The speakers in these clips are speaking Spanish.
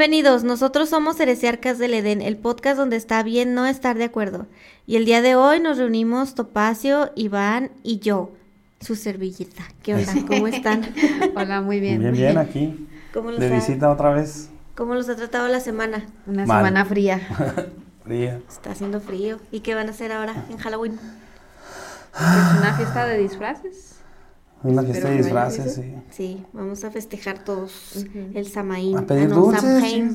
Bienvenidos, nosotros somos Heresiarcas del Edén, el podcast donde está bien no estar de acuerdo. Y el día de hoy nos reunimos Topacio, Iván y yo, su servilleta. ¿Qué onda? ¿Cómo están? Hola, muy bien. Bien, bien, aquí. ¿Cómo los, De ha, visita otra vez. ¿Cómo los ha tratado la semana? Una Mal. semana fría. Fría. Está haciendo frío. ¿Y qué van a hacer ahora en Halloween? Es una fiesta de disfraces. Una fiesta de disfraces, sí. Sí, vamos a festejar todos el Samaín. A pedir Ah, no, dulces,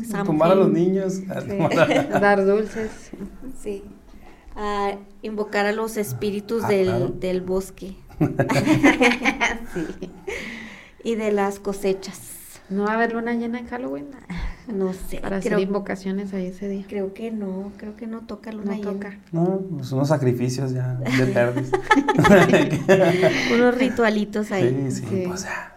Samhain, tumbar a los niños. a Sí. tomar a- Dar dulces. Sí. A invocar a los espíritus Ah, del, claro. del bosque Sí. y de las cosechas. ¿No va a haber luna llena en Halloween? No sé. Para hacer creo, invocaciones ahí ese día. creo que no, creo que no toca luna No llena. toca. No, pues unos sacrificios ya de perdes. Unos ritualitos ahí. sí, sí, Sí. pues ya.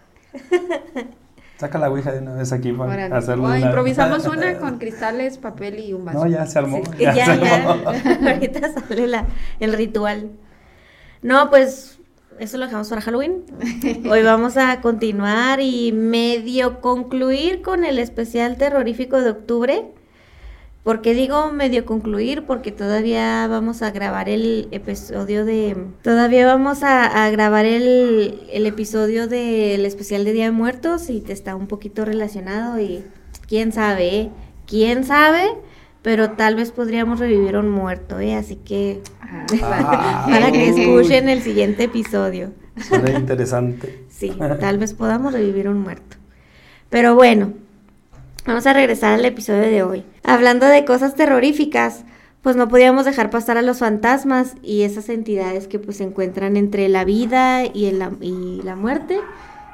Saca la ouija de una vez aquí para hacerlo. O de una- improvisamos una con cristales, papel y un vaso. No, ya se armó. Sí, ya, ya, se ya. armó. Ahorita sale la, el ritual. No, pues eso lo dejamos para Halloween. Hoy vamos a continuar y medio concluir con el especial terrorífico de octubre. ¿Por qué digo medio concluir? Porque todavía vamos a grabar el episodio de... Todavía vamos a, grabar el, el episodio del especial de Día de Muertos y te está un poquito relacionado y quién sabe, ¿eh? ¿Quién sabe? Pero tal vez podríamos revivir a un muerto, ¿eh? Así que Ah. para que escuchen el siguiente episodio. Suena interesante. Sí, tal vez podamos revivir a un muerto. Pero bueno, vamos a regresar al episodio de hoy. Hablando de cosas terroríficas, pues no podíamos dejar pasar a los fantasmas y esas entidades que pues se encuentran entre la vida y, el- la, y la muerte.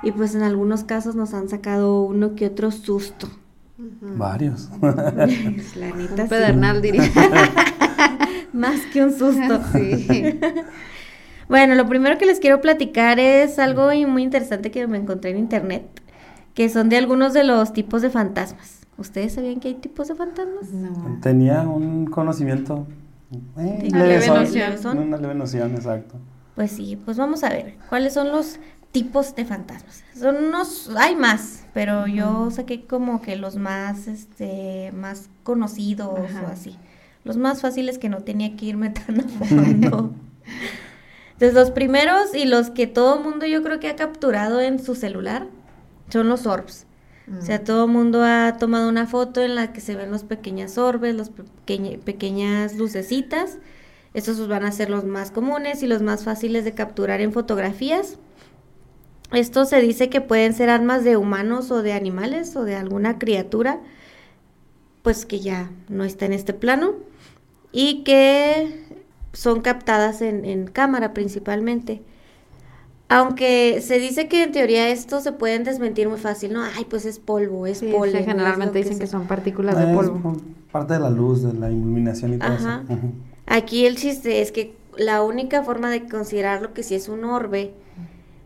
Y pues en algunos casos nos han sacado uno que otro susto. Varios. La neta, Un sí. pedernal, diría. Más que un susto. Sí. Bueno, lo primero que les quiero platicar es algo muy interesante que me encontré en internet, que son de algunos de los tipos de fantasmas. ¿Ustedes sabían que hay tipos de fantasmas? No. Tenía un conocimiento. Eh, Una leve levesón, noción. Una leve noción, exacto. Pues sí, pues vamos a ver cuáles son los tipos de fantasmas. Son unos, hay más, pero yo saqué como que los más, este, más conocidos Ajá. o así. Los más fáciles que no tenía que irme tan a fondo. Entonces los primeros y los que todo mundo yo creo que ha capturado en su celular son los orbs. O sea, todo el mundo ha tomado una foto en la que se ven los pequeñas orbes, las pequeña- pequeñas lucecitas. Estos van a ser los más comunes y los más fáciles de capturar en fotografías. Estos se dice que pueden ser armas de humanos o de animales o de alguna criatura, pues que ya no está en este plano y que son captadas en, en cámara principalmente. Aunque se dice que en teoría estos se pueden desmentir muy fácil, ¿no? Ay, pues es polvo, es Sí, polen. sí, es generalmente dicen que son partículas de polvo. parte de la luz, de la iluminación y todo Ajá. eso. Aquí el chiste es que la única forma de considerarlo que si es un orbe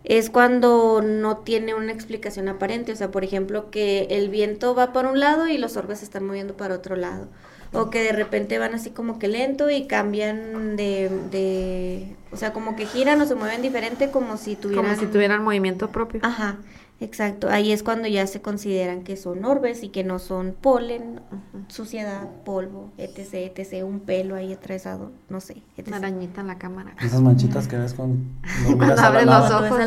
es cuando no tiene una explicación aparente. O sea, por ejemplo, que el viento va por un lado y los orbes se están moviendo para otro lado. O que de repente van así como que lento y cambian de, de... O sea, como que giran o se mueven diferente como si tuvieran... Como si tuvieran movimiento propio. Ajá, exacto. Ahí es cuando ya se consideran que son orbes y que no son polen, suciedad, polvo, etc, etc, un pelo ahí atravesado, no sé, etc. Una arañita en la cámara. Esas manchitas que ves cuando, cuando abres los ojos.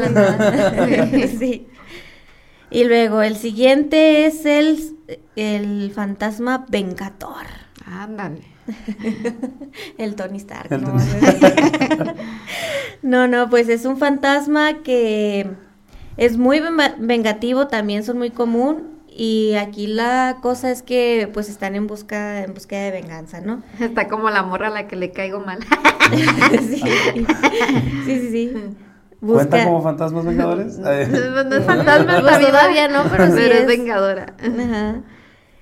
Sí. Sí. Y luego el siguiente es el, el fantasma vengador. Ándale. El Tony Stark. El ¿no? Tony no, no, pues es un fantasma que es muy venga- vengativo, también son muy común. Y aquí la cosa es que pues están en busca, en búsqueda de venganza, ¿no? Está como la morra a la que le caigo mal. sí. sí, sí, sí. ¿Cuenta como fantasmas vengadores? Eh, no es fantasma Pues todavía no, pero sí es es. vengadora. Ajá.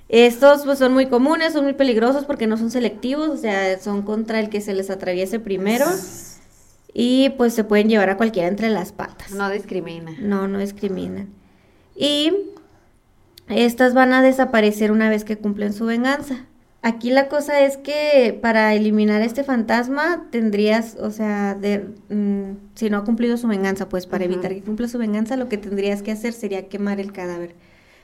Estos pues son muy comunes, son muy peligrosos porque no son selectivos, o sea, son contra el que se les atraviese primero y pues se pueden llevar a cualquiera entre las patas. No discrimina. No, no discriminan. Y estas van a desaparecer una vez que cumplen su venganza. Aquí la cosa es que para eliminar este fantasma tendrías, o sea, de, mm, si no ha cumplido su venganza, pues para evitar que cumpla su venganza, lo que tendrías que hacer sería quemar el cadáver.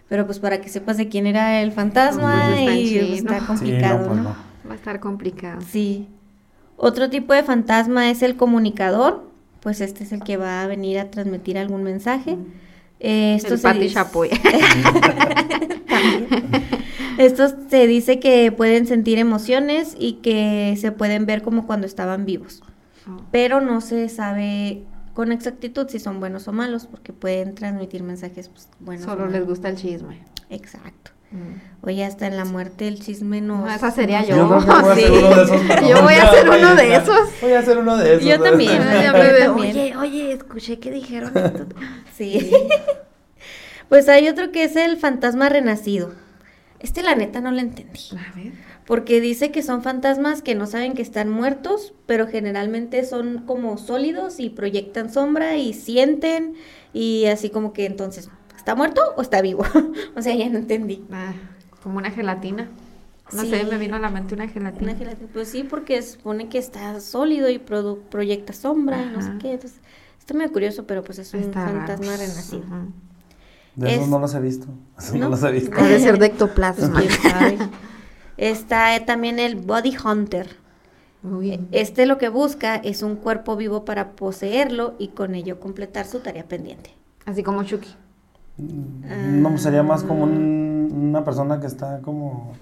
Pero pues para que sepas de quién era el fantasma Pues y pues, está complicado, sí, no, pues ¿no? no. Va a estar complicado. Sí. Otro tipo de fantasma es el comunicador, pues este es el que va a venir a transmitir algún mensaje. Eh, esto El se dice-. Estos se dice que pueden sentir emociones y que se pueden ver como cuando estaban vivos, pero no se sabe con exactitud si son buenos o malos, porque pueden transmitir mensajes pues, buenos. o Solo les malos. gusta el chisme. Exacto. Oye, hasta en la muerte el chisme no. No, esa sería yo. Yo voy a Sí. hacer uno de esos. Yo voy a güey, uno de esos. Voy a hacer uno de esos. Yo también. Yo también. Oye, oye, escuché que dijeron esto. Sí. pues hay otro que es el fantasma renacido. Este la neta no lo entendí. A ver. Porque dice que son fantasmas que no saben que están muertos, pero generalmente son como sólidos y proyectan sombra y sienten y así como que entonces, ¿está muerto o está vivo? o sea, ya no entendí. Ah, como una gelatina. No Sí. sé, me vino a la mente una gelatina. Una gelatina. Pues sí, porque supone que está sólido y produ- proyecta sombra y no sé qué. Entonces, está muy curioso, pero pues es un Está raro. fantasma renacido. Ujú. De esos Es- no los he visto. Esos no, ¿No? los he visto. Ha de ser de ectoplasma. ¿Quién sabe? Está eh, también el Body Hunter. Uy. Este lo que busca es un cuerpo vivo para poseerlo y con ello completar su tarea pendiente. Así como Chucky. No, pues sería más como un- una persona que está como.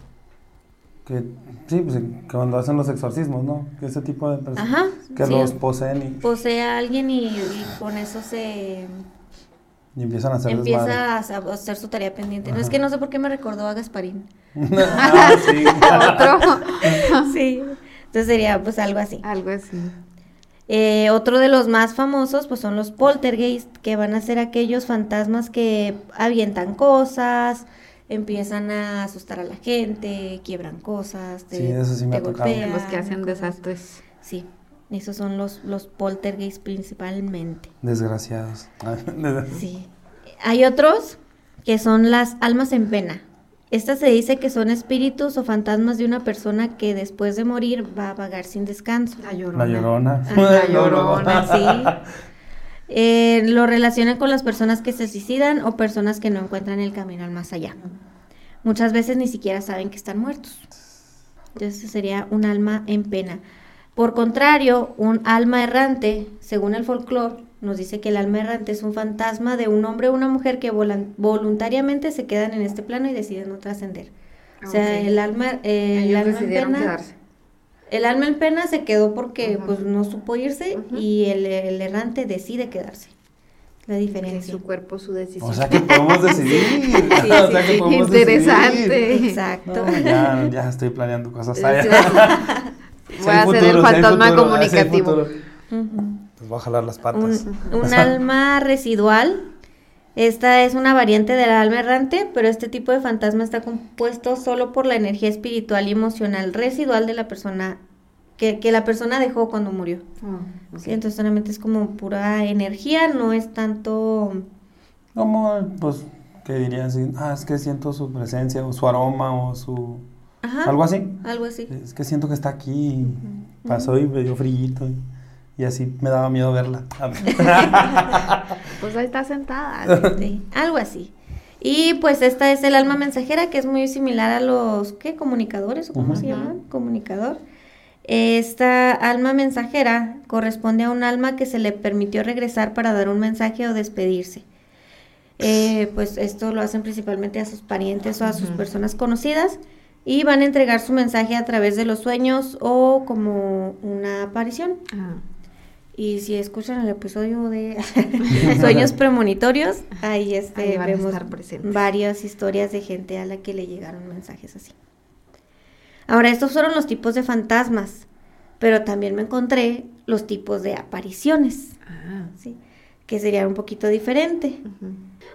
Que, sí, pues que cuando hacen los exorcismos, ¿no? Que ese tipo de personas. Ajá. Que sí. los poseen y, Posee a alguien y, y con eso se y empiezan a hacer empieza a, hacer su tarea pendiente. No es que no sé por qué me recordó a Gasparín. ah, sí. Otro. sí. Entonces sería pues algo así. Algo así. Eh, otro de los más famosos pues son los poltergeist, que van a ser aquellos fantasmas que avientan cosas, empiezan a asustar a la gente, quiebran cosas, te, Sí, eso sí me te ha tocado. golpean, Los que hacen desastres. Sí, esos son los, los poltergeist principalmente. Desgraciados. Sí. Hay otros que son las almas en pena. Estas se dice que son espíritus o fantasmas de una persona que después de morir va a vagar sin descanso. La llorona. La llorona. La llorona, sí. Eh, lo relacionan con las personas que se suicidan o personas que no encuentran el camino al más allá. Muchas veces ni siquiera saben que están muertos. Entonces sería un alma en pena. Por contrario, un alma errante, según el folclore, nos dice que el alma errante es un fantasma de un hombre o una mujer que volan- voluntariamente se quedan en este plano y deciden no trascender. O sea, el alma, eh, el alma en pena, quedarse. el alma en pena se quedó porque pues no supo irse y el, el errante decide quedarse. La diferencia. su cuerpo, su decisión. O sea que podemos decidir. Sí, o sea sí, que podemos Interesante. decidir. Exacto. No, ya, ya estoy planeando cosas. Voy a ser futuro, el fantasma futuro, comunicativo. Pues voy a jalar las Un, patas. un alma residual. Esta es una variante del alma errante, pero este tipo de fantasma está compuesto solo por la energía espiritual y emocional residual de la persona que, que la persona dejó cuando murió. Oh. Sí, entonces solamente es como pura energía, no es tanto... Como, pues, ¿qué dirían? Ah, es que siento su presencia, o su aroma, o su... Ajá, Algo así. algo así. Es que siento que está aquí, y pasó y me dio frillito, y, y así me daba miedo verla. Pues ahí está sentada. Sí, algo así. Y pues esta es el alma mensajera, que es muy similar a los, ¿qué? Comunicadores, o cómo se llaman? Comunicador. Esta alma mensajera corresponde a un alma que se le permitió regresar para dar un mensaje o despedirse. Eh, pues esto lo hacen principalmente a sus parientes o a sus personas conocidas y van a entregar su mensaje a través de los sueños o como una aparición. Ah, Y si escuchan el episodio de Sueños Premonitorios, ahí, este, Ahí vemos estar presentes. varias historias de gente a la que le llegaron mensajes así. Ahora, estos fueron los tipos de fantasmas, pero también me encontré los tipos de apariciones, ah. ¿sí? que serían un poquito diferente.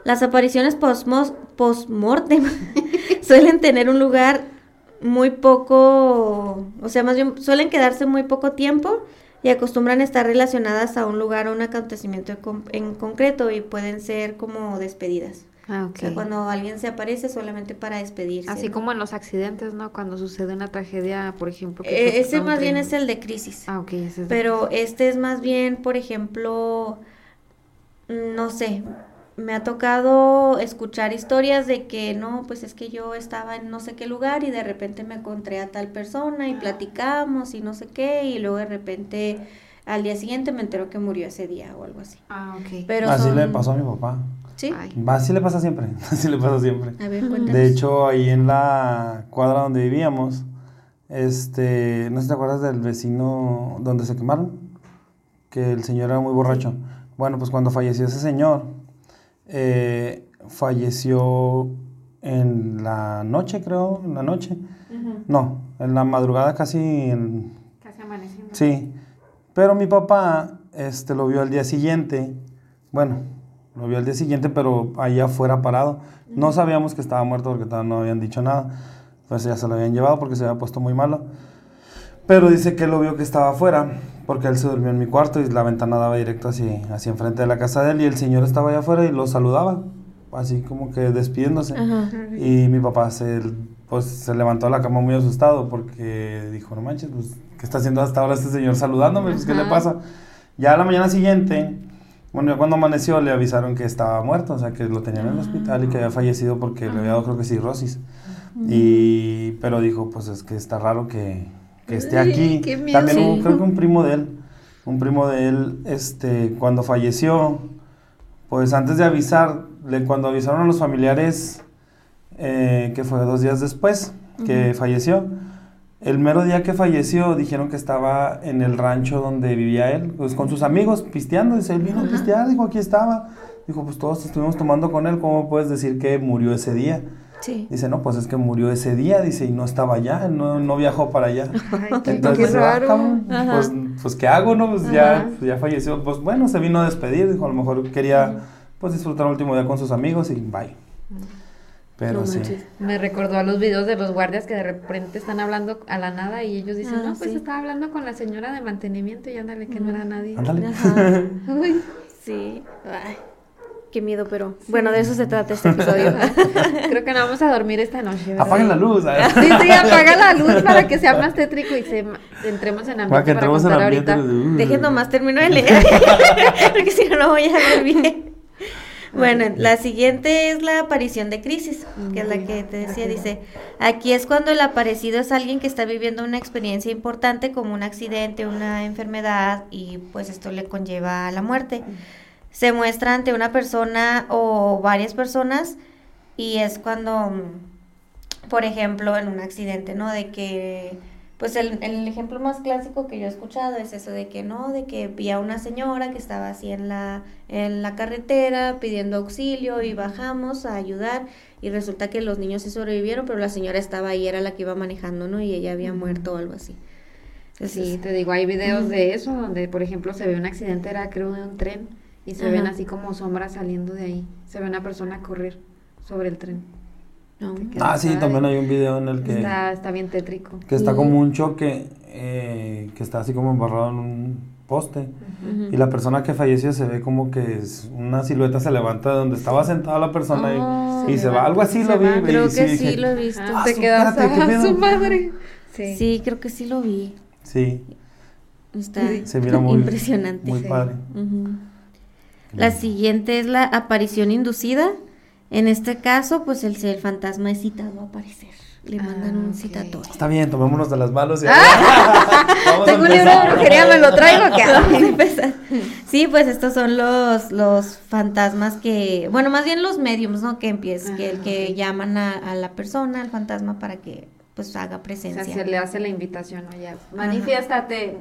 Las apariciones post-mortem suelen tener un lugar muy poco, o sea, más bien suelen quedarse muy poco tiempo y acostumbran estar relacionadas a un lugar o un acontecimiento en, con- en concreto y pueden ser como despedidas. Ah, O sea, cuando alguien se aparece solamente para despedirse. Así ¿no? como en los accidentes, ¿no? Cuando sucede una tragedia, por ejemplo. que Eh, ese más bien es el de crisis. Ah, ok, ese es. Pero este es más bien, por ejemplo, no sé, me ha tocado escuchar historias de que no, pues es que yo estaba en no sé qué lugar y de repente me encontré a tal persona y platicamos y no sé qué y luego de repente al día siguiente me entero que murió ese día o algo así. Ah, ok. Pero Así son- le pasó a mi papá. Sí. Ay. Así le pasa siempre. Así le pasa siempre. A ver, cuéntanos. De hecho, ahí en la cuadra donde vivíamos, este, no sé si te acuerdas del vecino donde se quemaron, que el señor era muy borracho. Bueno, pues cuando falleció ese señor, eh, falleció en la noche, creo, en la noche. No, en la madrugada casi, en- Casi amaneciendo. sí. Pero mi papá, este, lo vio al día siguiente. Bueno, lo vio al día siguiente, pero allá afuera parado. No sabíamos que estaba muerto porque todavía no habían dicho nada. Pues ya se lo habían llevado porque se había puesto muy malo. Pero dice que él lo vio que estaba afuera, porque él se durmió en mi cuarto y la ventana daba directo hacia, hacia enfrente de la casa de él y el señor estaba allá afuera y lo saludaba, así como que despidiéndose. Ajá. Y mi papá se, pues, se levantó de la cama muy asustado porque dijo, no manches, pues, ¿qué está haciendo hasta ahora este señor saludándome? Pues, ¿qué le pasa? Ya a la mañana siguiente, bueno, ya cuando amaneció le avisaron que estaba muerto, o sea, que lo tenían en el hospital y que había fallecido porque le había dado creo que cirrosis. Y, pero dijo, pues es que está raro que, que esté aquí. qué miedo. También hubo, Sí. creo que un primo de él, un primo de él, este, cuando falleció, pues antes de avisar, le- cuando avisaron a los familiares, eh, que fue dos días después que falleció, el mero día que falleció dijeron que estaba en el rancho donde vivía él, pues con sus amigos pisteando, dice, él vino a pistear, dijo, aquí estaba. Dijo, pues todos estuvimos tomando con él, ¿cómo puedes decir que murió ese día? Sí. Dice, no, pues es que murió ese día, dice, y no estaba allá, no, no viajó para allá. Ay, qué, Entonces, qué "Ah, raro. Ajá. pues, pues, ¿qué hago, no? Pues ya, Ajá. ya falleció. Pues bueno, se vino a despedir, dijo, a lo mejor quería, pues, disfrutar el último día con sus amigos y bye. Pero No sí. Me recordó a los videos de los guardias que de repente están hablando a la nada y ellos dicen, Ah, no, pues sí. estaba hablando con la señora de mantenimiento y ándale que no era nadie. Ándale. Ajá. Uy, Sí. Ay, qué miedo, pero bueno, de eso se trata este episodio. creo que no vamos a dormir esta noche. ¿verdad? Apaguen la luz. Sí, sí, apaga la luz para que sea más tétrico y se, entremos en ambiente Para que entremos en contar ambiente. ahorita. uh. Dejen nomás termino de leer, porque si no, no voy a bien. Bueno, la siguiente es la aparición de crisis, que es la que te decía, dice, aquí es cuando el aparecido es alguien que está viviendo una experiencia importante como un accidente, una enfermedad y pues esto le conlleva a la muerte. Se muestra ante una persona o varias personas y es cuando, por ejemplo, en un accidente, ¿no? De que, pues el, el ejemplo más clásico que yo he escuchado es eso de que, ¿no? De que vi a una señora que estaba así en la, en la carretera pidiendo auxilio y bajamos a ayudar y resulta que los niños sí sobrevivieron, pero la señora estaba ahí, era la que iba manejando, ¿no? Y ella había muerto o algo así. Entonces, Sí, te digo, hay videos de eso donde, por ejemplo, se ve un accidente, era creo de un tren, y se ven así como sombras saliendo de ahí. Se ve una persona correr sobre el tren. no. Ah, sí, también hay un video en el que, Está, está bien tétrico. que está como un choque, eh, que está así como embarrado en un poste. Y la persona que falleció se ve como que es una silueta se levanta de donde estaba sentada la persona y- Oh, y, se va. Algo así se lo vi. y Creo sí que dije, sí lo he visto. Ah, te su- quedas espérate, ¿qué a su madre. Sí. Sí, creo que sí lo vi. Sí, Está se mira muy impresionante. Muy Sí. padre. Ujú. La siguiente es la aparición inducida. En este caso, pues el, el fantasma es citado a aparecer. Le Ah, mandan un ok. citatorio. Está bien, tomémonos de las manos y Vamos a Tengo un libro de brujería, me lo traigo. ¿qué hago? Vamos a empezar. Sí, pues estos son los, los fantasmas que, bueno, más bien los mediums, ¿no? Que empiezan, que, el Ah, que llaman a, a la persona, al fantasma, para que pues haga O presencia. sea, se le hace la invitación, ¿no? Ya, manifiéstate.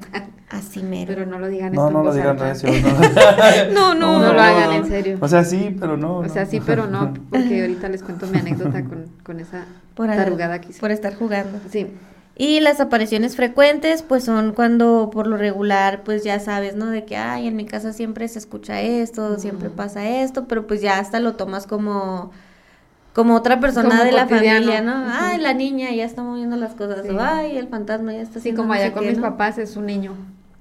Así mero. Pero no lo digan No, no en lo digan recio. No, No, no, No lo hagan, en serio. O sea, sí, pero no. O sea, sí, pero no, porque ahorita les cuento mi anécdota con, con esa por, tarugada que hice. por estar jugando. Sí, Y las apariciones frecuentes, pues son cuando por lo regular, pues ya sabes, ¿no? De que, ay, en mi casa siempre se escucha esto, siempre pasa esto, pero pues ya hasta lo tomas como, como otra persona Como de la cotidiano. familia, ¿no? Ujú. Ay, la niña ya está moviendo las cosas, Sí. o ay, el fantasma ya está haciendo como no allá sé con qué, mis ¿no? papás es un niño.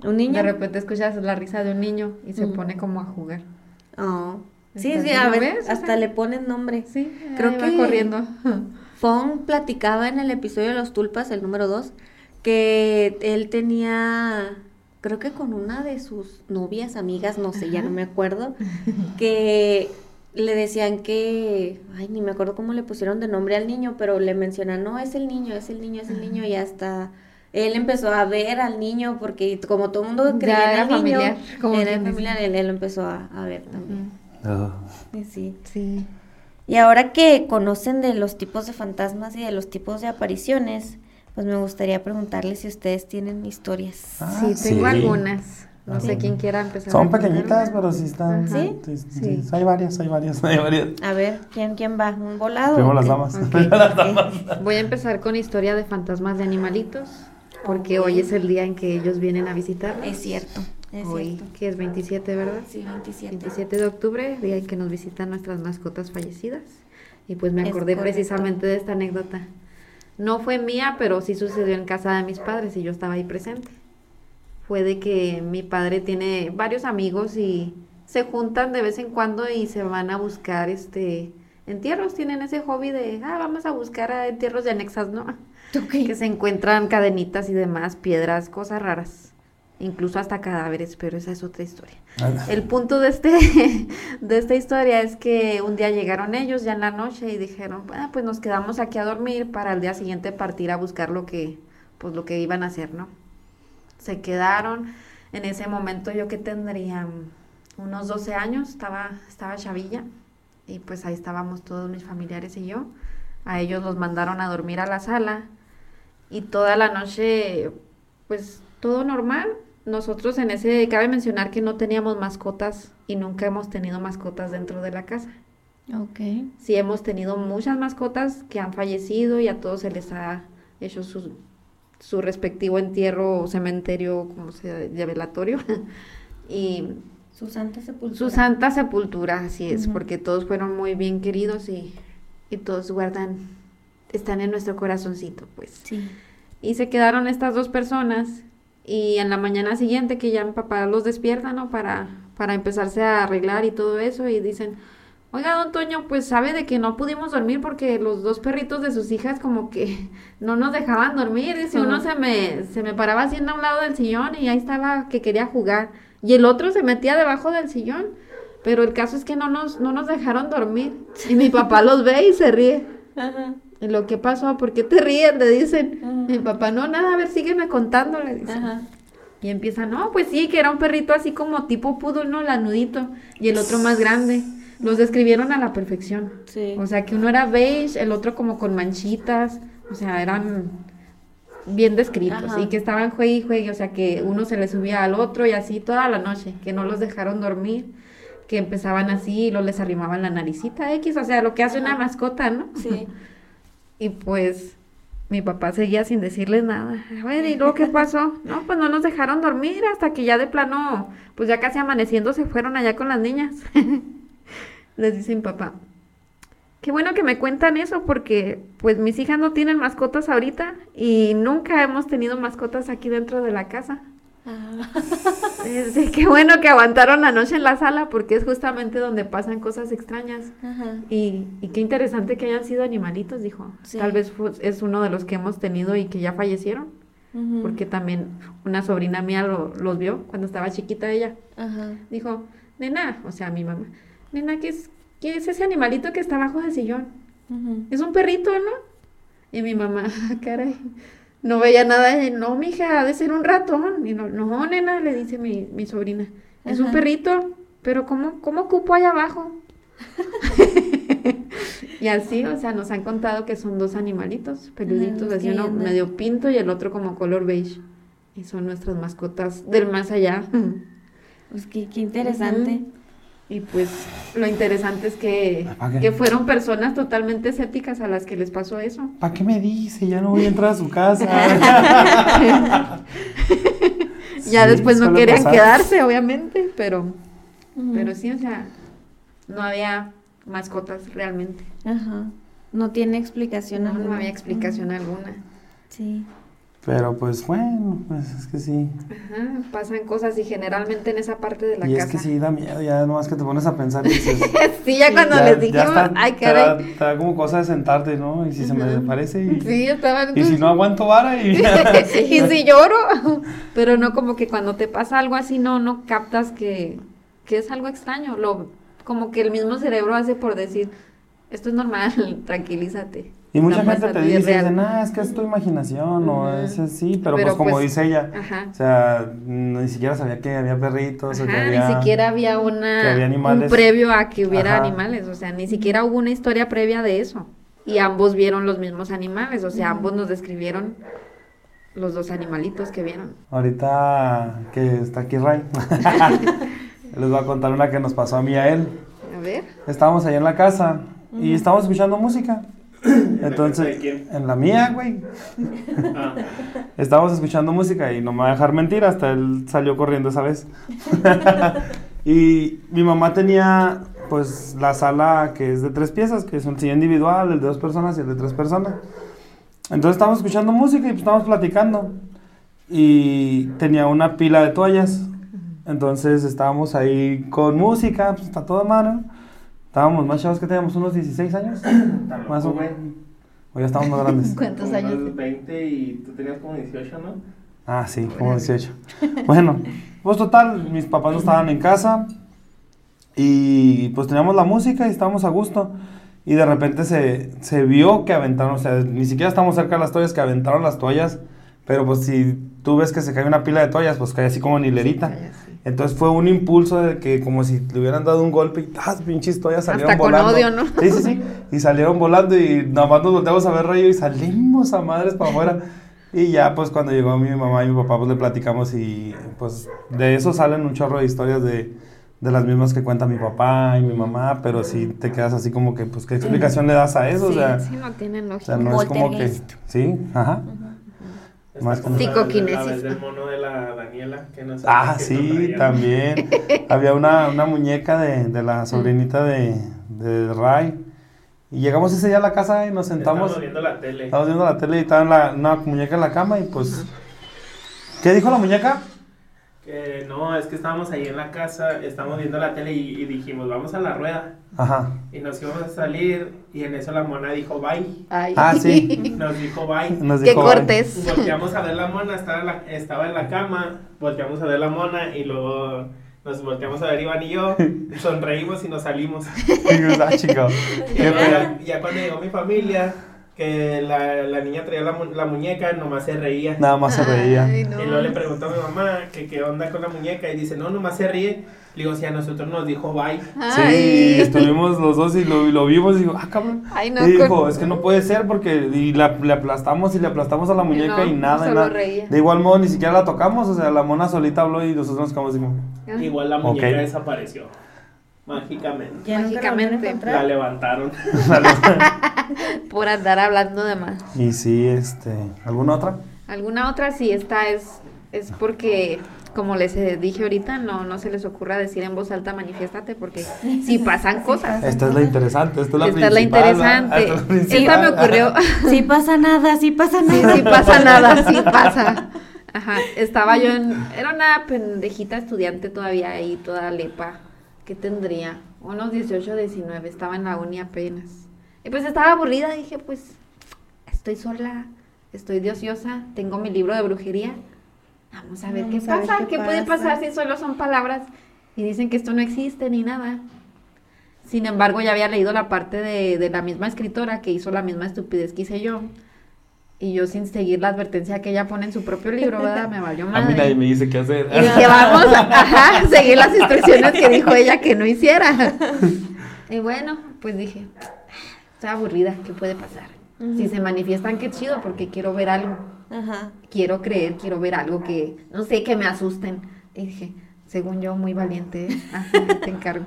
¿Un niño? De repente escuchas la risa de un niño y se Mm. pone como a jugar. Oh. Sí, sí, a ¿lo ver, ves? hasta le ponen nombre. Sí, Creo ahí va que- corriendo. Fong platicaba en el episodio de los tulpas, el número 2, que él tenía, creo que con una de sus novias, amigas, no sé, ya no me acuerdo, que le decían que, ay, ni me acuerdo cómo le pusieron de nombre al niño, pero le mencionan, no, es el niño, es el niño, es el niño, y hasta él empezó a ver al niño, porque como todo el mundo Ya creía en era el niño, familiar, como era familiar, él, él lo empezó a, a ver también. Sí. Sí. Y ahora que conocen de los tipos de fantasmas y de los tipos de apariciones, pues me gustaría preguntarles si ustedes tienen historias. Ah, sí, tengo sí. algunas. No sé quién quiera empezar. Son pequeñitas, pero sí están. Sí, sí, Sí. sí. Hay varias, hay varias, hay varias. A ver, ¿quién, quién va? ¿Un volado? Primero las damas. Ok. Primero las damas. Voy a empezar con historia de fantasmas de animalitos, porque hoy es el día en que ellos vienen a visitarnos. Es cierto, es Hoy, cierto. que es 27, ¿verdad? Sí, 27. 27 de octubre, día en que nos visitan nuestras mascotas fallecidas. Y pues me acordé precisamente de esta anécdota. No fue mía, pero sí sucedió en casa de mis padres y yo estaba ahí presente. Fue de que mi padre tiene varios amigos y se juntan de vez en cuando y se van a buscar este entierros. Tienen ese hobby de, ah, vamos a buscar a entierros de anexas, ¿no? Que se encuentran cadenitas y demás, piedras, cosas raras. Incluso hasta cadáveres, pero esa es otra historia. El punto de este de esta historia es que un día llegaron ellos ya en la noche y dijeron, "Ah, pues nos quedamos aquí a dormir para el día siguiente partir a buscar lo que pues lo que iban a hacer, ¿no? Se quedaron en ese momento yo que tendría unos 12 años, estaba estaba chavilla y pues ahí estábamos todos mis familiares y yo. A ellos los mandaron a dormir a la sala y toda la noche pues todo normal. Nosotros en ese, cabe mencionar que no teníamos mascotas y nunca hemos tenido mascotas dentro de la casa. Ok. Sí hemos tenido muchas mascotas que han fallecido y a todos se les ha hecho su, su respectivo entierro o cementerio, como sea, de velatorio. y Su santa sepultura. su santa sepultura, así es, porque todos fueron muy bien queridos y, y todos guardan, están en nuestro corazoncito, pues. Sí. Y se quedaron estas dos personas y en la mañana siguiente que ya mi papá los despierta, ¿no? Para, para empezarse a arreglar y todo eso y dicen, oiga, don Toño, pues sabe de que no pudimos dormir porque los dos perritos de sus hijas como que no nos dejaban dormir. Dice, uno se me, se me paraba haciendo a un lado del sillón y ahí estaba que quería jugar. Y el otro se metía debajo del sillón. Pero el caso es que no nos, no nos dejaron dormir. Y mi papá los ve y se ríe. Ajá. Y lo que pasó, ¿por qué te ríes? Le dicen. Mi papá, no, nada, a ver, sígueme contando, le. Ajá. Y empieza, no, pues sí, que era un perrito así como tipo poodle, ¿no? Lanudito. Y el otro más grande. Los describieron a la perfección. Sí. O sea, que uno era beige, el otro como con manchitas. O sea, eran bien descritos. Ajá. Y que estaban juegue y juegue. O sea, que uno se le subía al otro y así toda la noche. Que no los dejaron dormir. Que empezaban así y luego les arrimaban la naricita X. O sea, lo que hace una mascota, ¿no? Sí. Y pues mi papá seguía sin decirles nada. A ver, ¿y luego qué pasó? No, pues no nos dejaron dormir hasta que ya de plano, pues ya casi amaneciendo se fueron allá con las niñas. Les dice mi papá. Qué bueno que me cuentan eso porque pues mis hijas no tienen mascotas ahorita y nunca hemos tenido mascotas aquí dentro de la casa. Ah. Qué bueno que aguantaron la noche en la sala porque es justamente donde pasan cosas extrañas. Ajá. Y, y qué interesante que hayan sido animalitos, dijo. Sí. Tal vez es uno de los que hemos tenido y que ya fallecieron, porque también una sobrina mía lo- los vio cuando estaba chiquita ella. Ajá. Dijo, nena, o sea, mi mamá, nena, ¿qué es, ¿qué es ese animalito que está abajo del sillón? Ujú. Es un perrito, ¿no? Y mi mamá, "Ah, caray, no veía nada. Y, no, mija, ha de ser un ratón. Y no, no, nena, le dice mi, mi sobrina, es un perrito, pero ¿cómo, cómo cupo allá abajo? y así, o sea, nos han contado que son dos animalitos, peluditos, así uno medio pinto y el otro como color beige. Y son nuestras mascotas del más allá. Pues qué, qué interesante. Y pues lo interesante es que, que fueron personas totalmente escépticas a las que les pasó eso. ¿Para qué me dice? Ya no voy a entrar a su casa. ya Sí, después no querían pasar. quedarse, obviamente, pero, pero sí, o sea, no había mascotas realmente. Ajá. No tiene explicación No, no alguna. había explicación alguna. Sí. Pero pues bueno, pues es que sí. Ajá, pasan cosas y generalmente en esa parte de la y casa. es que sí da miedo, ya nomás que te pones a pensar y dices. sí, ya cuando ya- les dijimos, está- ay, te da, caray. te da como cosa de sentarte, ¿no? Y si se me Ajá. parece y, Sí, estaban. y si no aguanto vara y. y si lloro, pero no como que cuando te pasa algo así no no captas que, que es algo extraño. Lo como que el mismo cerebro hace por decir, esto es normal, tranquilízate. Y mucha gente te dice, real. nah, es que es tu imaginación, o Ujú. es así, pero, Pero pues como pues, dice ella, Ajá. o sea, ni siquiera sabía que había perritos, o que Ajá, había... ni siquiera había una que había un previo a que hubiera Ajá. animales, o sea, ni siquiera hubo una historia previa de eso. Y ambos vieron los mismos animales, o sea, ambos nos describieron los dos animalitos que vieron. Ahorita que está aquí Ray, les voy a contar una que nos pasó a mí y a él. A ver. Estábamos ahí en la casa y estábamos escuchando música. Entonces, en la mía, güey. Ah, Estábamos escuchando música y no me va a dejar mentir, hasta él salió corriendo esa vez. y mi mamá tenía, pues, la sala que es de tres piezas, que es un silla individual, el de dos personas y el de tres personas. Entonces estábamos escuchando música y pues, estábamos platicando. Y tenía una pila de toallas. Entonces estábamos ahí con música, pues está toda mano. Estábamos más chavos que teníamos unos 16 años. Más o menos. O ya estamos más grandes. ¿Cuántos Como años? unos 20 y tú tenías como 18, ¿no? Ah, sí, como 18. Bueno, pues total, mis papás no estaban en casa y pues teníamos la música y estábamos a gusto. Y de repente se, se vio que aventaron, o sea, ni siquiera estamos cerca de las toallas, que aventaron las toallas. Pero pues si tú ves que se cae una pila de toallas, pues cae así como en hilerita. Entonces fue un impulso de que como si le hubieran dado un golpe y ¡tas! pinches toallas salieron Hasta con volando. odio, ¿no? Sí, sí, sí. Y salieron volando y nada más nos volteamos a ver rayo y salimos a madres para afuera. Y ya pues cuando llegó mi mamá y mi papá pues le platicamos y pues de eso salen un chorro de historias de, de las mismas que cuenta mi papá y mi mamá, pero sí te quedas así como que pues qué explicación le das a eso, o Sí, sea, sí, no tienen o lógica. sea, no es como que sí, ajá. Más como Psicoquinesis. Vez del mono de la Daniela, que no sé Ah, sí, también. Había una, una muñeca de, de la sobrinita de, de Ray. Y llegamos ese día a la casa y nos sentamos. Estábamos viendo la tele. Estábamos viendo la tele y estaba la- una muñeca en la cama y pues... ¿Qué dijo la muñeca? Que no, es que estábamos ahí en la casa, estábamos viendo la tele y, y dijimos, vamos a la rueda. Ajá. Y nos íbamos a salir y en eso la mona dijo, bye. Ay. Ah, sí. Nos dijo, bye. Nos Qué dijo, cortés. Volteamos a ver la mona, estaba en la, estaba en la cama, volteamos a ver la mona y luego nos volteamos a ver Iván y yo, sonreímos y nos salimos. Y ah, Qué ya cuando llegó mi familia, que la, la niña traía la, mu- la muñeca, nomás se reía. Nada más se reía. Ay, no. Y luego le preguntó a mi mamá que qué onda con la muñeca y dice, no, nomás se ríe. Le digo, si a nosotros nos dijo bye. Sí, Ay. estuvimos los dos y lo, lo vimos y digo, ah, cabrón. Ay, no, y dijo, con- es que no puede ser porque y la, le aplastamos y le aplastamos a la muñeca no, y nada, y nada. reía. De igual modo ni siquiera la tocamos, o sea, la mona solita habló y nosotros nos quedamos así como... Igual la muñeca desapareció. Mágicamente. Ya Mágicamente. La levantaron. Por andar hablando de más. Y sí, este, ¿alguna otra? ¿Alguna otra? Sí, esta es, es porque, como les dije ahorita, no, no se les ocurra decir en voz alta manifiéstate porque si pasan cosas. Esta es la interesante, esta es la Esta es la principal, interesante. Esta es la Esta me ocurrió. Sí pasa nada, sí pasa Sí, nada. sí pasa nada, sí pasa. Ajá, estaba yo en, era una pendejita estudiante todavía ahí, toda lepa. ¿Qué tendría? Unos 18, 19, estaba en la uni apenas. Y pues estaba aburrida, dije, pues, estoy sola, estoy de ociosa, tengo mi libro de brujería. Vamos a ver Vamos qué a ver pasa, qué puede pasa. pasar si solo son palabras y dicen que esto no existe ni nada. Sin embargo, ya había leído la parte de, de la misma escritora que hizo la misma estupidez que hice yo. Y yo sin seguir la advertencia que ella pone en su propio libro, ¿verdad? Me valió A madre. mí nadie me dice qué hacer. Y dije, vamos a ajá, seguir las instrucciones que dijo ella que no hiciera. Y bueno, pues dije, estoy aburrida, ¿qué puede pasar? Si se manifiestan, qué chido, porque quiero ver algo. Ajá. Quiero creer, quiero ver algo que, no sé, que me asusten. Y dije, según yo, muy valiente. Ajá, te encargo.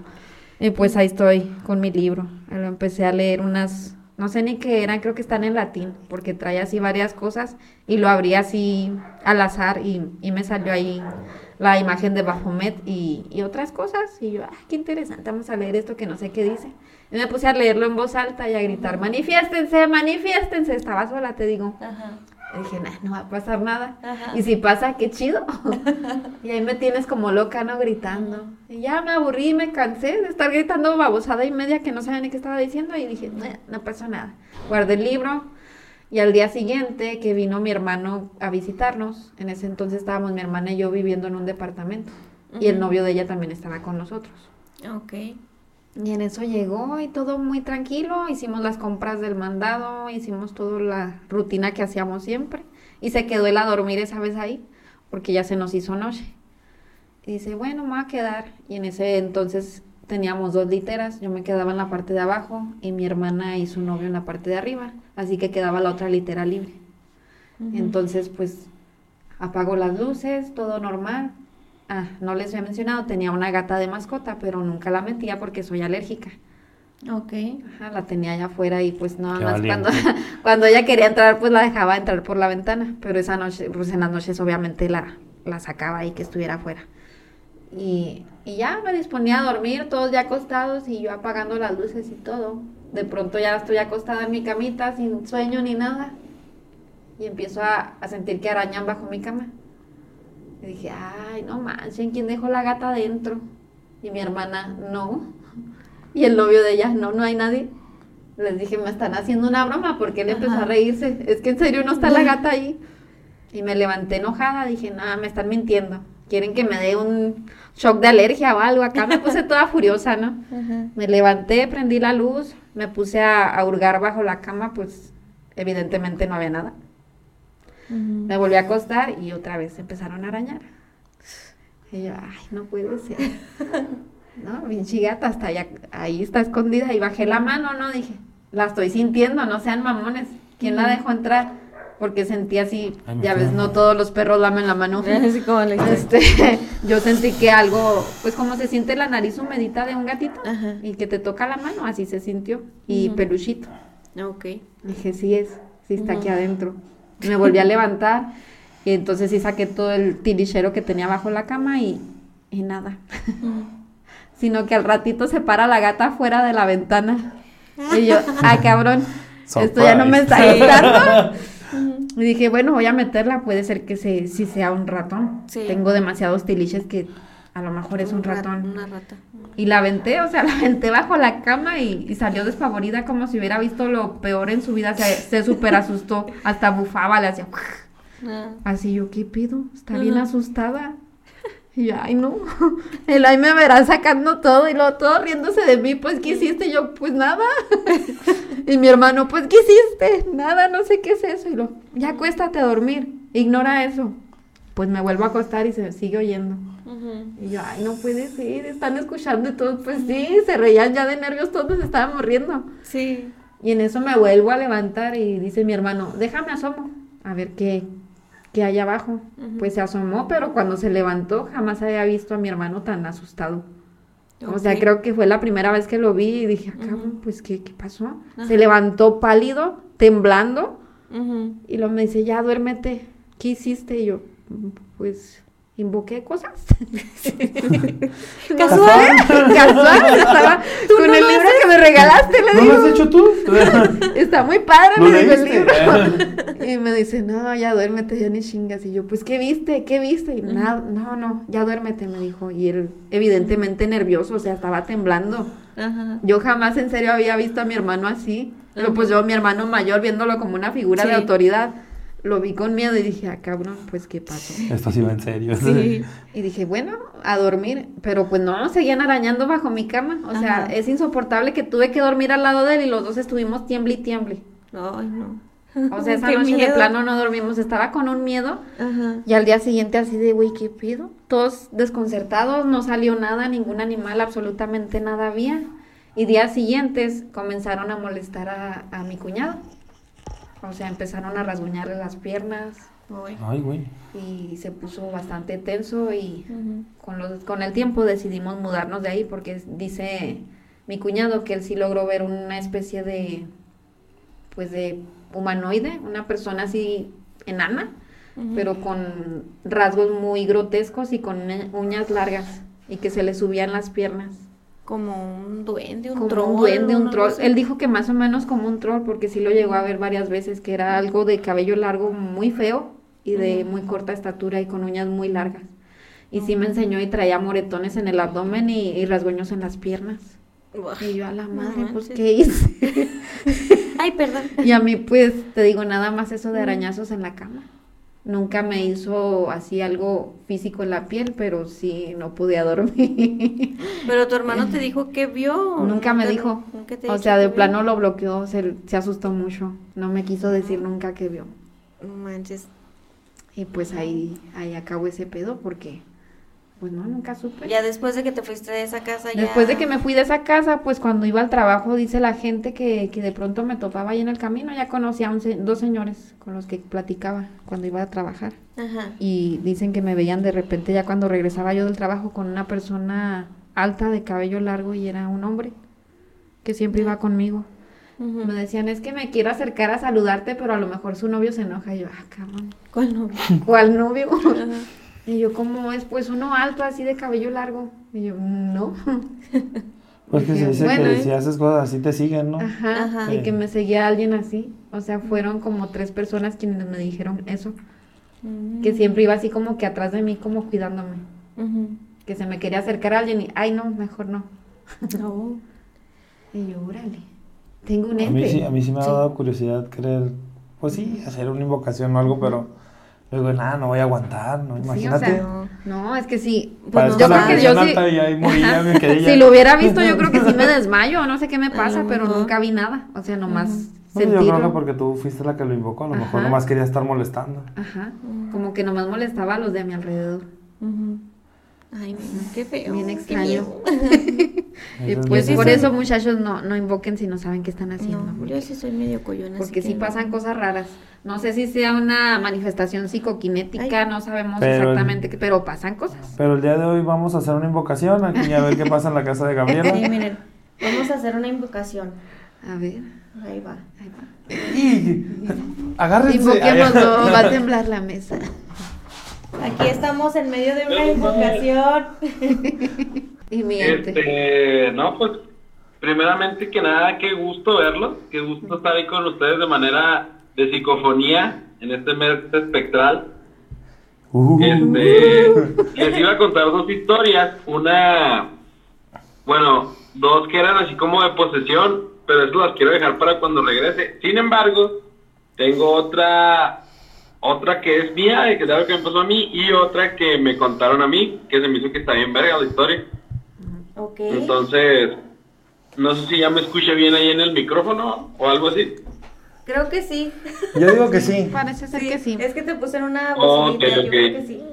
Y pues ahí estoy con mi libro. Lo empecé a leer unas, no sé ni qué eran, creo que están en latín, porque trae así varias cosas y lo abrí así al azar y, y me salió ahí la imagen de Baphomet y, y otras cosas. Y yo, ah, qué interesante, vamos a leer esto que no sé qué dice. Y me puse a leerlo en voz alta y a gritar, manifiéstense, manifiéstense. Estaba sola, te digo. Ajá. Dije, nah, no va a pasar nada. Ajá. Y si pasa, qué chido. y ahí me tienes como loca, ¿no? Gritando. Y ya me aburrí, me cansé de estar gritando babosada y media que no sabía ni qué estaba diciendo. Y dije, "Nah, no pasó nada. Guardé el libro. Y al día siguiente que vino mi hermano a visitarnos, en ese entonces estábamos mi hermana y yo viviendo en un departamento. Y el novio de ella también estaba con nosotros. Ok. Y en eso llegó y todo muy tranquilo. Hicimos las compras del mandado, hicimos toda la rutina que hacíamos siempre. Y se quedó él a dormir esa vez ahí, porque ya se nos hizo noche. Y dice, bueno, me voy a quedar. Y en ese entonces teníamos dos literas. Yo me quedaba en la parte de abajo y mi hermana y su novio en la parte de arriba. Así que quedaba la otra litera libre. Entonces, pues, apago las luces, todo normal. Ah, no les había mencionado, tenía una gata de mascota, pero nunca la metía porque soy alérgica. Ok. Ajá, la tenía allá afuera y pues nada Qué más cuando, valiente. cuando ella quería entrar, pues la dejaba entrar por la ventana. Pero esa noche, pues en las noches obviamente la, la sacaba ahí que estuviera afuera. Y, y ya me disponía a dormir, todos ya acostados y yo apagando las luces y todo. De pronto ya estoy acostada en mi camita sin sueño ni nada. Y empiezo a, a sentir que arañan bajo mi cama. Y dije, ay, no manchen, ¿quién dejó la gata adentro? Y mi hermana, no. Y el novio de ella, no, no hay nadie. Les dije, me están haciendo una broma porque él empezó a reírse. Es que en serio no está la gata ahí. Y me levanté enojada, dije, nada, me están mintiendo. Quieren que me dé un shock de alergia o algo. Acá me puse toda furiosa, ¿no? Ajá. Me levanté, prendí la luz, me puse a, a hurgar bajo la cama, pues evidentemente no había nada. Me volví a acostar y otra vez empezaron a arañar. Y yo, ay, no puede ser. No, pinche gata, hasta allá, ahí está escondida. Y bajé la mano, ¿no? Dije, la estoy sintiendo, no sean mamones. ¿Quién la dejó entrar? Porque sentí así, Ay, ya ves, no todos los perros lamen la mano. Así como le Este, yo sentí que algo, pues como se siente la nariz humedita de un gatito Ajá. y que te toca la mano, así se sintió. Y peluchito. Ok. Dije, sí es, sí está aquí adentro. Me volví a levantar y entonces sí saqué todo el tilichero que tenía bajo la cama y, y nada. Sino que al ratito se para la gata fuera de la ventana. Y yo, ay cabrón, esto ya no me está gustando. Y dije, bueno, voy a meterla, puede ser que se, sí sea un ratón. Sí. Tengo demasiados tiliches que a lo mejor es un rat- ratón. Una rata. Y la aventé, o sea, la aventé bajo la cama y, y salió despavorida como si hubiera visto lo peor en su vida. Se, se súper asustó, hasta bufaba, le hacía... Ah. Así yo, ¿qué pido? Está bien asustada. Y yo, ay, no. El ahí me verá sacando todo y luego todo riéndose de mí. Pues, ¿qué hiciste? Y yo, pues nada. y mi hermano, pues, ¿qué hiciste? Nada, no sé qué es eso. Y lo, ya acuéstate a dormir. Ignora eso. Pues me vuelvo a acostar y se sigue oyendo. Y yo, ay, no puede ser, están escuchando y todos, pues sí, se reían ya de nervios, todos estaban riendo. Sí. Y en eso me vuelvo a levantar y dice mi hermano, déjame asomo, a ver qué, qué hay abajo. Pues se asomó, pero cuando se levantó jamás había visto a mi hermano tan asustado. O sea, creo que fue la primera vez que lo vi y dije, ah, Ujú. cabrón, pues ¿qué, qué pasó? Se levantó pálido, temblando, y luego me dice, ya duérmete, ¿qué hiciste? Y yo, "Mm, pues, invoqué cosas. Casual. Casual, estaba con no el libro que me regalaste, le ¿No digo. lo has hecho tú? Está muy padre, ¿No le digo el libro. Y me dice, no, ya duérmete, ya ni chingas. Y yo, pues, ¿qué viste? ¿Qué viste? Y nada, no, no, ya duérmete, me dijo. Y él, evidentemente nervioso, o sea, estaba temblando. Ajá. Yo jamás en serio había visto a mi hermano así. Pero pues yo, mi hermano mayor, viéndolo como una figura de autoridad, lo vi con miedo y dije, ah, cabrón, pues, ¿qué pasó? Esto sí va en serio. Sí. Y dije, bueno, a dormir. Pero pues no, seguían arañando bajo mi cama. O sea, es insoportable que tuve que dormir al lado de él y los dos estuvimos tiemble y tiemble. Ay, no. O sea, esa Qué noche de plano no dormimos. Estaba con un miedo. Ajá. Y al día siguiente así de, güey, ¿qué pido? Todos desconcertados, no salió nada, ningún animal, absolutamente nada había. Y días siguientes comenzaron a molestar a, a mi cuñado. O sea, empezaron a rasguñarle las piernas Ay. Ay, güey. y se puso bastante tenso y con, los, con el tiempo decidimos mudarnos de ahí porque dice mi cuñado que él sí logró ver una especie de, pues de humanoide, una persona así enana, pero con rasgos muy grotescos y con uña- uñas largas y que se le subían las piernas. Como un duende, un Como troll. un duende, un troll. Él dijo que más o menos como un troll porque sí lo llegó a ver varias veces, que era algo de cabello largo muy feo y de muy corta estatura y con uñas muy largas. Y sí me enseñó y traía moretones en el abdomen y, y rasguños en las piernas. Y yo a la No madre, pues. ¿qué hice? Ay, perdón. y a mí pues te digo nada más eso de arañazos en la cama. Nunca me hizo así algo físico en la piel, pero sí no podía dormir. Pero tu hermano te dijo que vio. nunca me dijo. nunca te O sea, de vio? plano lo bloqueó, se, se asustó mucho. No me quiso decir nunca que vio. No manches. Y pues ahí, ahí acabó ese pedo porque, pues no, nunca supe. Ya después de que te fuiste de esa casa, ya. Después de que me fui de esa casa, pues cuando iba al trabajo, dice la gente que, que de pronto me topaba ahí en el camino, ya conocía a un se- dos señores con los que platicaba cuando iba a trabajar. Ajá. Y dicen que me veían de repente ya cuando regresaba yo del trabajo con una persona alta de cabello largo y era un hombre que siempre iba conmigo. Me decían, es que me quiero acercar a saludarte, pero a lo mejor su novio se enoja. Y yo, ah, cabrón, ¿Cuál novio? ¿cuál novio? Y yo, ¿cómo es? Pues uno alto, así de cabello largo. Y yo, no. Pues que se dice Bueno, que ¿eh? si haces cosas así te siguen, ¿no? Ajá. Ajá. Y que me seguía alguien así. O sea, fueron como tres personas quienes me dijeron eso. Que siempre iba así como que atrás de mí, como cuidándome. Que se me quería acercar a alguien y, ay, no, mejor no. Oh. Y yo, órale. Tengo un A mí, ente. sí, a mí sí me ha Sí. dado curiosidad querer, pues sí, hacer una invocación o algo, pero luego, nada, no voy a aguantar, ¿no? Sí, o Imagínate. sea, No. no, es que sí. Parezco yo la creo que yo sí- alta y ahí morí, ya me quedé ya. Si lo hubiera visto, yo creo que sí me desmayo, no sé qué me pasa, pero mejor. nunca vi nada. O sea, nomás No, yo creo que porque tú fuiste la que lo invocó, a lo mejor Ajá. nomás quería estar molestando. Ajá. Como que nomás molestaba a los de a mi alrededor. Ujú. Ay, qué feo. Bien qué extraño. Eso pues por eso, muchachos, no, no invoquen si no saben qué están haciendo. No, porque yo sí soy medio coyona. porque que sí no. pasan cosas raras. No sé si sea una manifestación psicoquinética, Ay. no sabemos Pero- exactamente, qué, pero pasan cosas. Pero el día de hoy vamos a hacer una invocación aquí a ver qué pasa en la casa de Gabriela. Sí, miren, vamos a hacer una invocación. A ver, Ahí va. ahí va. Y agárrense. Invoquémoslo, va a temblar la mesa. Aquí estamos en medio de una invocación. Y mi ente. Este, no, pues, primeramente que nada, qué gusto verlos, qué gusto estar ahí con ustedes de manera de psicofonía en este mes espectral. Uh. Este, les iba a contar dos historias, una, bueno, dos que eran así como de posesión, pero eso las quiero dejar para cuando regrese. Sin embargo, tengo otra, otra que es mía, de que es algo que me pasó a mí, y otra que me contaron a mí, que se me hizo que está bien verga la historia. Ok. Entonces, no sé si ya me escuché bien ahí en el micrófono o algo así. Creo que sí. Yo digo que sí. Parece ser que sí. Es que te puse en una Ok, bocinita. Yo ok. creo que sí.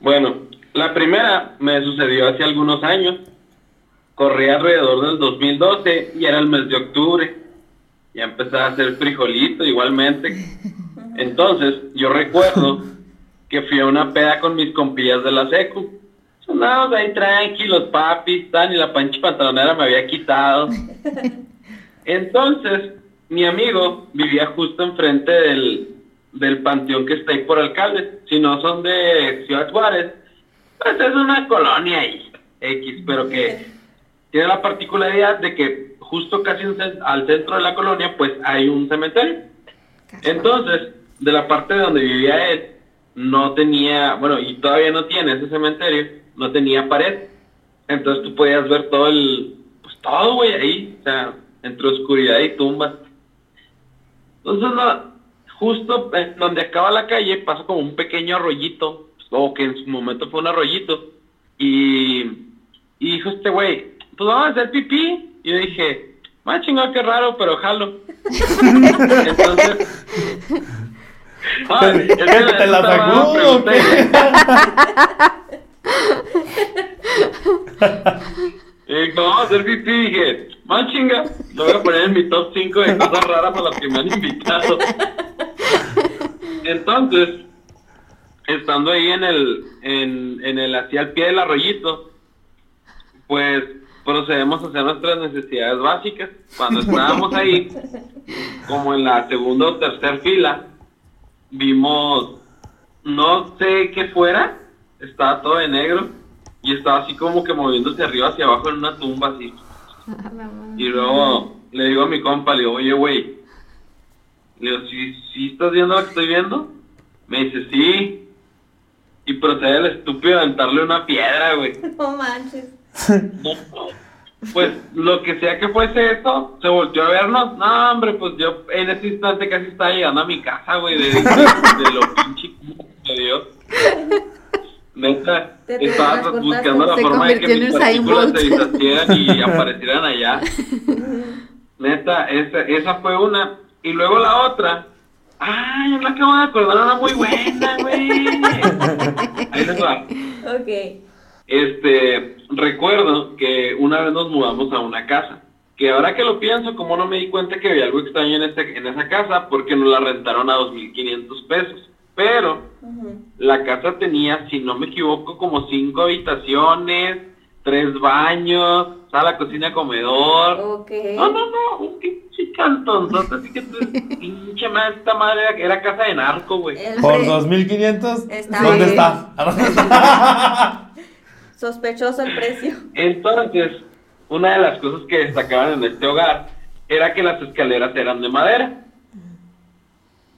Bueno, la primera me sucedió hace algunos años. Corría alrededor del 2012 y era el mes de octubre. Ya empezaba a hacer frijolito igualmente. Entonces, yo recuerdo que fui a una peda con mis compillas de la secu. Andábamos ahí tranquilos, papis, tan, y la pancha pantalonera me había quitado. Entonces, mi amigo vivía justo enfrente del, del panteón que está ahí por alcalde. Si no son de Ciudad Juárez, pues es una colonia ahí, X, pero que tiene la particularidad de que justo casi al centro de la colonia, pues hay un cementerio. Entonces, de la parte de donde vivía él, no tenía, bueno, y todavía no tiene ese cementerio, no tenía pared. Entonces tú podías ver todo el, pues todo, güey, ahí, o sea, entre oscuridad y tumbas. Entonces, no, justo en donde acaba la calle pasa como un pequeño arroyito, o que en su momento fue un arroyito, y, y dijo este güey, pues vamos a hacer pipí. Y yo dije, más chingado, qué raro, pero jalo. Entonces... Que ¿Qué, te la sacó. Y dije, vamos a hacer pipí. Dije, más chinga, lo voy a poner en mi top 5 de cosas raras a las que me han invitado. Entonces, estando ahí en el, en, en el, hacia el pie del arroyito, pues procedemos a hacer nuestras necesidades básicas. Cuando estábamos ahí, como en la segunda o tercera fila, vimos, no sé qué fuera, estaba todo de negro y estaba así como que moviéndose arriba hacia abajo en una tumba así. Y luego le digo a mi compa, le digo, oye, güey, le digo, ¿sí, ¿sí estás viendo lo que estoy viendo? Me dice, sí. Y procede el estúpido a aventarle una piedra, güey. No manches. No, pues lo que sea que fuese eso, se volvió a vernos. No, hombre, pues yo en ese instante casi estaba llegando a mi casa, güey, de, de, de lo pinche Dios. Neta, estaba buscando la forma de que mis partículas se deshacieran y aparecieran allá. Neta, esa, esa fue una. Y luego la otra. Ay, me acabo de acordar una muy buena, güey. Ahí les va. Ok. Este, recuerdo que una vez nos mudamos a una casa. Que ahora que lo pienso, como no me di cuenta que había algo extraño en, este, en esa casa, porque nos la rentaron a 2.500 pesos. Pero la casa tenía, si no me equivoco, como cinco habitaciones, tres baños, sala, cocina, comedor. Ok. No, no, no, un pinche cantonzote, así que pinche madre, esta madre era, era casa de narco, güey. Por pre- 2500, Está ¿dónde está? Sospechoso el precio. Entonces, una de las cosas que destacaban en este hogar era que las escaleras eran de madera.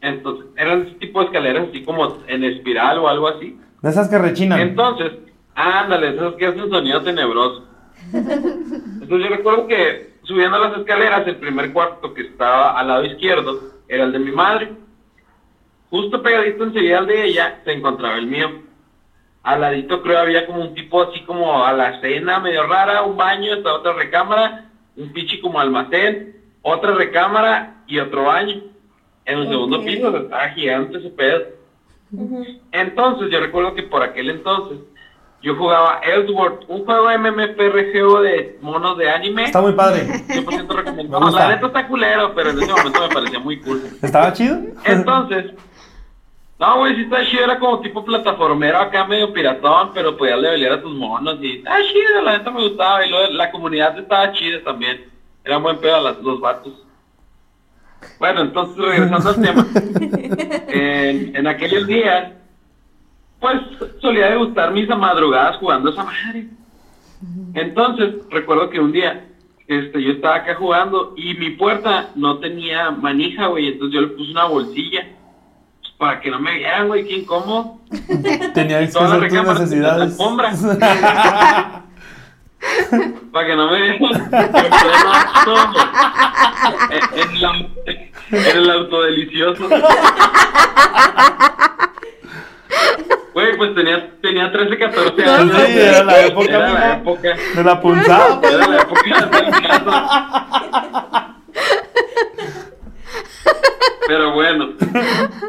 Entonces, eran ese tipo de escaleras así como en espiral o algo así. De esas que rechinan. Entonces, ándale, esas que hacen sonido tenebroso. Entonces yo recuerdo que subiendo las escaleras, el primer cuarto que estaba al lado izquierdo era el de mi madre. Justo pegadito enseguida al de ella se encontraba el mío. Al ladito creo había como un tipo así como a la cena medio rara, un baño, esta otra recámara, un pichi como almacén, otra recámara y otro baño. En el segundo piso estaba gigante ese pedo. Entonces, yo recuerdo que por aquel entonces yo jugaba Ellsworth, un juego MMPRGO de monos de anime. Está muy padre. 100% Me recomendado. La neta está culero, pero en ese momento me parecía muy cool. ¿Estaba chido? Entonces, no, güey, sí está chido, era como tipo plataformero acá medio piratón, pero podías levelear a tus monos y está chido, la neta me gustaba. Y luego la comunidad estaba chida también. Eran buen pedo las, los vatos. Bueno, entonces regresando al tema. en, en aquellos días, pues solía degustar mis madrugadas jugando esa madre. Entonces, recuerdo que un día este, yo estaba acá jugando y mi puerta no tenía manija, güey, entonces yo le puse una bolsilla pues, para que no me vieran, güey, qué incómodo. Tenía que la hacer tus necesidades. Para que no me vieran en la- en el autodelicioso. Güey, pues tenía, tenía 13, 14 Sí, años. era la época, Era la época. De la punzada. Era la época de caso. Pero bueno,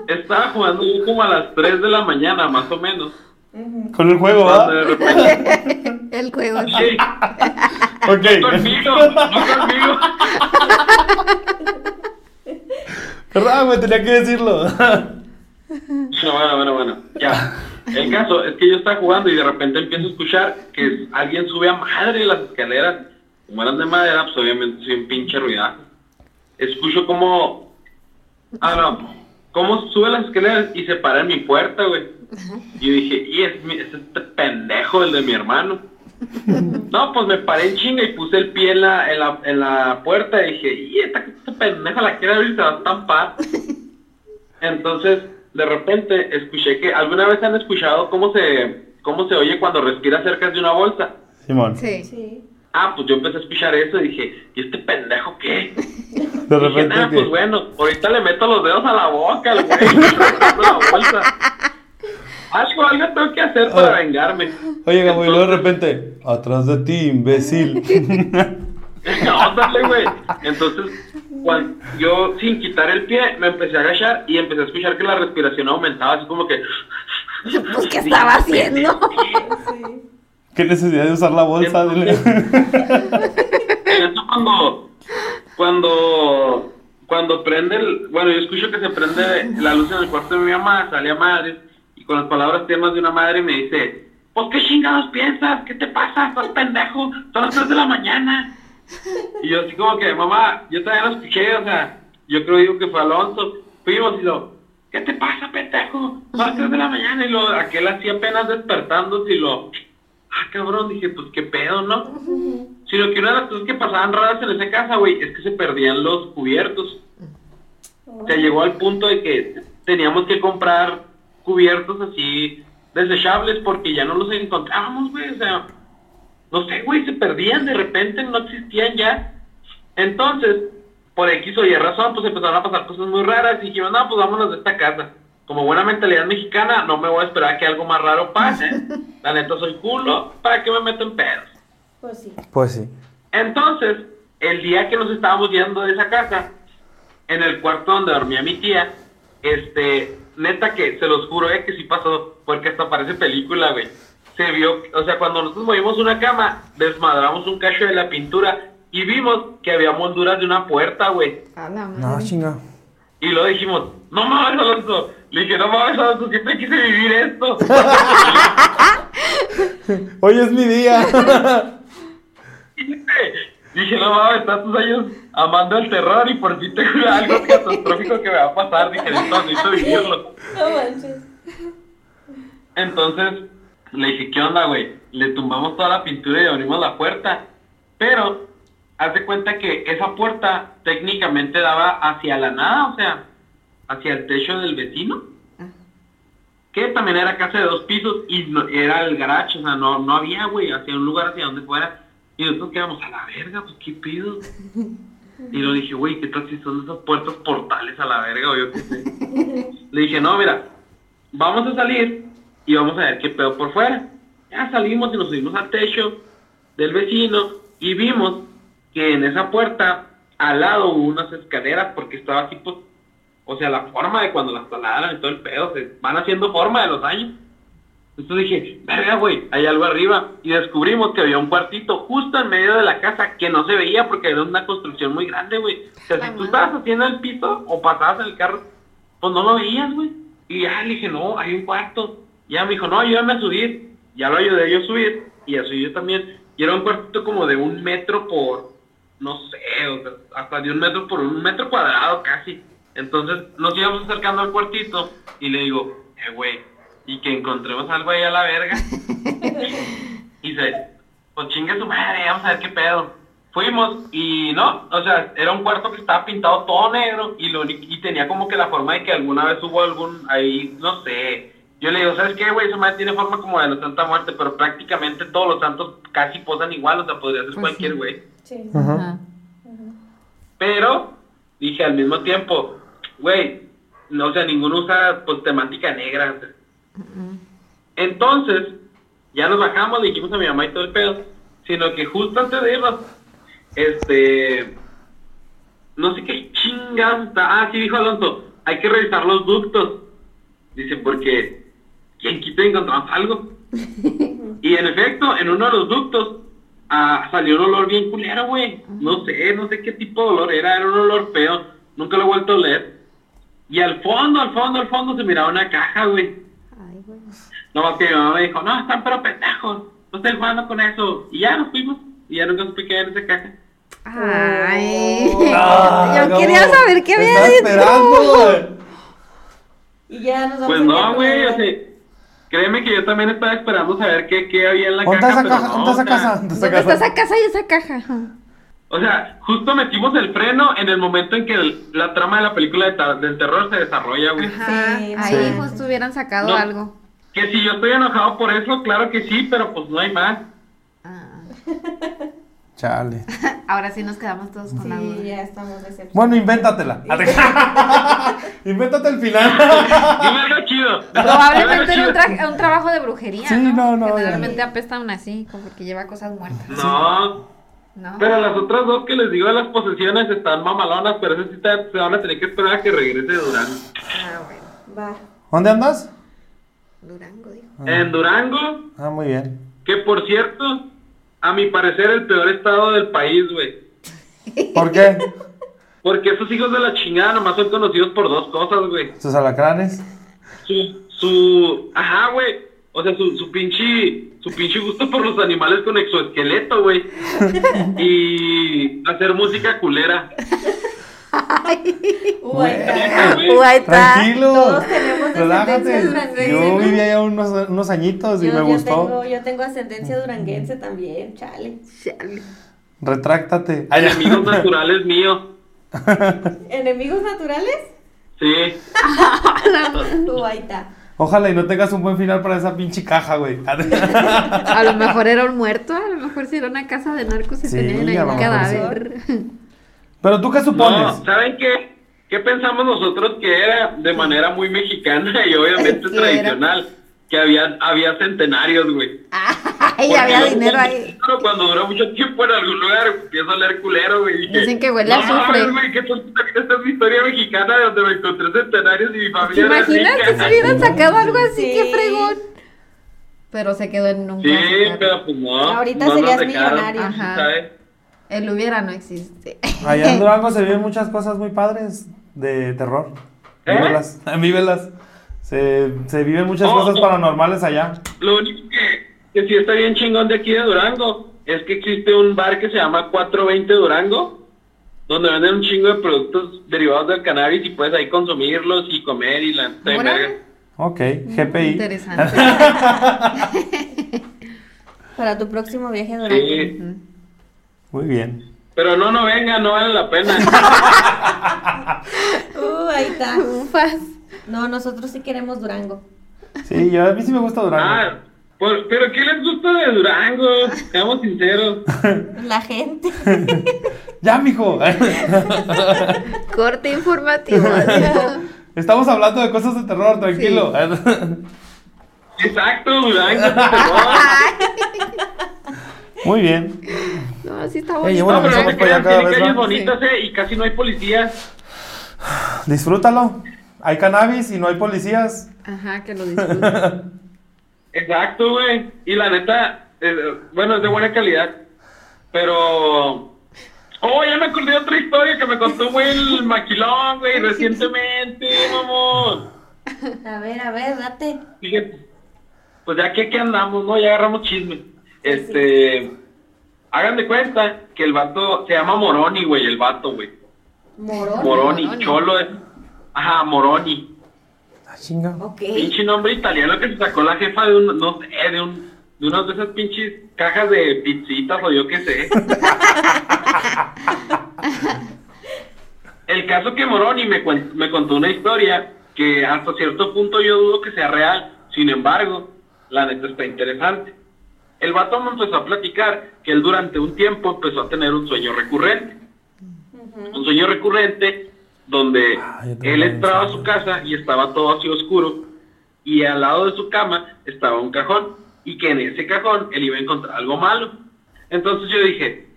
estaba jugando yo como a las 3 de la mañana, más o menos. Con el juego, repente, El juego. sí, Ok. conmigo, no conmigo. Perdón, güey, tenía que decirlo. No, bueno, bueno, bueno, ya. El caso es que yo estaba jugando y de repente empiezo a escuchar que alguien sube a madre las escaleras. Como eran de madera, pues obviamente soy un pinche ruidazo. Escucho como... Ah, no. Cómo sube las escaleras y se para en mi puerta, güey. Y yo dije, y es, mi- es este pendejo, el de mi hermano. No, pues me paré en chinga y puse el pie en la, en la, en la puerta y dije, y esta, esta pendeja la quiere abrir y se va a estampar. Entonces, de repente, escuché que, ¿alguna vez han escuchado cómo se, cómo se oye cuando respiras cerca de una bolsa? Simón. Sí. Sí. Ah, pues yo empecé a escuchar eso y dije, ¿y este pendejo qué? De Dije, repente "Nah, pues bueno, ahorita le meto los dedos a la boca al güey, la bolsa. Algo, algo tengo que hacer para Ah. vengarme. Oye, Gabo, y luego de repente, atrás de ti, imbécil. No, dale, güey. Entonces, cuando yo sin quitar el pie, me empecé a agachar y empecé a escuchar que la respiración aumentaba, así como que. Pues, ¿qué estaba haciendo? ¿Qué necesidad de usar la bolsa? Cuando, cuando, cuando prende el, bueno, yo escucho que se prende la luz en el cuarto de mi mamá, sale a madre, y con las palabras tiernas de una madre me dice, pues qué chingados piensas, ¿qué te pasa? Estás pendejo, son las 3 de la mañana. Y yo así como que, mamá, yo también lo escuché, o sea, yo creo digo que fue Alonso, fuimos y lo, ¿qué te pasa, pendejo? Son las 3 de la mañana, y lo, aquel así apenas despertándose y lo, ah, cabrón, dije, pues qué pedo, ¿no? Sino que una de las cosas que pasaban raras en esa casa, güey, es que se perdían los cubiertos. O sea, llegó al punto de que teníamos que comprar cubiertos así desechables porque ya no los encontrábamos, güey. O sea, no sé, güey, se perdían de repente, no existían ya. Entonces, por X o Y razón, pues empezaron a pasar cosas muy raras y no, pues vámonos de esta casa. Como buena mentalidad mexicana, no me voy a esperar a que algo más raro pase. La neta soy culo, ¿para qué me meto en pedos? Pues sí. Pues sí. Entonces, el día que nos estábamos yendo de esa casa, en el cuarto donde dormía mi tía, este, neta que se los juro, eh, que sí pasó, porque hasta parece película, güey. Se vio, o sea, cuando nosotros movimos una cama, desmadramos un cacho de la pintura y vimos que había molduras de una puerta, güey. A la No, madre. chinga. Y luego dijimos, no mames, Alonso. Le dije, no mames, Alonso, siempre quise vivir esto. Hoy es mi día. Dije, no mames, tantos años amando el terror y por fin tengo algo catastrófico que me va a pasar. Dije, necesito, necesito vivirlo. No manches. Entonces le dije, ¿qué onda, güey? Le tumbamos toda la pintura y abrimos la puerta. Pero, haz de cuenta que esa puerta técnicamente daba hacia la nada, o sea, hacia el techo del vecino. Que también era casa de dos pisos y no- era el garage, o sea, no, no había, güey, hacia un lugar hacia donde fuera. Y nosotros quedamos a la verga, pues qué pido. Y lo dije, güey, ¿qué tal si son esas puertas portales a la verga o yo qué sé? Le dije, no, mira, vamos a salir y vamos a ver qué pedo por fuera. Ya salimos y nos subimos al techo del vecino y vimos que en esa puerta al lado hubo unas escaleras porque estaba así, pues, o sea, la forma de cuando las talaron y todo el pedo, se van haciendo forma de los años. Entonces dije, verga, güey, hay algo arriba. Y descubrimos que había un cuartito justo en medio de la casa que no se veía porque era una construcción muy grande, güey. O sea, si tú estabas haciendo el piso o pasabas en el carro, pues no lo veías, güey. Y ya le dije, no, hay un cuarto. Ya me dijo, no, ayúdame a subir. Ya lo ayudé yo a subir. Y ya subí yo también. Y era un cuartito como de un metro por, no sé, o sea, hasta de un metro por un metro cuadrado casi. Entonces nos íbamos acercando al cuartito y le digo, eh, güey, y que encontremos algo ahí a la verga. y dice, pues chingue su madre, vamos a ver qué pedo. Fuimos y no, o sea, era un cuarto que estaba pintado todo negro y, lo, y tenía como que la forma de que alguna vez hubo algún, ahí, no sé. Yo le digo, ¿sabes qué, güey? Esa madre tiene forma como de la Santa Muerte, pero prácticamente todos los santos casi posan igual, o sea, podría ser Pues cualquier sí. güey. Sí. Ajá. Ajá. Pero dije al mismo tiempo, güey, no, o sea, ninguno usa pues temática negra. Entonces, ya nos bajamos, le dijimos a mi mamá y todo el pedo, sino que justo antes de irnos, este, no sé qué chingados está, ah, sí dijo Alonso, hay que revisar los ductos. Dice, porque, ¿quién quita y encontramos algo? Y en efecto, en uno de los ductos ah, salió un olor bien culero, güey. No sé, no sé qué tipo de olor era, era un olor feo. Nunca lo he vuelto a oler. Y al fondo, al fondo, al fondo se miraba una caja, güey. Ay, güey. No, más que mi mamá me dijo, no, están pero pendejos. No estén jugando con eso. Y ya nos fuimos. Y ya nunca supe qué era en esa caja. Ay. Ah, Yo no. quería saber qué había esperando. Y ya nos vamos Pues no, güey, o sea, créeme que yo también estaba esperando saber qué, qué había en la ¿Dónde está caja. esa pero caja? no, ¿Dónde está esa casa? ¿Dónde está ¿Dónde esa está casa? esa casa y esa caja? O sea, justo metimos el freno en el momento en que el- la trama de la película de ta- del terror se desarrolla, güey. Ajá. Sí, Ahí sí. justo hubieran sacado No. algo. Que si yo estoy enojado por eso, claro que sí, pero pues no hay más. Ah. Chale. Ahora sí nos quedamos todos con la duda. Sí, ya estamos decepcionados. Bueno, invéntatela. Invéntate el final. Dime algo chido. Probablemente era un, tra- trabajo de brujería, Sí, ¿no? no, no, Generalmente ya. apesta aún así, como porque lleva cosas muertas. No, ¿No? pero las otras dos que les digo de las posesiones están mamalonas, pero esas sí te- se van a tener que esperar a que regrese Durango. Ah, bueno. Va. ¿Dónde andas? Durango, dijo. En Durango, Ah, muy bien. que por cierto, a mi parecer el peor estado del país, güey. ¿Por qué? Porque esos hijos de la chingada nomás son conocidos por dos cosas, güey. Sus alacranes. su, su, ajá, güey, o sea, su, su pinche, su pinche gusto por los animales con exoesqueleto, güey, y hacer música culera. Uy. Tranquilo. Todos tenemos Relájate. descendencia duranguense, Yo ¿no? viví allá unos, unos añitos y yo, me yo gustó. Tengo, yo tengo ascendencia duranguense también, chale. Chale. Retráctate. Ay, Enemigos naturales míos. ¿Enemigos naturales? Sí. Está. Ojalá y no tengas un buen final para esa pinche caja, güey. A lo mejor era un muerto, a lo mejor sí era una casa de narcos y Sí, tenían ahí un mejor cadáver. Pero tú qué supones? No, ¿saben qué? ¿qué pensamos nosotros que era de manera muy mexicana y obviamente tradicional? Que había, había centenarios, güey. Ay, Porque había dinero cuando- ahí. Cuando dura mucho tiempo en algún lugar, empieza a oler culero, güey. Dicen que huele a no azufre". mames, güey, también esta es mi historia mexicana de donde me encontré centenarios y mi ¿Te familia era imaginas rica. que se hubieran sacado algo así? Sí. ¡Qué fregón! Pero se quedó en un Sí, caso, pero pues no. Ahorita no serías millonario. Ajá. ¿sabes? El hubiera no existe. Allá en Durango se viven muchas cosas muy padres de terror. ¿Eh? Vívelas, vívelas. Se, se viven muchas Oh, cosas oh. paranormales allá. Lo único que, que sí está bien chingón de aquí de Durango es que existe un bar que se llama 420 Durango, donde venden un chingo de productos derivados del cannabis y puedes ahí consumirlos y comer y la. Ok, GPI. Interesante. Para tu próximo viaje a Durango. Sí, Muy bien. pero no, no venga, no vale la pena. Uh, ahí está. Ufas. No, nosotros sí queremos Durango. Sí, yo, a mí sí me gusta Durango. Ah, por- pero ¿qué les gusta de Durango? Seamos sinceros. La gente. Ya, mijo. Corte informativo. Estamos hablando de cosas de terror, tranquilo. Exacto, Durango, favor. Muy bien. No, sí está Ey, bonito. bueno, No, pero es que cada vez calles más. bonitas, eh, y casi no hay policías. Disfrútalo. Hay cannabis y no hay policías. Ajá, que lo disfruten. Exacto, güey. Y la neta, eh, bueno, es de buena calidad. Pero. Oh, ya me acordé de otra historia que me contó, güey, el maquilón, güey, recientemente, mamón. A ver, a ver, date. Fíjate. Pues ya que aquí andamos, ¿no? Ya agarramos chisme. Este. Hagan de cuenta que el vato se llama Moroni, güey, el vato, güey. Moroni, Moroni. cholo. es- Ajá, Moroni. Ah, chinga. Ok. Pinche nombre italiano que se sacó la jefa de un, no sé, de un, de unas de esas pinches cajas de pizzitas o yo qué sé. El caso que Moroni me, me contó una historia que hasta cierto punto yo dudo que sea real, sin embargo, la neta está interesante. El vato me empezó a platicar que él durante un tiempo empezó a tener un sueño recurrente. Un sueño recurrente donde Ah, él entraba a su casa y estaba todo así oscuro y al lado de su cama estaba un cajón y que en ese cajón él iba a encontrar algo malo. Entonces yo dije,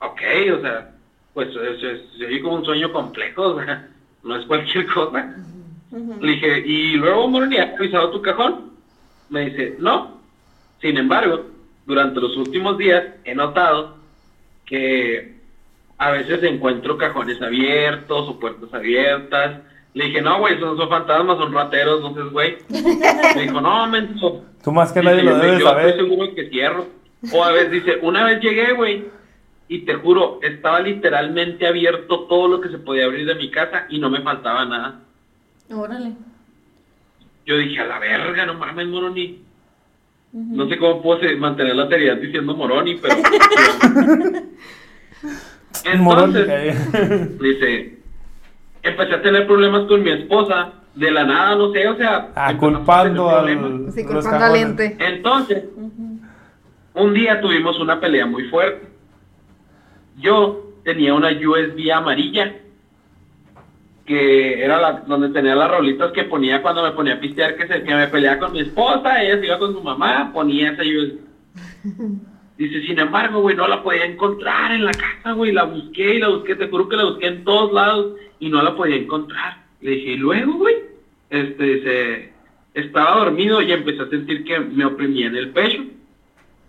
ok, o sea, pues se oye como un sueño complejo, o sea, no es cualquier cosa. Le dije, ¿y luego Moroni has revisado tu cajón? Me dice, no. Sin embargo, durante los últimos días he notado que a veces encuentro cajones abiertos o puertas abiertas. Le dije, no, güey, son, son fantasmas, son rateros, no sé, güey. Me dijo, no, menso. Tú más que nadie lo yo- debes yo saber. Estoy seguro que cierro. O a veces dice, una vez llegué, güey, y te juro, estaba literalmente abierto todo lo que se podía abrir de mi casa y no me faltaba nada. Órale. Yo dije, a la verga, no mames, No sé cómo puedo mantener la seriedad diciendo Moroni, pero... Entonces, dice, empecé a tener problemas con mi esposa, de la nada, no sé, o sea... Ah, culpando al. Sí, culpando al ente. Entonces, un día tuvimos una pelea muy fuerte. Yo tenía una USB amarilla, que era la, donde tenía las rolitas que ponía cuando me ponía a pistear, que, se, que me peleaba con mi esposa, ella se iba con su mamá, ponía esa USB. Dice, sin embargo, güey, no la podía encontrar en la casa, güey, la busqué y la busqué, te juro que la busqué en todos lados y no la podía encontrar. Le dije, y luego, güey, este, dice, estaba dormido y empecé a sentir que me oprimía en el pecho.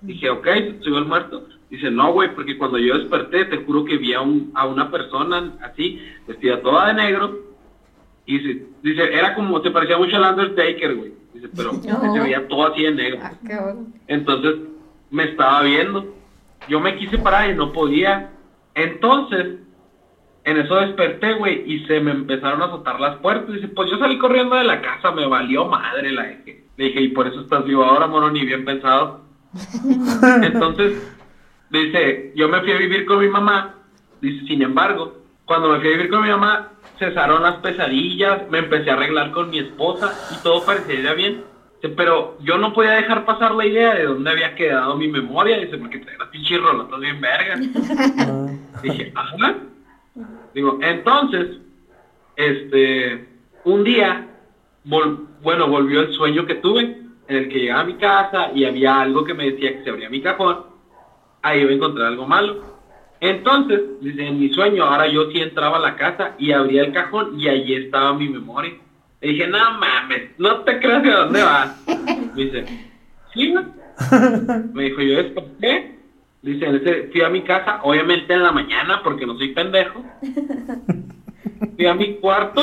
Dije, ok, soy el muerto. Dice, no, güey, porque cuando yo desperté, te juro que vi a, un, a una persona así, vestida toda de negro. Y dice, dice, era como, se parecía mucho al Undertaker, güey. Dice, pero No. se veía todo así de negro. Ah, qué bueno. Entonces me estaba viendo. Yo me quise parar y no podía. Entonces, en eso desperté, güey, y se me empezaron a azotar las puertas. Dice, pues yo salí corriendo de la casa, me valió madre la dije. Le dije, y por eso estás vivo ahora, mono, ni bien pensado. Entonces, dice, yo me fui a vivir con mi mamá. Dice, sin embargo, cuando me fui a vivir con mi mamá, cesaron las pesadillas, me empecé a arreglar con mi esposa y todo parecía ir bien. Dice, Pero yo no podía dejar pasar la idea de dónde había quedado mi memoria. Dice, porque traía las pinches rolotas bien verga. Dije, ajá. Digo, entonces, este, un día, vol- bueno, volvió el sueño que tuve, en el que llegaba a mi casa y había algo que me decía que se abría mi cajón, ahí iba a encontrar algo malo. Entonces, dice, en mi sueño, ahora yo sí entraba a la casa y abría el cajón y allí estaba mi memoria. Le dije, no mames, no te creas de dónde vas. Me dice, sí, güey". Me dijo, yo, ¿es por qué? Dice, "Ese- fui a mi casa, obviamente en la mañana, porque no soy pendejo. Fui a mi cuarto,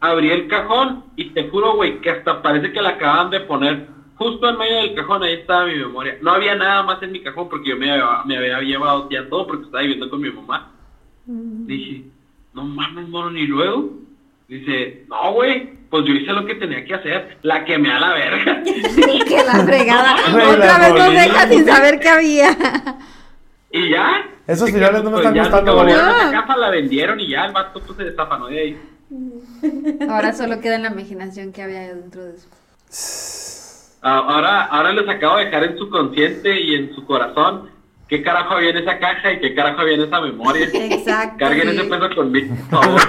abrí el cajón y te juro, güey, que hasta parece que la acaban de poner justo en medio del cajón, ahí estaba mi memoria. No había nada más en mi cajón porque yo me había, me había llevado ya todo porque estaba viviendo con mi mamá. Dije, no mames, mono, ni luego. Dice, no, güey, pues yo hice lo que tenía que hacer, la quemé a la verga. que la fregada. Otra la vez nos deja sin saber qué había. y ya. Esos finales no me pues, están gustando, güey. la casa, la vendieron y ya el vato pues, se desafanó de ahí. Ahora solo queda en la imaginación que había dentro de eso. Ah, Ahora, ahora les acabo de dejar en su consciente y en su corazón qué carajo había en esa caja y qué carajo había en esa memoria. Exacto. Carguen ese peso conmigo, por favor.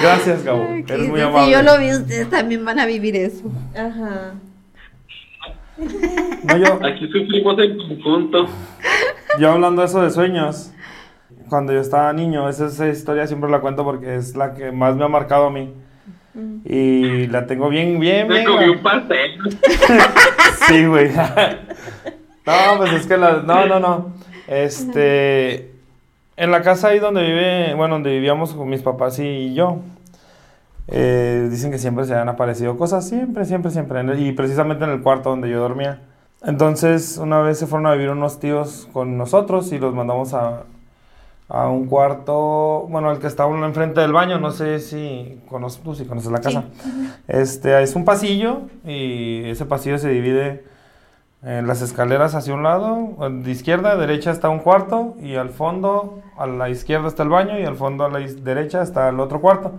Gracias, Gabo. Eres muy amable. Si yo lo vi, ustedes también van a vivir eso. Ajá. No, yo, Aquí sufrimos en conjunto. yo hablando de eso de sueños, cuando yo estaba niño, esa, esa historia siempre la cuento porque es la que más me ha marcado a mí. Y la tengo bien, bien, Me bien. comí gra- un pastel. Sí, güey. no, pues es que la... No, no, no. Este... En la casa ahí donde vive, bueno, donde vivíamos con mis papás y yo, eh, dicen que siempre se han aparecido cosas, siempre, siempre, siempre. Y precisamente en el cuarto donde yo dormía. Entonces, una vez se fueron a vivir unos tíos con nosotros y los mandamos a, a un cuarto, bueno, el que estaba uno enfrente del baño, no sé si conoces, tú si conoces la casa. Este, es un pasillo y ese pasillo se divide en las escaleras hacia un lado, de izquierda a derecha está un cuarto y al fondo a la izquierda está el baño y al fondo a la derecha está el otro cuarto.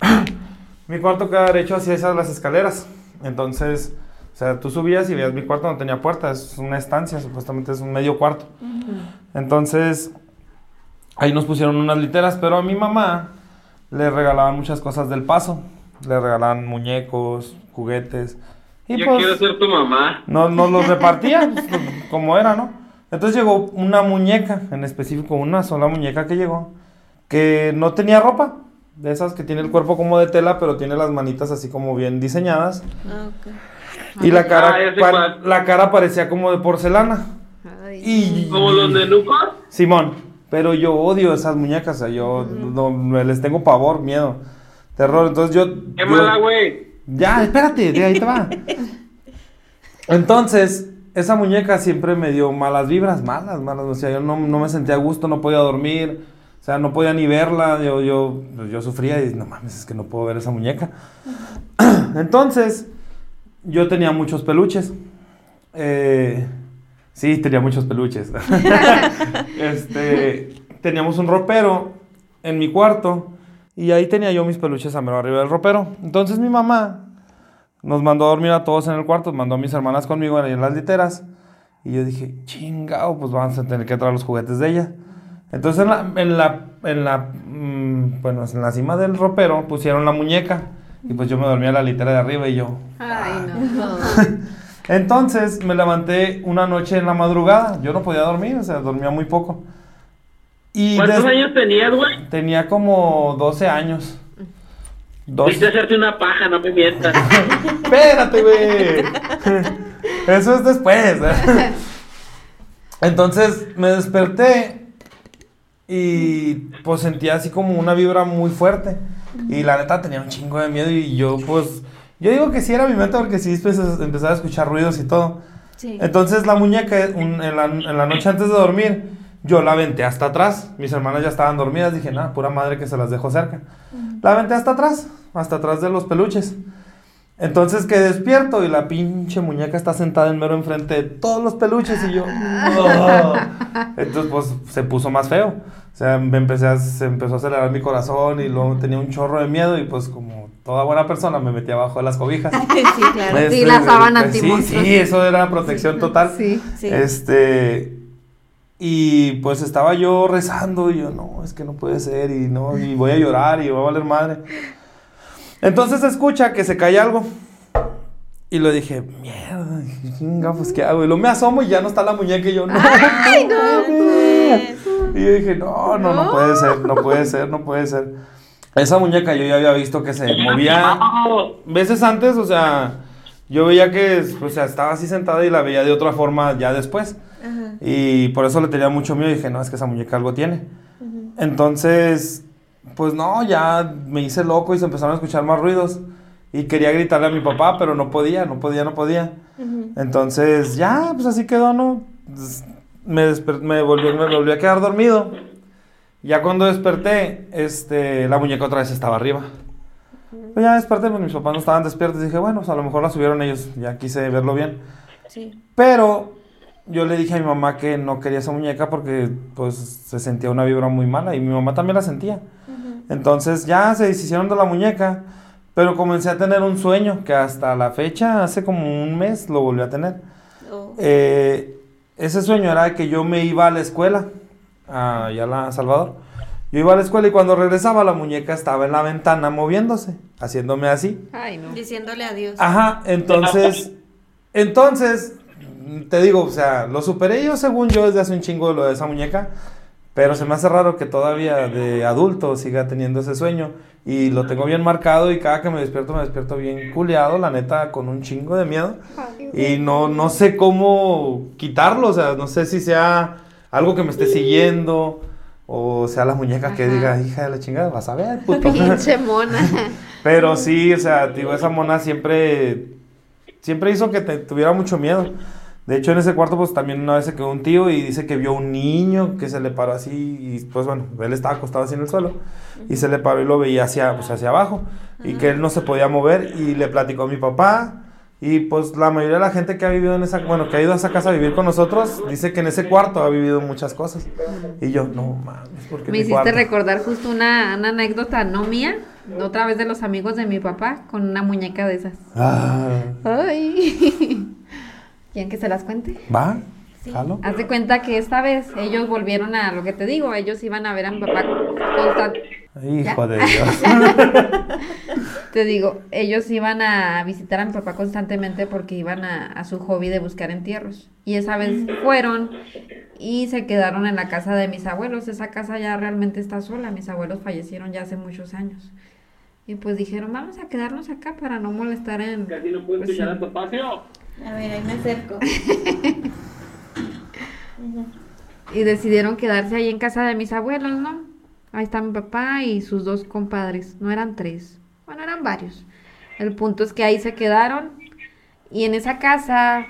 mi cuarto queda derecho hacia esas las escaleras. Entonces, o sea, tú subías y veías mi cuarto no tenía puerta, es una estancia, supuestamente es un medio cuarto. Entonces, ahí nos pusieron unas literas, pero a mi mamá le regalaban muchas cosas del paso. Le regalaban muñecos, juguetes. Y Yo pues, quiero ser tu mamá. no, nos los repartía pues, como era, ¿no? Entonces llegó una muñeca, en específico una sola muñeca que llegó, que no tenía ropa, de esas que tiene el cuerpo como de tela, pero tiene las manitas así como bien diseñadas. Ah, ok. Y la cara, Ah, cuál. la cara parecía como de porcelana. Ay. Y Como los de Nucor. Simón, pero yo odio esas muñecas, o sea, yo no, no- les tengo pavor, miedo, terror. Entonces yo. Qué yo- mala, güey. Ya, espérate, de ahí te va. Entonces, esa muñeca siempre me dio malas vibras, malas, malas. O sea, yo no, no me sentía a gusto, no podía dormir. O sea, no podía ni verla. Yo, yo, yo sufría y no mames, es que no puedo ver esa muñeca. Entonces, yo tenía muchos peluches. Eh, sí, tenía muchos peluches. este, teníamos un ropero en mi cuarto y ahí tenía yo mis peluches a mero arriba del ropero. Entonces mi mamá nos mandó a dormir a todos en el cuarto, mandó a mis hermanas conmigo en las literas. Y yo dije, chingao, pues vamos a tener que traer los juguetes de ella. Entonces en la, en la, en la, mm, bueno, en la cima del ropero pusieron la muñeca. Y pues yo me dormía en la litera de arriba y yo, Ay, no. Entonces me levanté una noche en la madrugada. Yo no podía dormir, o sea, dormía muy poco. Y ¿Cuántos años tenías, güey? tenía como 12 años. Dos- Viste hacerte una paja, no me mientas. Espérate, güey. Eso es después. Entonces me desperté y pues sentía así como una vibra muy fuerte. Y la neta tenía un chingo de miedo y yo pues... Yo digo que sí era mi mente porque sí empecé- empezaba a escuchar ruidos y todo. Sí. Entonces la muñeca, un- en, la, en la noche antes de dormir, yo la aventé hasta atrás. Mis hermanas ya estaban dormidas. Dije, nada, pura madre que se las dejo cerca. La aventé hasta atrás, hasta atrás de los peluches. Entonces que despierto y la pinche muñeca está sentada en mero enfrente de todos los peluches y yo... "No". Entonces pues se puso más feo. O sea, me empecé a, se empezó a acelerar mi corazón y luego tenía un chorro de miedo y pues como toda buena persona me metí abajo de las cobijas. Sí, claro. Este, Sí, la sábana pues, Sí, sí, eso era protección total. Sí. Sí. Este. Y pues estaba yo rezando y yo, no, es que no puede ser y no, y voy a llorar y va a valer madre. Entonces escucha que se cae algo. Y lo dije, mierda, chinga, pues qué hago. Y luego me asomo y ya no está la muñeca y yo, no. ¡Ay, no! mames". Y yo dije, no, no, no puede ser, no puede ser, no puede ser. Esa muñeca yo ya había visto que se movía veces antes, o sea, yo veía que, o sea, estaba así sentada y la veía de otra forma ya después. Ajá. Y por eso le tenía mucho miedo y dije, no, es que esa muñeca algo tiene. Entonces, pues no, ya me hice loco y se empezaron a escuchar más ruidos. Y quería gritarle a mi papá, pero no podía, no podía, no podía. Ujú. Entonces, ya, pues así quedó, ¿no? Me, desper- me, volví, me volví a quedar dormido. Ya cuando desperté, este, la muñeca otra vez estaba arriba. Pues ya desperté, pues mis papás no estaban despiertos. Dije, bueno, pues a lo mejor la subieron ellos. Ya quise verlo bien. Sí. Pero yo le dije a mi mamá que no quería esa muñeca porque pues se sentía una vibra muy mala y mi mamá también la sentía. Entonces ya se deshicieron de la muñeca, pero comencé a tener un sueño que hasta la fecha, hace como un mes, lo volví a tener. Oh. Eh, ese sueño era que yo me iba a la escuela, allá a la Salvador. Yo iba a la escuela y cuando regresaba la muñeca estaba en la ventana moviéndose, haciéndome así. Ay, no. Diciéndole adiós. Ajá, entonces, entonces, te digo, o sea, lo superé yo según yo desde hace un chingo lo de esa muñeca, pero se me hace raro que todavía de adulto siga teniendo ese sueño y lo tengo bien marcado y cada que me despierto me despierto bien culeado, la neta, con un chingo de miedo y no, no sé cómo quitarlo, o sea, no sé si sea algo que me esté siguiendo o sea la muñeca que diga, hija de la chingada, vas a ver, puto. Pinche mona. Pero sí, o sea, digo, esa mona siempre, siempre hizo que te tuviera mucho miedo. De hecho, en ese cuarto, pues también una vez se quedó un tío y dice que vio un niño que se le paró así y pues bueno, él estaba acostado así en el suelo y se le paró y lo veía hacia, pues, hacia abajo y que él no se podía mover y le platicó a mi papá y pues la mayoría de la gente que ha vivido en esa, bueno, que ha ido a esa casa a vivir con nosotros, dice que en ese cuarto ha vivido muchas cosas. Y yo, no mames, ¿por qué Me hiciste cuarto? recordar justo una, una anécdota, no mía, otra vez de los amigos de mi papá, con una muñeca de esas. Ah, Ay. ¿Quieren que se las cuente? ¿Va? Sí. ¿Jalo? Haz de cuenta que esta vez ellos volvieron a lo que te digo, ellos iban a ver a mi papá constan- Hijo de Dios. Te digo, ellos iban a visitar a mi papá constantemente porque iban a, a su hobby de buscar entierros. Y esa vez fueron y se quedaron en la casa de mis abuelos. Esa casa ya realmente está sola. Mis abuelos fallecieron ya hace muchos años. Y pues dijeron, vamos a quedarnos acá para no molestar en... Casi no puedo pues, escuchar sí. a tu espacio. A ver, ahí me acerco. Y decidieron quedarse ahí en casa de mis abuelos, ¿no? Ahí está mi papá y sus dos compadres. No eran tres. Bueno, eran varios. El punto es que ahí se quedaron. Y en esa casa,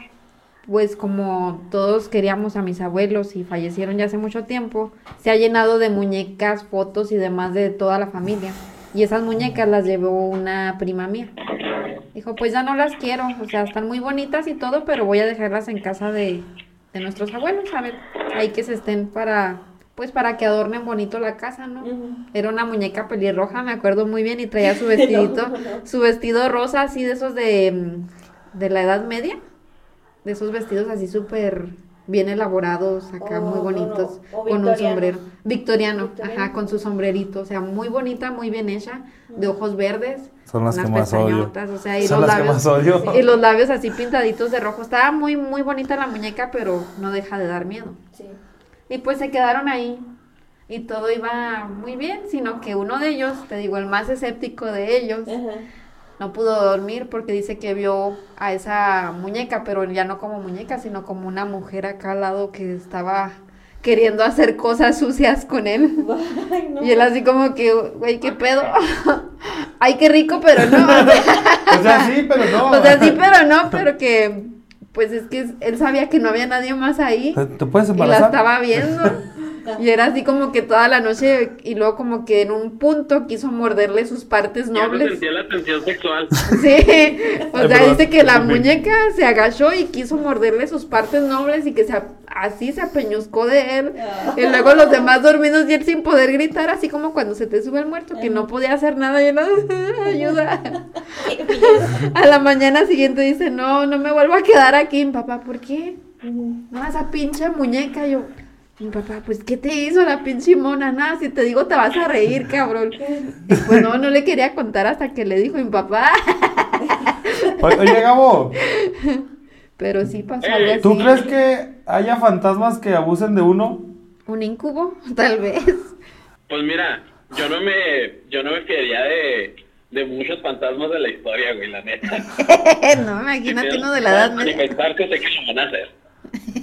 pues como todos queríamos a mis abuelos y fallecieron ya hace mucho tiempo, se ha llenado de muñecas, fotos y demás de toda la familia. Y esas muñecas las llevó una prima mía. Dijo, pues ya no las quiero, o sea, están muy bonitas y todo, pero voy a dejarlas en casa de, de nuestros abuelos, a ver, ahí que se estén para, pues para que adornen bonito la casa, ¿no? Era una muñeca pelirroja, me acuerdo muy bien, y traía su vestidito, su vestido rosa, así de esos de, mm, de la Edad Media, de esos vestidos así súper bien elaborados, acá Oh, muy bonitos, no. Con un sombrero, victoriano, Victoriano. ajá, con su sombrerito, o sea, muy bonita, muy bien hecha, de ojos verdes, Son las que más odio. pestañotas, o sea, y Son los las que labios, más odio. y los labios así pintaditos de rojo, estaba muy, muy bonita la muñeca, pero no deja de dar miedo. Sí. Y pues se quedaron ahí. Y todo iba muy bien, sino que uno de ellos, te digo, el más escéptico de ellos, Ajá. no pudo dormir porque dice que vio a esa muñeca, pero ya no como muñeca, sino como una mujer acá al lado que estaba queriendo hacer cosas sucias con él. Ay, no. Y él así como que, güey, ¿qué pedo? Ay, qué rico, pero no. O sea, sí, pero no. O sea, sí, pero no, pero que, pues es que él sabía que no había nadie más ahí. ¿Te puedes Y la embarazar? estaba viendo. Y era así como que toda la noche, y luego como que en un punto quiso morderle sus partes Ya no nobles. sentía la tensión sexual. Sí, o Ay, sea, dice que la muñeca se agachó y quiso morderle sus partes nobles y que se, así se apeñuscó de él. Y luego los demás dormidos y él sin poder gritar, así como cuando se te sube el muerto, que no podía hacer nada y él, ayuda. A la mañana siguiente dice, no, no me vuelvo a quedar aquí, papá, ¿por qué? No, esa pinche muñeca, yo, Mi papá, pues, ¿qué te hizo la pinche mona? Nada, si te digo te vas a reír, cabrón. Y pues no, no le quería contar hasta que le dijo mi papá. Oye, Gabo, Pero sí pasó algo así. ¿tú crees que haya fantasmas que abusen de uno? ¿Un incubo? Tal vez. Pues mira, yo no me, yo no me fiaría de, de muchos fantasmas de la historia, güey, la neta. no, imagínate uno de la edad media. manifestarse, sé que lo van a hacer.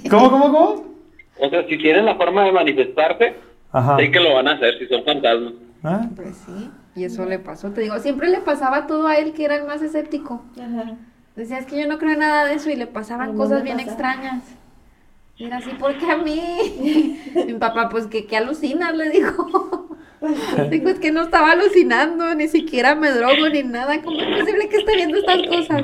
¿Cómo, cómo, cómo? O sea, si tienen la forma de manifestarse, Ajá. sé que lo van a hacer si son fantasmas. ¿Ah? Pues sí, y eso le pasó. Te digo, siempre le pasaba todo a él que era el más escéptico. Ajá. Decía, es que yo no creo en nada de eso y le pasaban No cosas bien pasa. extrañas. Era así, ¿por qué a mí? Mi papá, pues, que qué alucinas? Le dijo. Dijo, es que no estaba alucinando, ni siquiera me drogo ni nada. ¿Cómo es posible que esté viendo estas cosas?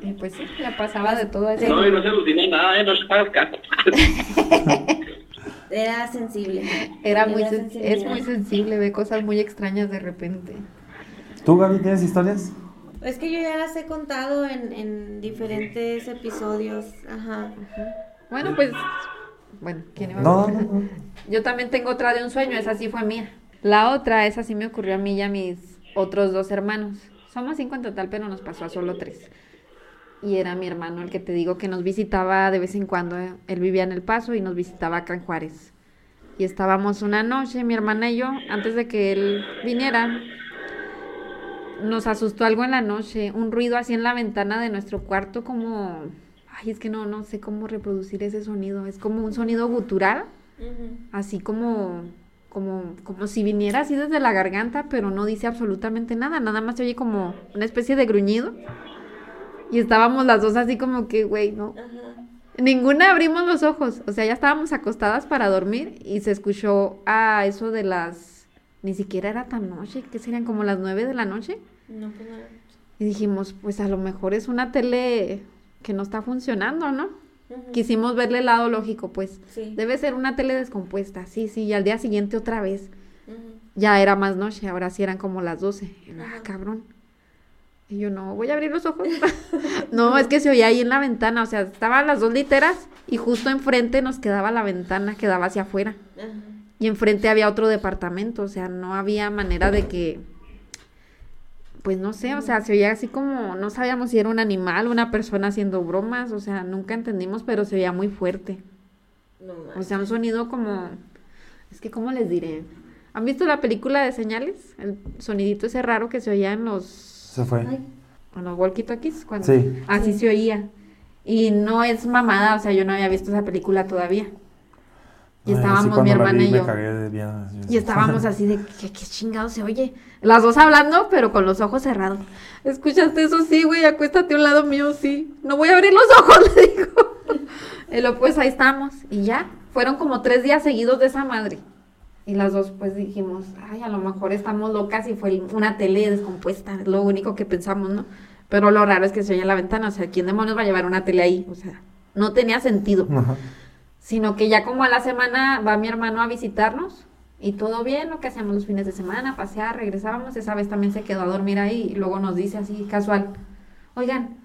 Y pues sí, le pasaba de todo ese. No, y no se alucina nada, ¿eh? no se. Era sensible. Era muy, Tenía sen- es muy sensible, ve cosas muy extrañas de repente. ¿Tú, Gaby, tienes historias? Es que yo ya las he contado en, en diferentes episodios. Ajá. Bueno, pues, bueno, ¿quién iba a No, decir? no, no. Yo también tengo otra de un sueño, esa sí fue mía. La otra, esa sí me ocurrió a mí y a mis otros dos hermanos. Somos cinco en total, pero nos pasó a solo tres. Y era mi hermano el que te digo que nos visitaba de vez en cuando. eh. Él vivía en El Paso y nos visitaba acá en Juárez. Y estábamos una noche, mi hermana y yo, antes de que él viniera, nos asustó algo en la noche, un ruido así en la ventana de nuestro cuarto como... Ay, es que no, no sé cómo reproducir ese sonido. Es como un sonido gutural así como, como, como si viniera así desde la garganta, pero no dice absolutamente nada, nada más se oye como una especie de gruñido. Y estábamos las dos así como que, güey, no. Ninguna abrimos los ojos, o sea, ya estábamos acostadas para dormir y se escuchó a eso de las, ni siquiera era tan noche, que serían como las nueve de la noche. No, pues Y dijimos, pues a lo mejor es una tele que no está funcionando, ¿no? Quisimos verle el lado lógico, pues. Sí. Debe ser una tele descompuesta, sí, sí, y al día siguiente otra vez. Ya era más noche, ahora sí eran como las 12. Y yo, ah, cabrón. Y yo, no, voy a abrir los ojos. no, es que se oía ahí en la ventana, o sea, estaban las dos literas y justo enfrente nos quedaba la ventana, quedaba hacia afuera. Ajá. Y enfrente había otro departamento, o sea, no había manera de que, pues no sé, o sea, se oía así como, no sabíamos si era un animal, una persona haciendo bromas, o sea, nunca entendimos, pero se oía muy fuerte. No O sea, un sonido como, es que, ¿cómo les diré? ¿Han visto la película de señales? El sonidito ese raro que se oía en los, Se fue. en los walkie-talkies. Cuando... Sí. Así se oía. Y no es mamada, o sea, yo no había visto esa película todavía. Y sí, estábamos cuando mi hermana vi, y yo. bien, así. Y estábamos así de, ¿qué, qué chingado se oye? Las dos hablando, pero con los ojos cerrados. ¿Escuchaste eso? Sí, güey, acuéstate a un lado mío, sí. No voy a abrir los ojos, le dijo. Y luego, pues ahí estamos. Y ya, fueron como tres días seguidos de esa madre. Y las dos, pues dijimos, ay, a lo mejor estamos locas y fue una tele descompuesta. Es lo único que pensamos, ¿no? Pero lo raro es que se oye en la ventana. O sea, ¿quién demonios va a llevar una tele ahí? O sea, no tenía sentido Ajá. sino que ya como a la semana va mi hermano a visitarnos y todo bien, lo que hacíamos los fines de semana, pasear, regresábamos, esa vez también se quedó a dormir ahí y luego nos dice así casual, oigan,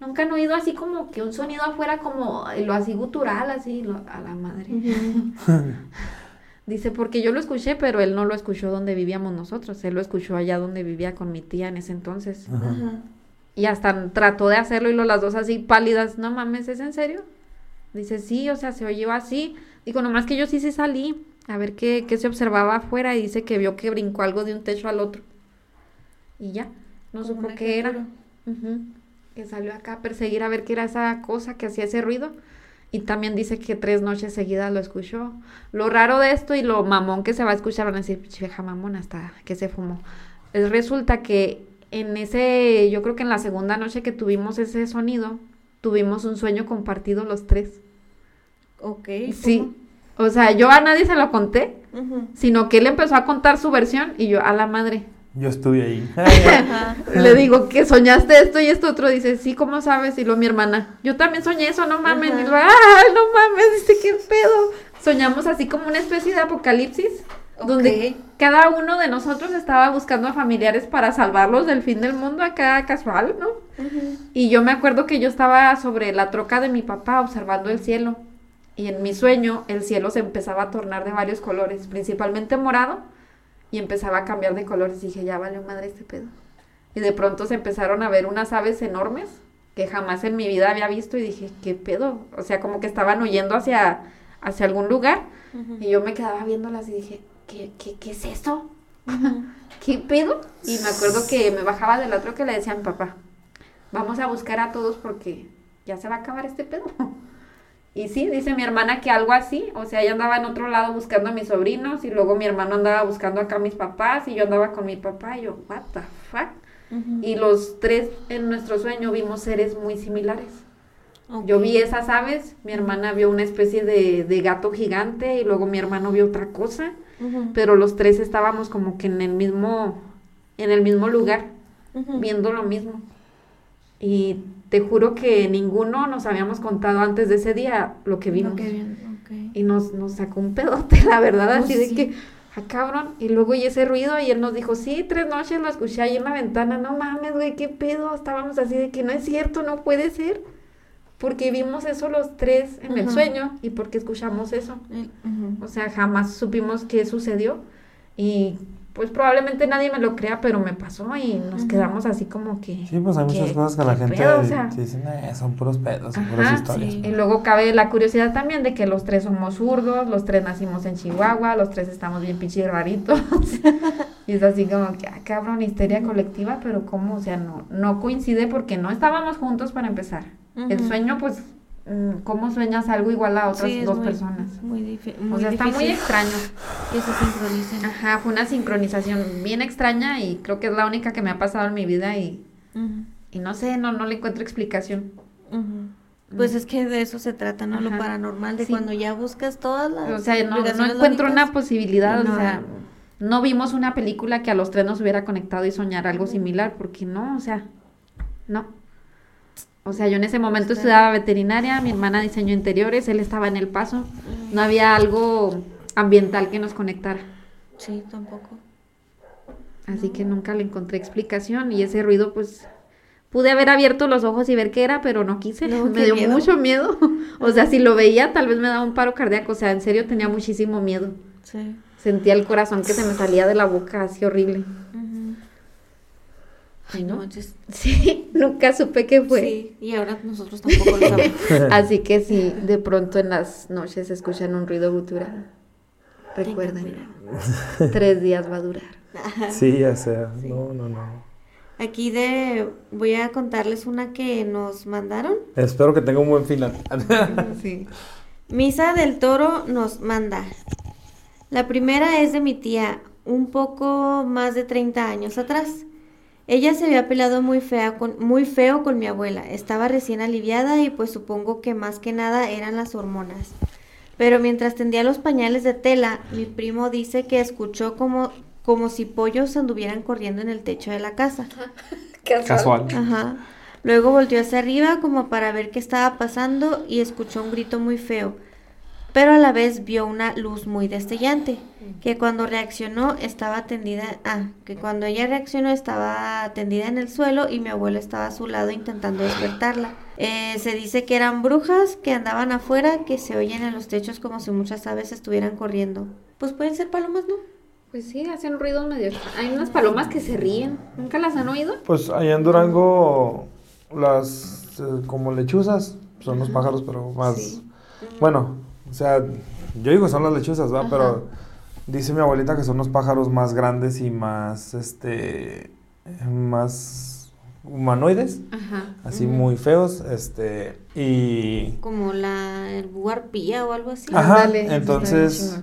nunca han oído así como que un sonido afuera como lo así gutural, así, lo- a la madre. Dice, porque yo lo escuché, pero él no lo escuchó donde vivíamos nosotros, él lo escuchó allá donde vivía con mi tía en ese entonces. Ajá. Y hasta trató de hacerlo y lo las dos así pálidas, no mames, ¿es en serio? Dice, sí, o sea, se oyó así. Digo, nomás que yo sí sí salí a ver qué, qué se observaba afuera y dice que vio que brincó algo de un techo al otro. Y ya, no Como supo qué era. Que salió acá a perseguir a ver qué era esa cosa que hacía ese ruido. Y también dice que tres noches seguidas lo escuchó. Lo raro de esto y lo mamón que se va a escuchar van a decir, "Pinche vieja mamón, hasta que se fumó. Es resulta que en ese, yo creo que en la segunda noche que tuvimos ese sonido, tuvimos un sueño compartido los tres. Ok. Sí. O sea, yo a nadie se lo conté, sino que él empezó a contar su versión y yo, a la madre. Yo estuve ahí. Le digo que soñaste esto y esto otro. Dice, sí, ¿cómo sabes? Y lo mi hermana, yo también soñé eso, no mames. Y lo, ah, no mames, dice, qué pedo. Soñamos así como una especie de apocalipsis, donde cada uno de nosotros estaba buscando a familiares para salvarlos del fin del mundo acá casual, ¿no? Y yo me acuerdo que yo estaba sobre la troca de mi papá observando el cielo. y en mi sueño el cielo se empezaba a tornar de varios colores, principalmente morado, y empezaba a cambiar de colores. Y dije, ya valió madre este pedo. Y de pronto se empezaron a ver unas aves enormes que jamás en mi vida había visto y dije, ¿qué pedo? O sea, como que estaban huyendo hacia, hacia algún lugar y yo me quedaba viéndolas y dije, ¿qué, qué, qué es eso? ¿Qué pedo? Y me acuerdo que me bajaba del otro que le decía a mi papá, vamos a buscar a todos porque ya se va a acabar este pedo. Y sí, dice mi hermana que algo así, o sea, ella andaba en otro lado buscando a mis sobrinos y luego mi hermano andaba buscando acá a mis papás y yo andaba con mi papá y yo, what the fuck? Y los tres en nuestro sueño vimos seres muy similares. Yo vi esas aves, mi hermana vio una especie de, de gato gigante y luego mi hermano vio otra cosa, pero los tres estábamos como que en el mismo, en el mismo lugar, viendo lo mismo. Y te juro que ninguno nos habíamos contado antes de ese día lo que vimos. Y nos, nos sacó un pedote, la verdad, Oh, así de que, ah, cabrón. Y luego y ese ruido, y él nos dijo, sí, tres noches lo escuché ahí en la ventana. No mames, güey, qué pedo. Estábamos así de que no es cierto, no puede ser. Porque vimos eso los tres en el sueño y porque escuchamos eso. O sea, jamás supimos qué sucedió. Y pues probablemente nadie me lo crea, pero me pasó y nos quedamos así como que. Sí, pues hay muchas ¿qué- cosas que la gente pedo? O sea, dicen, "Eh, son puros pedos, son Ajá, puras historias. sí. y luego cabe la curiosidad también de que los tres somos zurdos, los tres nacimos en Chihuahua, los tres estamos bien pinches raritos. y es así como que, ah, cabrón, histeria colectiva, pero ¿cómo? O sea, no, no coincide porque no estábamos juntos para empezar. El sueño, pues, mm, ¿cómo sueñas algo igual a otras Sí, dos muy- personas? Muy, difi- O muy sea, está muy extraño. Que se sincronicen. Ajá, fue una sincronización bien extraña y creo que es la única que me ha pasado en mi vida y, y no sé, no, no le encuentro explicación. ujú. Pues es que de eso se trata, ¿no? Lo paranormal, de Sí. cuando ya buscas todas las O sea, no, no encuentro una posibilidad, No. o sea, no vimos una película que a los tres nos hubiera conectado y soñar algo similar, porque no, o sea, no. O sea, yo en ese momento Está- estudiaba veterinaria, mi hermana diseño interiores, él estaba en El Paso, no había algo ambiental que nos conectara, Sí, tampoco. así que nunca le encontré explicación y ese ruido, pues, pude haber abierto los ojos y ver qué era, pero no quise, No, me dio miedo. mucho miedo, o sea, si lo veía tal vez me daba un paro cardíaco, o sea, en serio tenía muchísimo miedo. Sí. Sentía el corazón que se me salía de la boca, así horrible. Ay, ¿No? Sí, nunca supe qué fue. Sí, y ahora nosotros tampoco lo sabemos. Así que si de pronto en las noches escuchan un ruido gutural, recuerden, tres días va a durar. Sí, ya sea. Sí. No, no, no. Aquí de voy a contarles una que nos mandaron. Espero que tenga un buen final. Sí. Misa del Toro nos manda. La primera es de mi tía, un poco más de 30 años atrás. Ella se había peleado muy fea con muy feo con mi abuela. Estaba recién aliviada y pues supongo que más que nada eran las hormonas. Pero mientras tendía los pañales de tela, mi primo dice que escuchó como como si pollos anduvieran corriendo en el techo de la casa. Casual. Ajá. Luego volteó hacia arriba como para ver qué estaba pasando y escuchó un grito muy feo. Pero a la vez vio una luz muy destellante, que cuando reaccionó estaba tendida, ah, que cuando ella reaccionó estaba tendida en el suelo y mi abuelo estaba a su lado intentando despertarla. Eh, se dice que eran brujas que andaban afuera, que se oyen en los techos como si muchas aves estuvieran corriendo. Pues pueden ser palomas, ¿no? Pues sí, hacen ruidos medio. Hay unas palomas que se ríen. ¿Nunca las han oído? Pues allá en Durango, las eh, como lechuzas, son los pájaros, pero más. Sí. Bueno, o sea, yo digo son las lechuzas, ¿va? Ajá. Pero dice mi abuelita que son los pájaros más grandes y más, este, más humanoides, Ajá. así muy feos, este, y. Como la el buarpía o algo así. Ajá, está entonces-.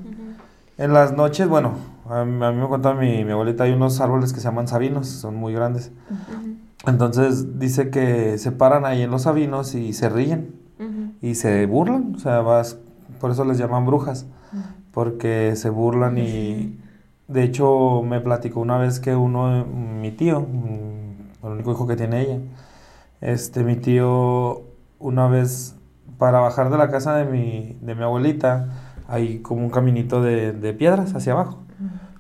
En las noches, bueno, a mí, a mí me contaba mi, mi abuelita, hay unos árboles que se llaman sabinos, son muy grandes. Entonces dice que se paran ahí en los sabinos y se ríen y se burlan, o sea, vas, por eso les llaman brujas, porque se burlan y de hecho me platicó una vez que uno, mi tío, mm, el único hijo que tiene ella, este, mi tío una vez para bajar de la casa de mi, de mi abuelita, hay como un caminito de, de piedras hacia abajo.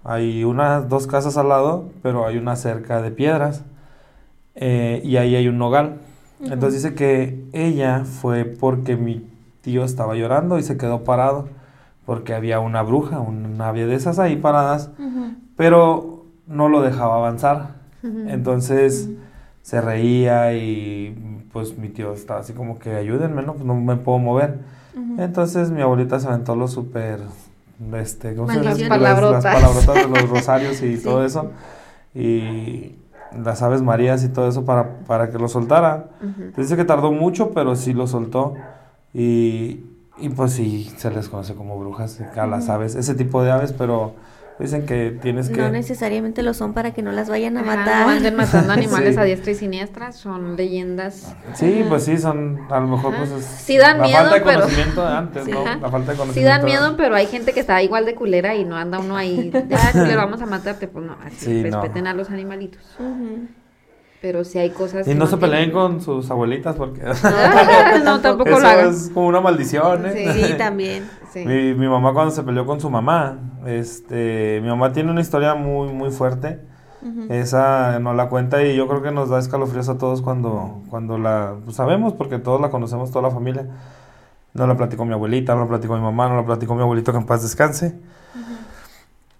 Hay unas dos casas al lado, pero hay una cerca de piedras eh, y ahí hay un nogal. Entonces dice que ella fue porque mi tío estaba llorando y se quedó parado porque había una bruja, una había de esas ahí paradas, pero no lo dejaba avanzar. Entonces se reía y pues mi tío estaba así como que ayúdenme, ¿no? Pues no me puedo mover. Entonces mi abuelita se aventó los súper, este, ¿cómo se. Las, Palabrotas. las palabrotas de los rosarios y Sí. todo eso. Y las aves marías y todo eso para, para que lo soltara. Dice que tardó mucho, pero sí lo soltó. Y, y pues sí, se les conoce como brujas a las aves, ese tipo de aves, pero dicen que tienes que... No necesariamente lo son para que no las vayan a Ajá, matar. no anden matando animales Sí. a diestra y siniestra, son leyendas. Sí, pues sí, son, a lo mejor Ajá. pues es Sí dan la miedo, falta de pero- conocimiento de antes, Sí, ¿no? ajá. La falta de conocimiento. Sí dan miedo, pero hay gente que está igual de culera y no anda uno ahí, de, ah, culero, vamos a matarte, pues no, así, Sí, no. respeten a los animalitos. Ujú. Pero sí hay cosas Y no se peleen con sus abuelitas porque Ah, no, tampoco eso lo hagan. es como una maldición, ¿eh? Sí, también. Sí. Mi, mi mamá cuando se peleó con su mamá, este, mi mamá tiene una historia muy, muy fuerte. Esa nos la cuenta y yo creo que nos da escalofríos a todos cuando, cuando la pues, sabemos, porque todos la conocemos, toda la familia. No la platicó mi abuelita, no la platicó mi mamá, no la platicó mi abuelito que en paz descanse.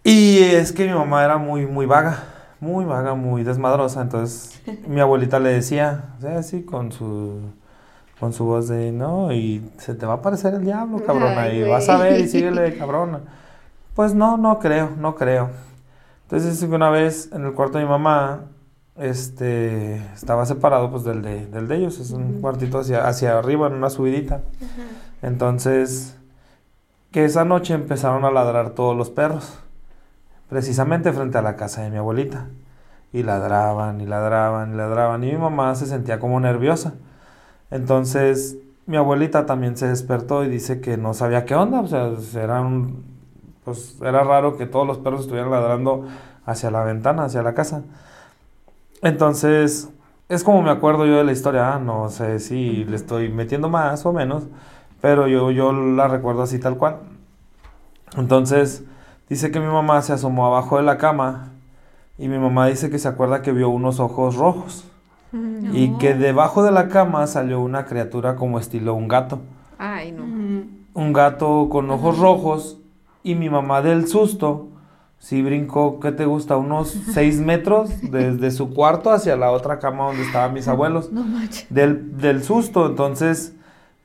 Y es que mi mamá era muy, muy vaga, muy vaga, muy desmadrosa. Entonces mi abuelita le decía, o sea, así con su, con su voz de, no, y se te va a aparecer el diablo, cabrona, Ay, y vas a ver y síguele, cabrona. Pues no, no creo, no creo. Entonces una vez en el cuarto de mi mamá, este, estaba separado pues del de, del de ellos, es un cuartito hacia, hacia arriba, en una subidita. Entonces, que esa noche empezaron a ladrar todos los perros, precisamente frente a la casa de mi abuelita. Y ladraban, y ladraban, y ladraban, y mi mamá se sentía como nerviosa. Entonces, mi abuelita también se despertó y dice que no sabía qué onda, o sea, era un- pues era raro que todos los perros estuvieran ladrando hacia la ventana, hacia la casa. Entonces, es como me acuerdo yo de la historia, ah, no sé si le estoy metiendo más o menos, pero yo, yo la recuerdo así tal cual. Entonces, dice que mi mamá se asomó abajo de la cama y mi mamá dice que se acuerda que vio unos ojos rojos y que debajo de la cama salió una criatura como estilo un gato. Ay, no. Ujú. Un gato con ojos rojos y mi mamá del susto sí brincó, ¿qué te gusta? Unos seis metros desde su cuarto hacia la otra cama donde estaban mis abuelos. No manches. Del, del susto, entonces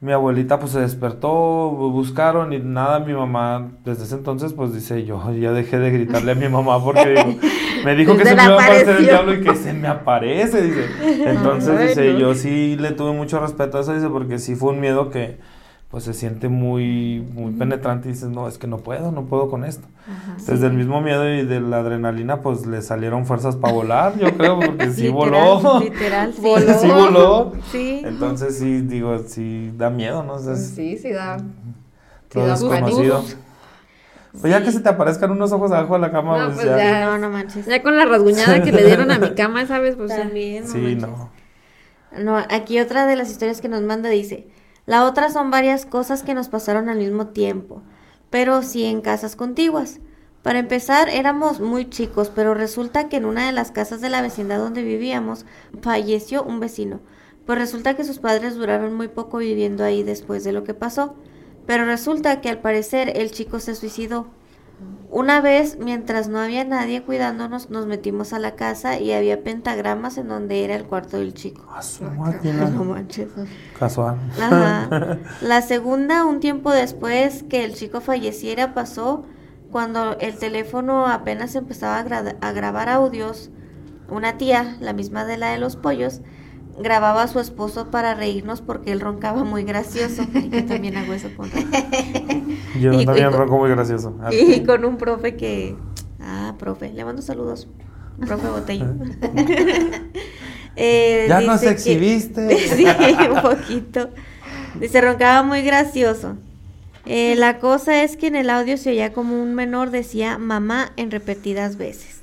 mi abuelita pues se despertó, bu- buscaron y nada, mi mamá desde ese entonces pues dice yo ya dejé de gritarle a mi mamá porque digo, me dijo que Se me iba a aparecer el diablo y que se me aparece, dice. Entonces Ay, dice, yo sí le tuve mucho respeto a eso, dice, porque sí fue un miedo que pues se siente muy, muy penetrante y dices, no, es que no puedo, no puedo con esto. Ajá. Desde el mismo miedo y de la adrenalina pues le salieron fuerzas para volar, yo creo, porque sí Literal, voló. Literal, sí. Voló. Sí voló. Sí. Entonces sí, digo, sí da miedo, ¿no? O sea, es Sí, sí da. Sí lo da desconocido. Pues ya que se te aparezcan unos ojos abajo de la cama, No, pues, pues ya. ya. No, no manches. Ya con la rasguñada que le dieron a mi cama, ¿sabes? Pues. También, no Sí, manches. no. No, aquí otra de las historias que nos manda dice, la otra son varias cosas que nos pasaron al mismo tiempo, pero sí en casas contiguas. Para empezar, éramos muy chicos, pero resulta que en una de las casas de la vecindad donde vivíamos falleció un vecino. Pues resulta que sus padres duraron muy poco viviendo ahí después de lo que pasó. Pero resulta que al parecer el chico se suicidó. Una vez, mientras no había nadie cuidándonos, nos metimos a la casa y había pentagramas en donde era el cuarto del chico. No manches. Casual. Ajá. La segunda, un tiempo después que el chico falleciera, pasó cuando el teléfono apenas empezaba a, gra- a grabar audios. Una tía, la misma de la de los pollos, grababa a su esposo para reírnos porque él roncaba muy gracioso. Y yo también hago eso con Yo Y- y también con- ronco muy gracioso. Y con un profe que... Ah, profe, le mando saludos. Profe Botello. Eh, Ya nos que- exhibiste. sí, un poquito. Dice, roncaba muy gracioso. Eh, la cosa es que en el audio se oía como un menor decía mamá en repetidas veces.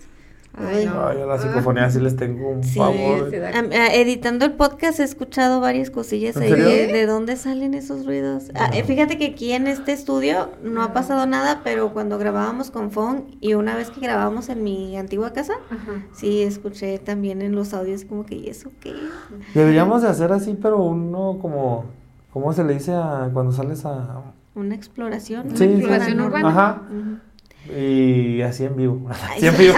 Ay, no. Ay, a la psicofonía sí les tengo un Sí, favor. sí ah, editando el podcast he escuchado varias cosillas ¿En ahí de, de dónde salen esos ruidos. Ah, eh, fíjate que aquí en este estudio no ha pasado nada, pero cuando grabábamos con Fon y una vez que grabábamos en mi antigua casa, Ajá. sí escuché también en los audios como que, ¿y eso qué? Deberíamos de hacer así, pero uno como ¿Cómo se le dice a cuando sales a... Una exploración. Sí, una exploración urbana. Ajá. Y así en vivo. Así en vivo.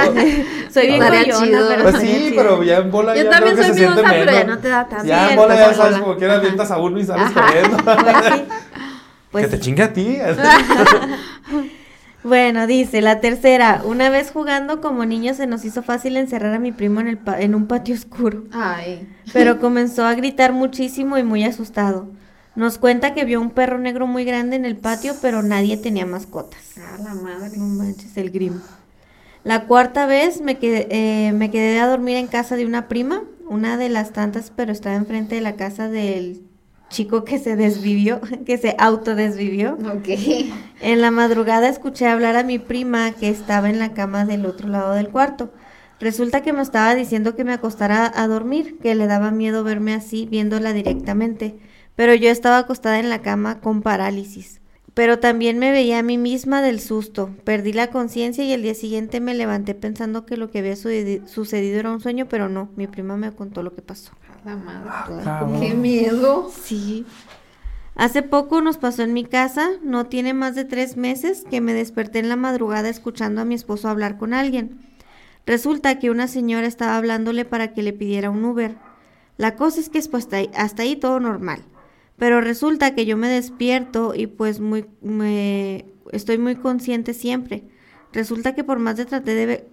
Soy bien coyona, chido. pero Pues sí, chido. pero ya en bola Yo ya también creo que soy se siente miedosa, pero ya no te da tanto. Ya en bola ya estás sabes como quiera avientas a uno y sales Ajá. corriendo. Pues sí. Pues que te chingue a ti. Bueno, dice la tercera. Una vez jugando como niños se nos hizo fácil encerrar a mi primo en, el pa- en un patio oscuro. Ay. Pero comenzó a gritar muchísimo y muy asustado. Nos cuenta que vio un perro negro muy grande en el patio, pero nadie tenía mascotas. A la madre. No manches, el grim. La cuarta vez me quedé, eh, me quedé a dormir en casa de una prima, una de las tantas, pero estaba enfrente de la casa del chico que se desvivió, que se autodesvivió. Ok. En la madrugada escuché hablar a mi prima que estaba en la cama del otro lado del cuarto. Resulta que me estaba diciendo que me acostara a dormir, que le daba miedo verme así, viéndola directamente. Pero yo estaba acostada en la cama con parálisis. Pero también me veía a mí misma del susto. Perdí la conciencia y el día siguiente me levanté pensando que lo que había sucedi- sucedido era un sueño, pero no, mi prima me contó lo que pasó. A la madre. cabrón. Qué miedo. Sí. Hace poco nos pasó en mi casa, no tiene más de tres meses, que me desperté en la madrugada escuchando a mi esposo hablar con alguien. Resulta que una señora estaba hablándole para que le pidiera un Uber. La cosa es que pues, hasta ahí, hasta ahí todo normal. Pero resulta que yo me despierto y pues muy, me, estoy muy consciente siempre. Resulta que por más de traté de ver-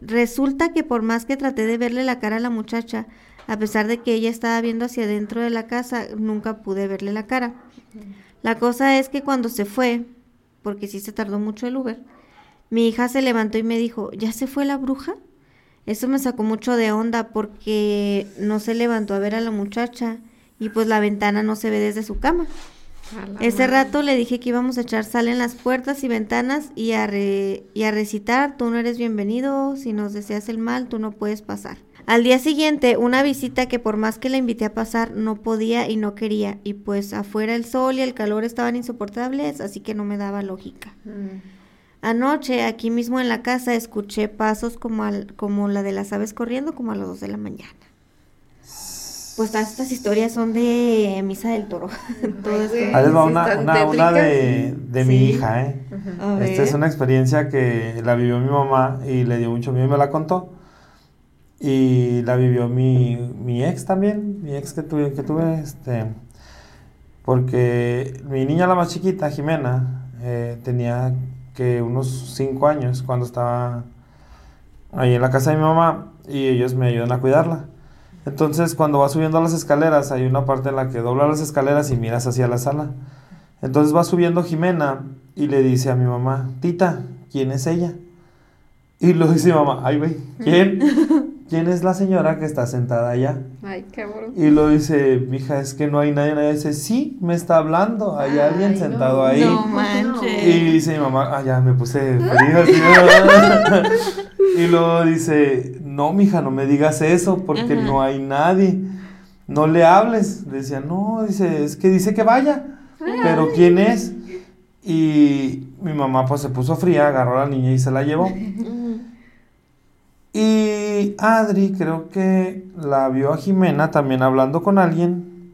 resulta que por más que traté de verle la cara a la muchacha, a pesar de que ella estaba viendo hacia adentro de la casa, nunca pude verle la cara. La cosa es que cuando se fue, porque sí se tardó mucho el Uber, mi hija se levantó y me dijo, ¿ya se fue la bruja? Eso me sacó mucho de onda porque no se levantó a ver a la muchacha y pues la ventana no se ve desde su cama. Ese madre. rato le dije que íbamos a echar sal en las puertas y ventanas y a, re- y a recitar, tú no eres bienvenido, si nos deseas el mal, tú no puedes pasar. Al día siguiente, una visita que por más que la invité a pasar, no podía y no quería, y pues afuera el sol y el calor estaban insoportables, así que no me daba lógica. Mm. Anoche, aquí mismo en la casa, escuché pasos como, al- como la de las aves corriendo, como a las 2 de la mañana. Pues todas estas historias son de Misa del Toro. Esto. Ahí les va una, una, una de, de mi hija, ¿eh? Esta es una experiencia que la vivió mi mamá y le dio mucho miedo y me la contó. Y la vivió mi, mi ex también, mi ex que tuve, que tuve, este, porque mi niña la más chiquita, Jimena, eh, tenía que unos 5 años cuando estaba ahí en la casa de mi mamá y ellos me ayudan a cuidarla. Entonces cuando va subiendo las escaleras hay una parte en la que dobla las escaleras y miras hacia la sala. Entonces va subiendo Jimena y le dice a mi mamá, Tita, ¿quién es ella? Y lo dice mi mamá, ay güey, ¿quién? ¿Quién es la señora que está sentada allá? Ay, cabrón. Y lo dice, mija, es que no hay nadie, nadie dice, sí, me está hablando, hay alguien Ay, sentado no. ahí. No manches. Y dice mi mamá, ah, ya me puse frío. y luego dice, no, mija, no me digas eso porque Ajá. no hay nadie. No le hables. Le decía, no, dice, es que dice que vaya. Pero ¿quién es? Y mi mamá pues se puso fría, agarró a la niña y se la llevó. Y Adri creo que la vio a Jimena también hablando con alguien,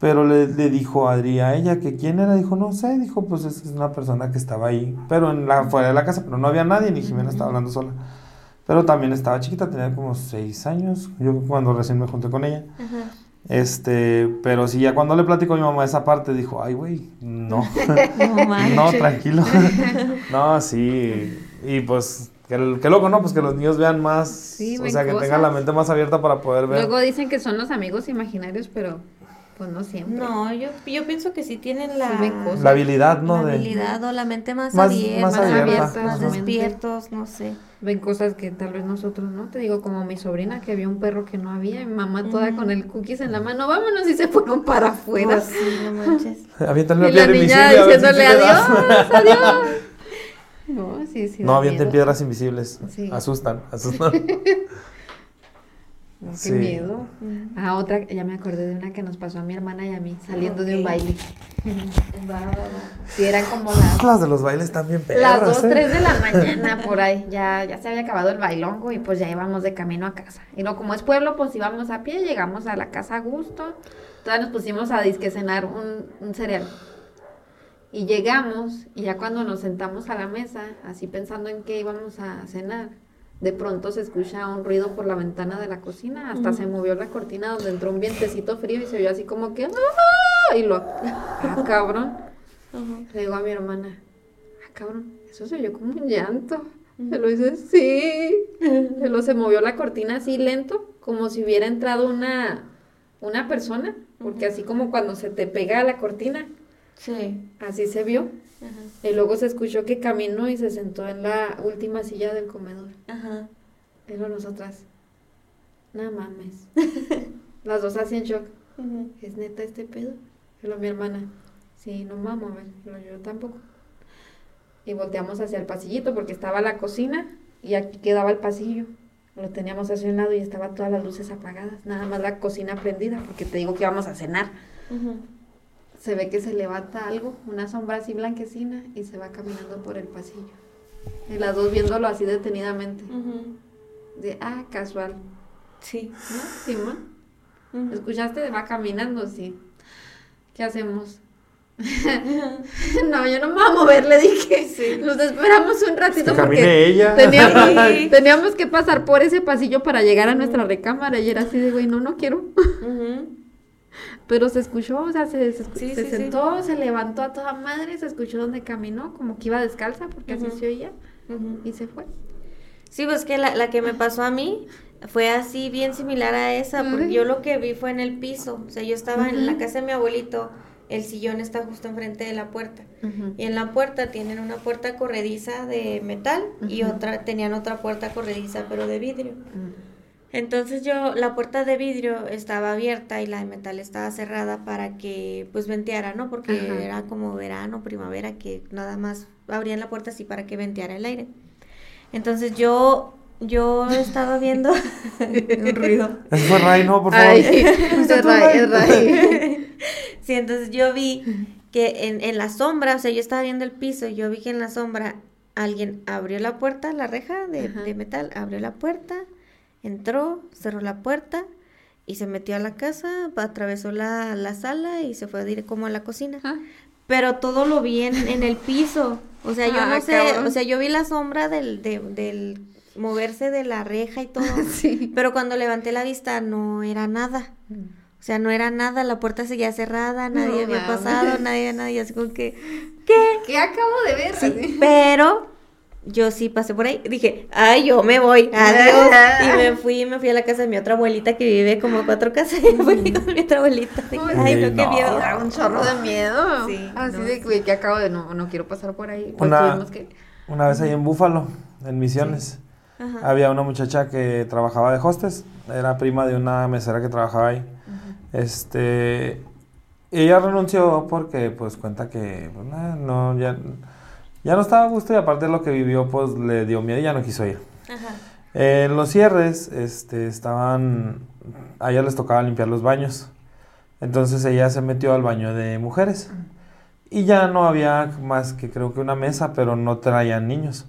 pero le, le dijo a Adri a ella que quién era, dijo, no sé, dijo, pues es, es una persona que estaba ahí, pero en la, fuera de la casa, pero no había nadie, ni Jimena estaba hablando sola. Pero también estaba chiquita, tenía como seis años, yo cuando recién me junté con ella. Ajá. Este, pero sí, ya cuando le platicó a mi mamá esa parte, dijo, ay, güey, no. No tranquilo. no, sí. Y pues, que, que loco, ¿no? Pues que los niños vean más. Sí, o sea, que cosas. tengan la mente más abierta para poder ver. Luego dicen que son los amigos imaginarios, pero pues no siempre. No, yo, yo pienso que sí tienen la, Sí la habilidad, ¿no? la de, habilidad o la mente más, Más- abierta, más abierta. más Ajá. despiertos, no sé. Ven cosas que tal vez nosotros no. Te digo, como mi sobrina que vio un perro que no había, y mi mamá toda Ujú. con el cookies en la mano, vámonos y se fueron para afuera. Oh, sí, no manches. Aviéntale Y la piedra niña diciéndole adiós, adiós. No, sí, sí. No, avienten miedo. piedras invisibles. Sí. Asustan, asustan. No, Qué Sí. miedo. Ah, otra, ya me acordé de una que nos pasó a mi hermana y a mí, saliendo de un baile. Sí, eran como las, Las de los bailes también las 2, ¿eh? 3 de la mañana por ahí. Ya, ya se había acabado el bailongo y pues ya íbamos de camino a casa. Y no, como es pueblo, pues íbamos a pie, llegamos a la casa a gusto. Todavía nos pusimos a disque cenar un, un cereal. Y llegamos, y ya cuando nos sentamos a la mesa, así pensando en qué íbamos a cenar, de pronto se escucha un ruido por la ventana de la cocina, hasta se movió la cortina donde entró un vientecito frío y se oyó así como que ¡ah! y lo ¡ah, cabrón! Le digo a mi hermana, ¡ah, cabrón! Eso se oyó como un llanto. Se lo dice, sí. Se lo se movió la cortina así lento, como si hubiera entrado una, una persona, porque así como cuando se te pega la cortina, Sí. así se vio. Ajá. Y luego se escuchó que caminó y se sentó en la última silla del comedor. Ajá. Luego nosotras, no mames. Las dos así en shock. Ujú. ¿Es neta este pedo? Luego mi hermana, sí, no vamos a ver. Y luego yo tampoco. Y volteamos hacia el pasillito porque estaba la cocina y aquí quedaba el pasillo. Lo teníamos hacia un lado y estaba todas las luces apagadas. Nada más la cocina prendida porque te digo que íbamos a cenar. Ujú. Se ve que se levanta algo, una sombra así blanquecina y se va caminando por el pasillo. Y las dos viéndolo así detenidamente. De, ah, casual. Sí. ¿No? Simón. Ujú. ¿Escuchaste? Va caminando, sí. ¿Qué hacemos? no, yo no me voy a mover, le dije. Nos esperamos un ratito Que porque ella. teníamos, Sí. teníamos que pasar por ese pasillo para llegar a nuestra recámara y era así de, güey, no, no quiero. Pero se escuchó, o sea, se, se, Sí, se sí, sí. sentó, se levantó a toda madre, se escuchó donde caminó, como que iba descalza, porque así se oía, y se fue. Sí, pues que la, la que me pasó a mí fue así bien similar a esa, porque yo lo que vi fue en el piso, o sea, yo estaba en la casa de mi abuelito, el sillón está justo enfrente de la puerta, y en la puerta tienen una puerta corrediza de metal y otra, tenían otra puerta corrediza pero de vidrio. Entonces yo, la puerta de vidrio estaba abierta y la de metal estaba cerrada para que pues venteara, ¿no? Porque Ajá. era como verano, primavera, que nada más abrían la puerta así para que venteara el aire. Entonces yo, yo estaba viendo un ruido. Eso fue Ray, ¿no? Por favor. Ay, es Ray, es Ray. Sí, entonces yo vi que en, en la sombra, o sea, yo estaba viendo el piso y yo vi que en la sombra alguien abrió la puerta, la reja de, de metal, abrió la puerta, entró, cerró la puerta y se metió a la casa, atravesó la, la sala y se fue a ir como a la cocina. Ah. Pero todo lo vi en, en el piso. O sea, yo Ah, no sé, cabrón. o sea, yo vi la sombra del, de- del moverse de la reja y todo. Sí. Pero cuando levanté la vista no era nada. O sea, no era nada, la puerta seguía cerrada, nadie No había pasado, nadie, nadie, así como que, ¿qué? ¿Qué acabo de ver? Pero yo sí pasé por ahí, dije, ay, yo me voy, adiós. y me fui, me fui a la casa de mi otra abuelita que vive como a cuatro casas y me fui con mi otra abuelita. Dije, ay, no, qué miedo. Un chorro de miedo. Sí, Así no, de que acabo de no, no quiero pasar por ahí. Pues Una- que. Una vez ahí en Búfalo, en Misiones, Ajá. había una muchacha que trabajaba de hostes. Era prima de una mesera que trabajaba ahí. Este. Ella renunció porque, pues, cuenta que pues, nah, no, ya, ya no estaba a gusto y aparte de lo que vivió, pues, le dio miedo y ya no quiso ir. Ajá. En los cierres, este, estaban, a ella les tocaba limpiar los baños. Entonces ella se metió al baño de mujeres. Y ya no había más que creo que una mesa, pero no traían niños.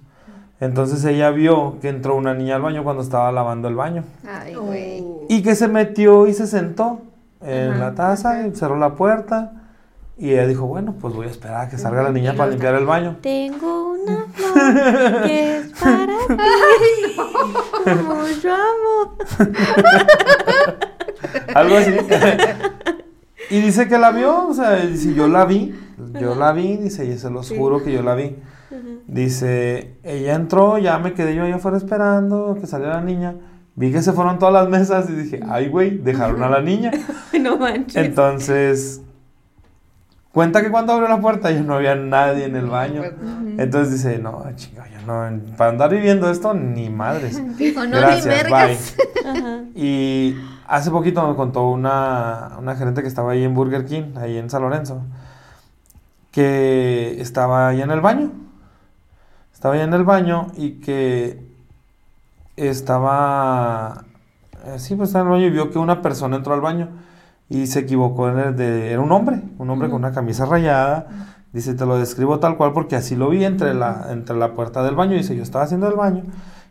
Entonces ella vio que entró una niña al baño cuando estaba lavando el baño. Ay, güey. Y que se metió y se sentó en Ajá, la taza, y cerró la puerta. Y ella dijo, bueno, pues voy a esperar a que salga la niña para limpiar el baño. Tengo una flor que es para ti. Como yo amo. Algo así. y dice que la vio, o sea, dice, yo la vi, yo la vi, dice, y se los Sí. juro que yo la vi. Dice, ella entró, ya me quedé yo allá afuera esperando que saliera la niña. Vi que se fueron todas las mesas y dije, ay, güey, dejaron a la niña. No manches. Entonces, cuenta que cuando abrió la puerta ya no había nadie en el baño. Entonces dice, no, chinga, yo no, para andar viviendo esto, ni madres. Dijo, no, ni Gracias, vergas. bye. Ajá. Y hace poquito me contó una, una gerente que estaba ahí en Burger King, ahí en San Lorenzo, que estaba ahí en el baño. Estaba ahí en el baño y que estaba eh, sí, pues estaba en el baño y vio que una persona entró al baño y se equivocó, en el de, era un hombre, un hombre con una camisa rayada. Dice, te lo describo tal cual porque así lo vi entre la, entre la puerta del baño. Dice, yo estaba haciendo el baño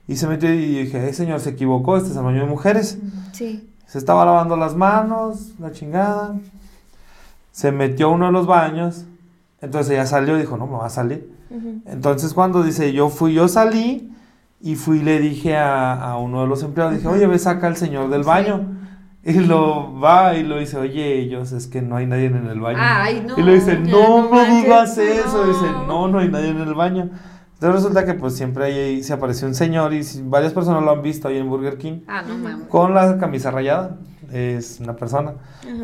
y se metió y dije, hey señor, se equivocó, este es el baño de mujeres. Sí. Se estaba lavando las manos, la chingada. Se metió a uno de los baños. Entonces ella salió y dijo, no, me va a salir. Ujú. Entonces cuando dice, yo fui, yo salí y fui y le dije a, a uno de los empleados, dije, oye, ve, saca al señor del baño. Y lo va y lo dice, oye, ellos, es que no hay nadie en el baño. Ay, no. y le dice, no, no me manches, digas eso. no. Dice, no, no hay nadie en el baño. Entonces resulta que pues siempre ahí se apareció un señor y varias personas lo han visto ahí en Burger King Ah, no mames. con la camisa rayada. Es una persona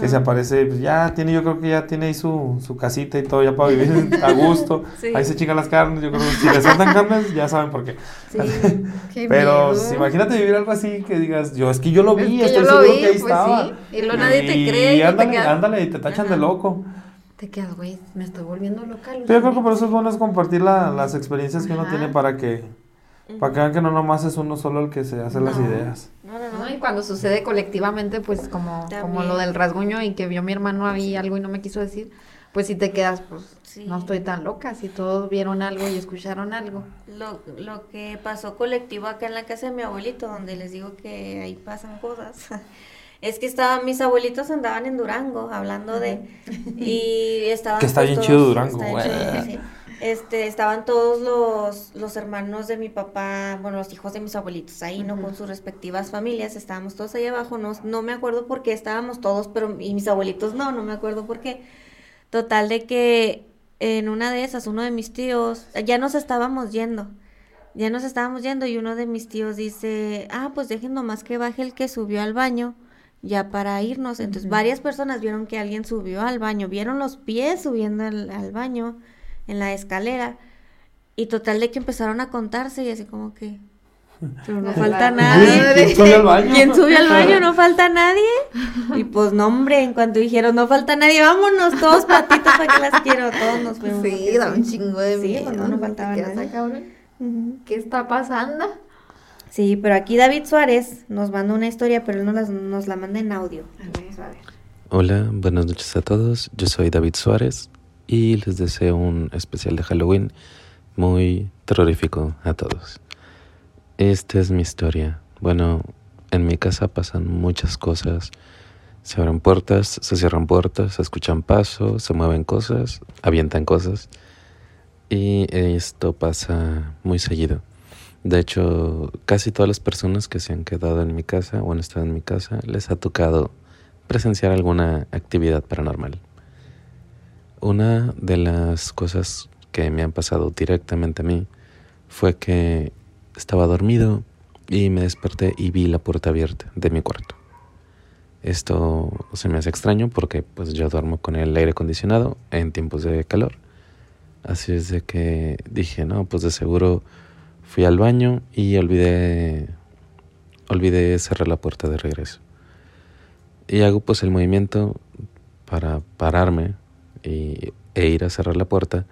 que se aparece, pues ya tiene, yo creo que ya tiene ahí su, su casita y todo ya para vivir a gusto. Sí. Ahí se chingan las carnes, yo creo que si les faltan carnes ya saben por qué. Sí. Qué Pero si- imagínate vivir algo así que digas, yo es que yo lo Es vi, que estoy seguro vi, que ahí pues estaba. sí, y luego nadie te cree y Y te ándale, quedas- ándale, y te tachan de loco. Te quedas, güey, me estoy volviendo loca. Pero yo creo que por eso es bueno es compartir la- las experiencias que uno tiene para que, para que vean que no nomás es uno solo el que se hace las No. ideas. No, no, no. Y cuando sucede colectivamente, pues como, como lo del rasguño y que vio mi hermano ahí algo y no me quiso decir, pues si te quedas, pues Sí. no estoy tan loca, si todos vieron algo y escucharon algo. Lo, lo que pasó colectivo acá en la casa de mi abuelito, donde les digo que ahí pasan cosas, es que estaban, mis abuelitos andaban en Durango hablando de, y estaban Que está pues, bien todos- chido Durango, está bien güey. Este, estaban todos los, los hermanos de mi papá, bueno, los hijos de mis abuelitos ahí, ¿no? Con sus respectivas familias, estábamos todos ahí abajo, no, no me acuerdo por qué estábamos todos, pero, y mis abuelitos no, no me acuerdo por qué. Total de que en una de esas, uno de mis tíos, ya nos estábamos yendo, ya nos estábamos yendo y uno de mis tíos dice, ah, pues dejen nomás que baje el que subió al baño, ya para irnos. Entonces varias personas vieron que alguien subió al baño, vieron los pies subiendo al, al baño en la escalera y total de que empezaron a contarse y así como que... Pero no falta nadie. ¿Quién subió al baño? ¿Quién subió al baño? No falta nadie. Y pues no, hombre, en cuanto dijeron no falta nadie, vámonos todos patitos para que las quiero. Todos nos fuimos. Sí, da un chingo de Sí, miedo. pues no, no faltaba nadie. ¿Qué está pasando? Sí, pero aquí David Suárez nos mandó una historia, pero él nos, las- nos la manda en audio. Vamos a ver. Hola, buenas noches a todos. Yo soy David Suárez y les deseo un especial de Halloween muy terrorífico a todos. Esta es mi historia. Bueno, en mi casa pasan muchas cosas. Se abren puertas, se cierran puertas, se escuchan pasos, se mueven cosas, avientan cosas. Y esto pasa muy seguido. De hecho, casi todas las personas que se han quedado en mi casa o han estado en mi casa les ha tocado presenciar alguna actividad paranormal. Una de las cosas que me han pasado directamente a mí fue que estaba dormido y me desperté y vi la puerta abierta de mi cuarto. Esto se me hace extraño porque pues yo duermo con el aire acondicionado en tiempos de calor. Así es de que dije, no, pues de seguro fui al baño y olvidé olvidé cerrar la puerta de regreso. Y hago pues el movimiento para pararme y, e ir a cerrar la puerta,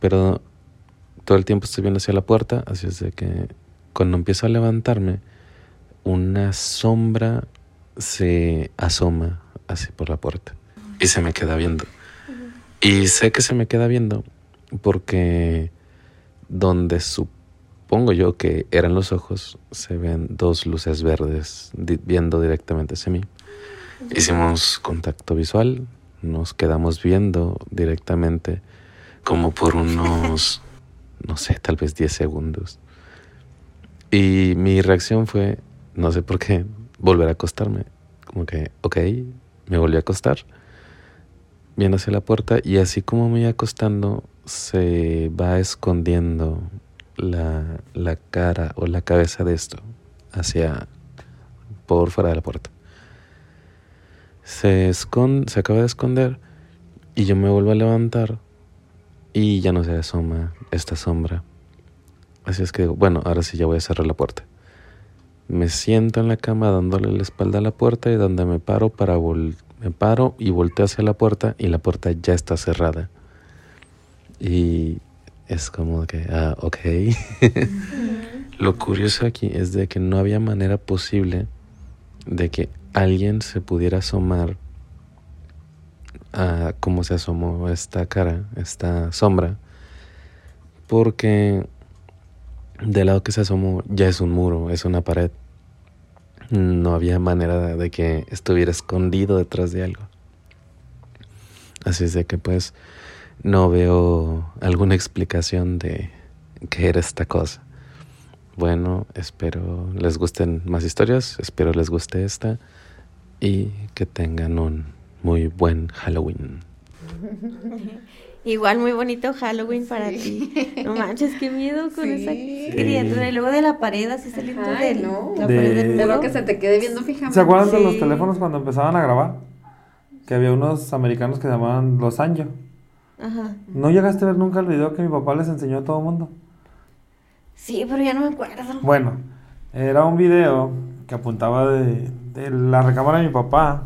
pero todo el tiempo estoy viendo hacia la puerta, así es de que cuando empiezo a levantarme, una sombra se asoma así por la puerta y se me queda viendo. Y sé que se me queda viendo porque donde supongo yo que eran los ojos, se ven dos luces verdes viendo directamente hacia mí. Hicimos contacto visual, nos quedamos viendo directamente como por unos, no sé, tal vez 10 segundos. Y mi reacción fue, no sé por qué, volver a acostarme. Como que, ok, me volví a acostar, viendo hacia la puerta y así como me iba acostando, se va escondiendo la, la cara o la cabeza de esto hacia, por fuera de la puerta. Se, esconde, se acaba de esconder y yo me vuelvo a levantar y ya no se asoma esta sombra. Así es que digo, bueno, ahora sí ya voy a cerrar la puerta. Me siento en la cama dándole la espalda a la puerta y donde me paro para vol me paro y volteo hacia la puerta y la puerta ya está cerrada. Y es como que, ah, ok. Lo curioso aquí es de que no había manera posible de que alguien se pudiera asomar a cómo se asomó esta cara, esta sombra, porque del lado que se asomó ya es un muro, es una pared. No había manera de que estuviera escondido detrás de algo. Así es de que pues no veo alguna explicación de qué era esta cosa. Bueno, espero les gusten más historias, espero les guste esta y que tengan un muy buen Halloween. Igual muy bonito Halloween para ti. No manches, qué miedo con Sí. esa criatura. Y luego de la pared así saliendo de no. la De- pared del De muro. lo que se te quede viendo fijamente. ¿Se acuerdan de los teléfonos cuando empezaban a grabar? Que había unos americanos que se llamaban Los Anjo. Ajá. ¿No llegaste a ver nunca el video que mi papá les enseñó a todo el mundo? Sí, pero ya no me acuerdo. Bueno, era un video que apuntaba de, de la recámara de mi papá.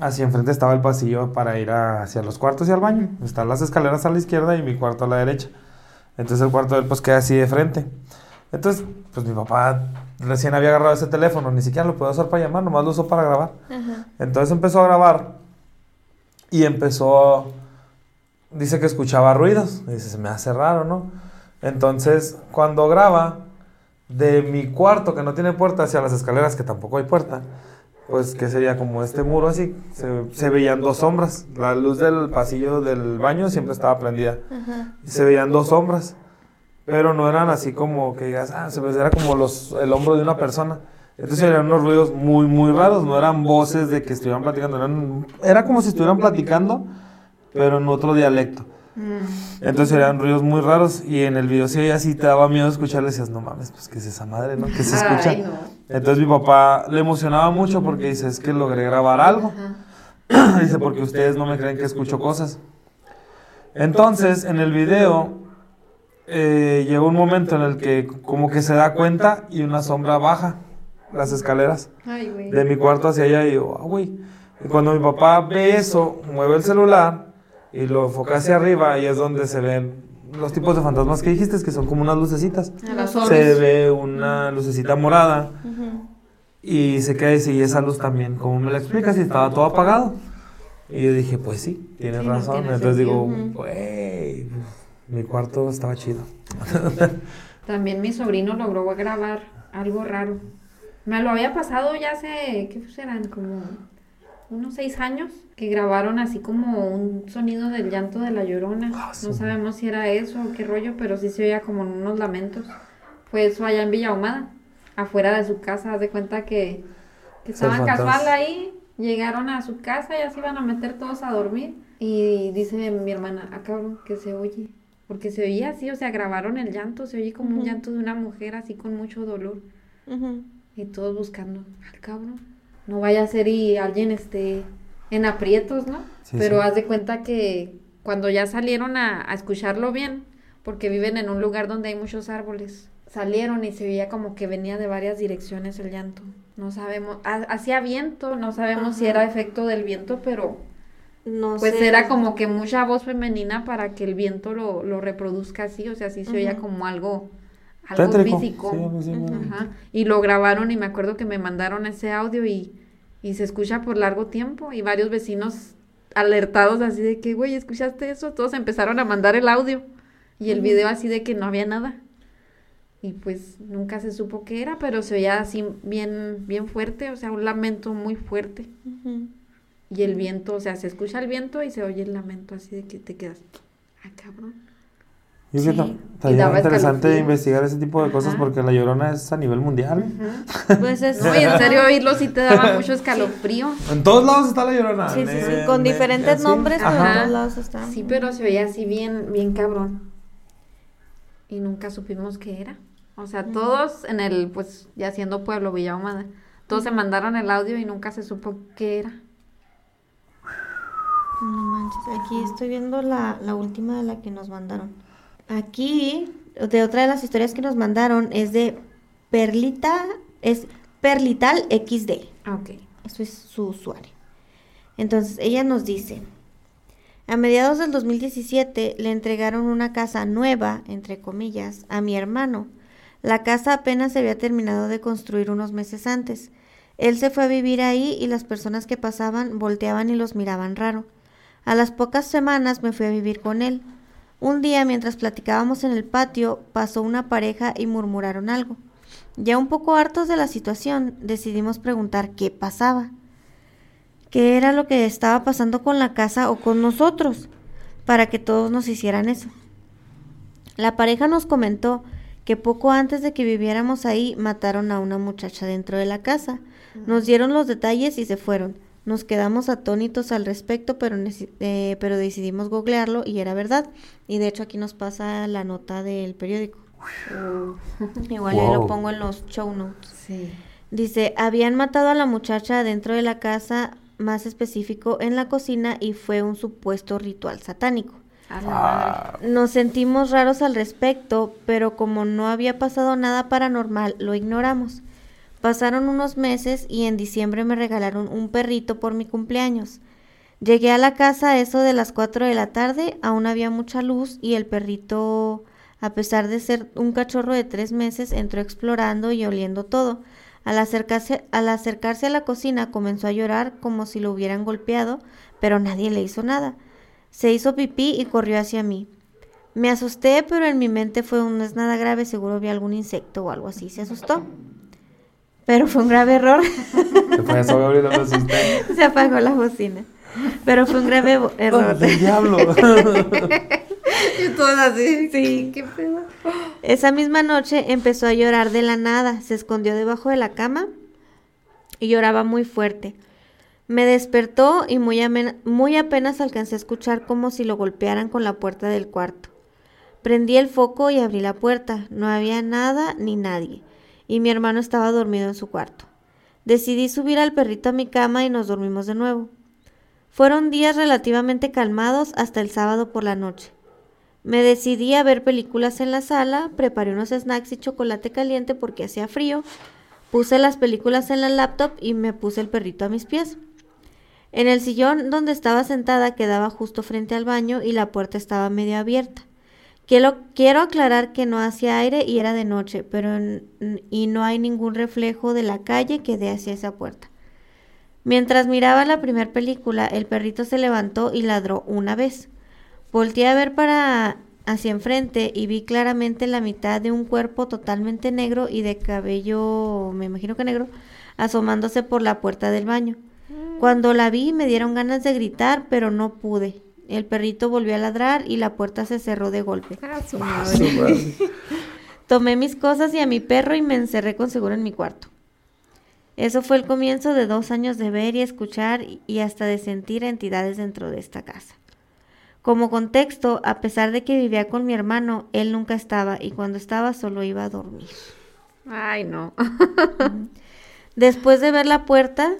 Hacia enfrente estaba el pasillo para ir a- hacia los cuartos y al baño. Están las escaleras a la izquierda y mi cuarto a la derecha. Entonces el cuarto de él pues queda así de frente. Entonces, pues mi papá recién había agarrado ese teléfono, ni siquiera lo podía usar para llamar, nomás lo usó para grabar. Ajá. Entonces empezó a grabar y empezó, dice que escuchaba ruidos, dice, se me hace raro, ¿no? Entonces cuando graba de mi cuarto que no tiene puerta hacia las escaleras que tampoco hay puerta, pues que sería como este muro así, se, se veían dos sombras, la luz del pasillo del baño siempre estaba prendida, Ajá. se veían dos sombras, pero no eran así como que digas, ah, se ve- era como los, el hombro de una persona. Entonces eran unos ruidos muy, muy raros, no eran voces de que estuvieran platicando, eran, era como si estuvieran platicando, pero en otro dialecto. Entonces eran ruidos muy raros y en el video sí así te daba miedo escuchar, le decías, no mames, pues que es esa madre, ¿no? Que se escucha. Ay, no. Entonces mi papá le emocionaba mucho porque dice, es que logré grabar algo. dice, porque ustedes no me creen que escucho cosas. Entonces, en el video, eh, llegó un momento en el que como que se da cuenta y una sombra baja las escaleras Ay, de mi cuarto hacia allá y yo, ah, güey. Y cuando mi papá ve eso, mueve el celular y lo enfoca hacia arriba y es donde se ven los tipos de fantasmas que dijiste, que son como unas lucecitas. Se ve una lucecita morada y se queda y esa luz también, como me lo explicas, si estaba todo apagado. Y yo dije, pues sí, tienes Sí, no razón. tiene Entonces digo, sentido. güey, mi cuarto estaba chido. También mi sobrino logró grabar algo raro. Me lo había pasado ya hace, ¿qué serán? Como unos seis años, que grabaron así como un sonido del llanto de la llorona. Ah, No sabemos si era eso o qué rollo, pero sí se oía como unos lamentos. Fue eso allá en Villa Ahumada, afuera de su casa. Haz de cuenta que, estaban casual ahí, llegaron a su casa, ya se iban a meter todos a dormir. Y dice mi hermana, ah, cabrón, que se oye. Porque se oía así, o sea, grabaron el llanto, se oye como un llanto de una mujer así con mucho dolor. Y todos buscando, al cabrón. No vaya a ser y alguien esté en aprietos, ¿no? Sí, Pero sí. haz de cuenta que cuando ya salieron a, a escucharlo bien, porque viven en un lugar donde hay muchos árboles, salieron y se veía como que venía de varias direcciones el llanto. No sabemos, ha- hacía viento, no sabemos si era efecto del viento, pero No pues sé. era como que mucha voz femenina para que el viento lo, lo reproduzca así, o sea, sí se oía como algo, algo Tétrico. físico. Sí. Ajá. Y lo grabaron y me acuerdo que me mandaron ese audio y, y se escucha por largo tiempo y varios vecinos alertados así de que, güey, ¿escuchaste eso? Todos empezaron a mandar el audio y el video así de que no había nada. Y pues nunca se supo qué era, pero se oía así bien, bien fuerte, o sea, un lamento muy fuerte. Y el viento, o sea, se escucha el viento y se oye el lamento así de que te quedas, ah, cabrón. Yo creo Sí, que estaría daba interesante investigar ese tipo de cosas Ajá. porque la llorona es a nivel mundial. Pues es. Y en serio oírlo sí te daba mucho escalofrío. En todos lados está la llorona. Sí, sí, sí. Con diferentes nombres, pero en Ajá. todos lados está. Sí, pero se oía así bien, bien cabrón. Y nunca supimos qué era. O sea, todos en el, pues, ya siendo pueblo, Villa Ahumada, todos se mandaron el audio y nunca se supo qué era. No manches, aquí estoy viendo la, la última de la que nos mandaron. Aquí, de otra de las historias que nos mandaron, es de Perlita, es Perlital XD. Ah, ok. Eso es su usuario. Entonces, ella nos dice, a mediados del 2017 le entregaron una casa nueva, entre comillas, a mi hermano. La casa apenas se había terminado de construir unos meses antes. Él se fue a vivir ahí y las personas que pasaban volteaban y los miraban raro. A las pocas semanas me fui a vivir con él. Un día, mientras platicábamos en el patio, pasó una pareja y murmuraron algo. Ya un poco hartos de la situación, decidimos preguntar qué pasaba. ¿Qué era lo que estaba pasando con la casa o con nosotros? Para que todos nos hicieran eso. La pareja nos comentó que poco antes de que viviéramos ahí mataron a una muchacha dentro de la casa. Nos dieron los detalles y se fueron. Nos quedamos atónitos al respecto, pero, eh, pero decidimos googlearlo y era verdad. Y de hecho aquí nos pasa la nota del periódico. Igual yo lo pongo en los show notes. Dice, habían matado a la muchacha dentro de la casa, más específico en la cocina, y fue un supuesto ritual satánico. Ah. Nos sentimos raros al respecto, pero como no había pasado nada paranormal, lo ignoramos. Pasaron unos meses y en diciembre me regalaron un perrito por mi cumpleaños. Llegué a la casa a eso de las 4 de la tarde, aún había mucha luz y el perrito, a pesar de ser un cachorro de tres meses, entró explorando y oliendo todo. Al acercarse, al acercarse a la cocina comenzó a llorar como si lo hubieran golpeado, pero nadie le hizo nada. Se hizo pipí y corrió hacia mí. Me asusté, pero en mi mente fue un no es nada grave, seguro vi algún insecto o algo así. Se asustó. Pero fue un grave error. Se apagó la bocina. Pero fue un grave bo- error. ¡Oh, el diablo! Y todas así. Sí. ¿Qué pedo? Esa misma noche empezó a llorar de la nada, se escondió debajo de la cama y lloraba muy fuerte. Me despertó y muy, muy apenas alcancé a escuchar como si lo golpearan con la puerta del cuarto. Prendí el foco y abrí la puerta. No había nada ni nadie, y mi hermano estaba dormido en su cuarto. Decidí subir al perrito a mi cama y nos dormimos de nuevo. Fueron días relativamente calmados hasta el sábado por la noche. Me decidí a ver películas en la sala, preparé unos snacks y chocolate caliente porque hacía frío, puse las películas en la laptop y me puse el perrito a mis pies. En el sillón donde estaba sentada quedaba justo frente al baño y la puerta estaba medio abierta. Quiero, quiero aclarar que no hacía aire y era de noche, pero n- y no hay ningún reflejo de la calle que dé hacia esa puerta. Mientras miraba la primera película, el perrito se levantó y ladró una vez. Volteé a ver para hacia enfrente y vi claramente la mitad de un cuerpo totalmente negro y de cabello, me imagino que negro, asomándose por la puerta del baño. Cuando la vi me dieron ganas de gritar, pero no pude. El perrito volvió a ladrar y la puerta se cerró de golpe. Ah, su Ah, madre. su madre. Tomé mis cosas y a mi perro y me encerré con seguro en mi cuarto. Eso fue el comienzo de dos años de ver y escuchar y- y hasta de sentir entidades dentro de esta casa. Como contexto, a pesar de que vivía con mi hermano, él nunca estaba y cuando estaba solo iba a dormir. Ay, no. Después de ver la puerta,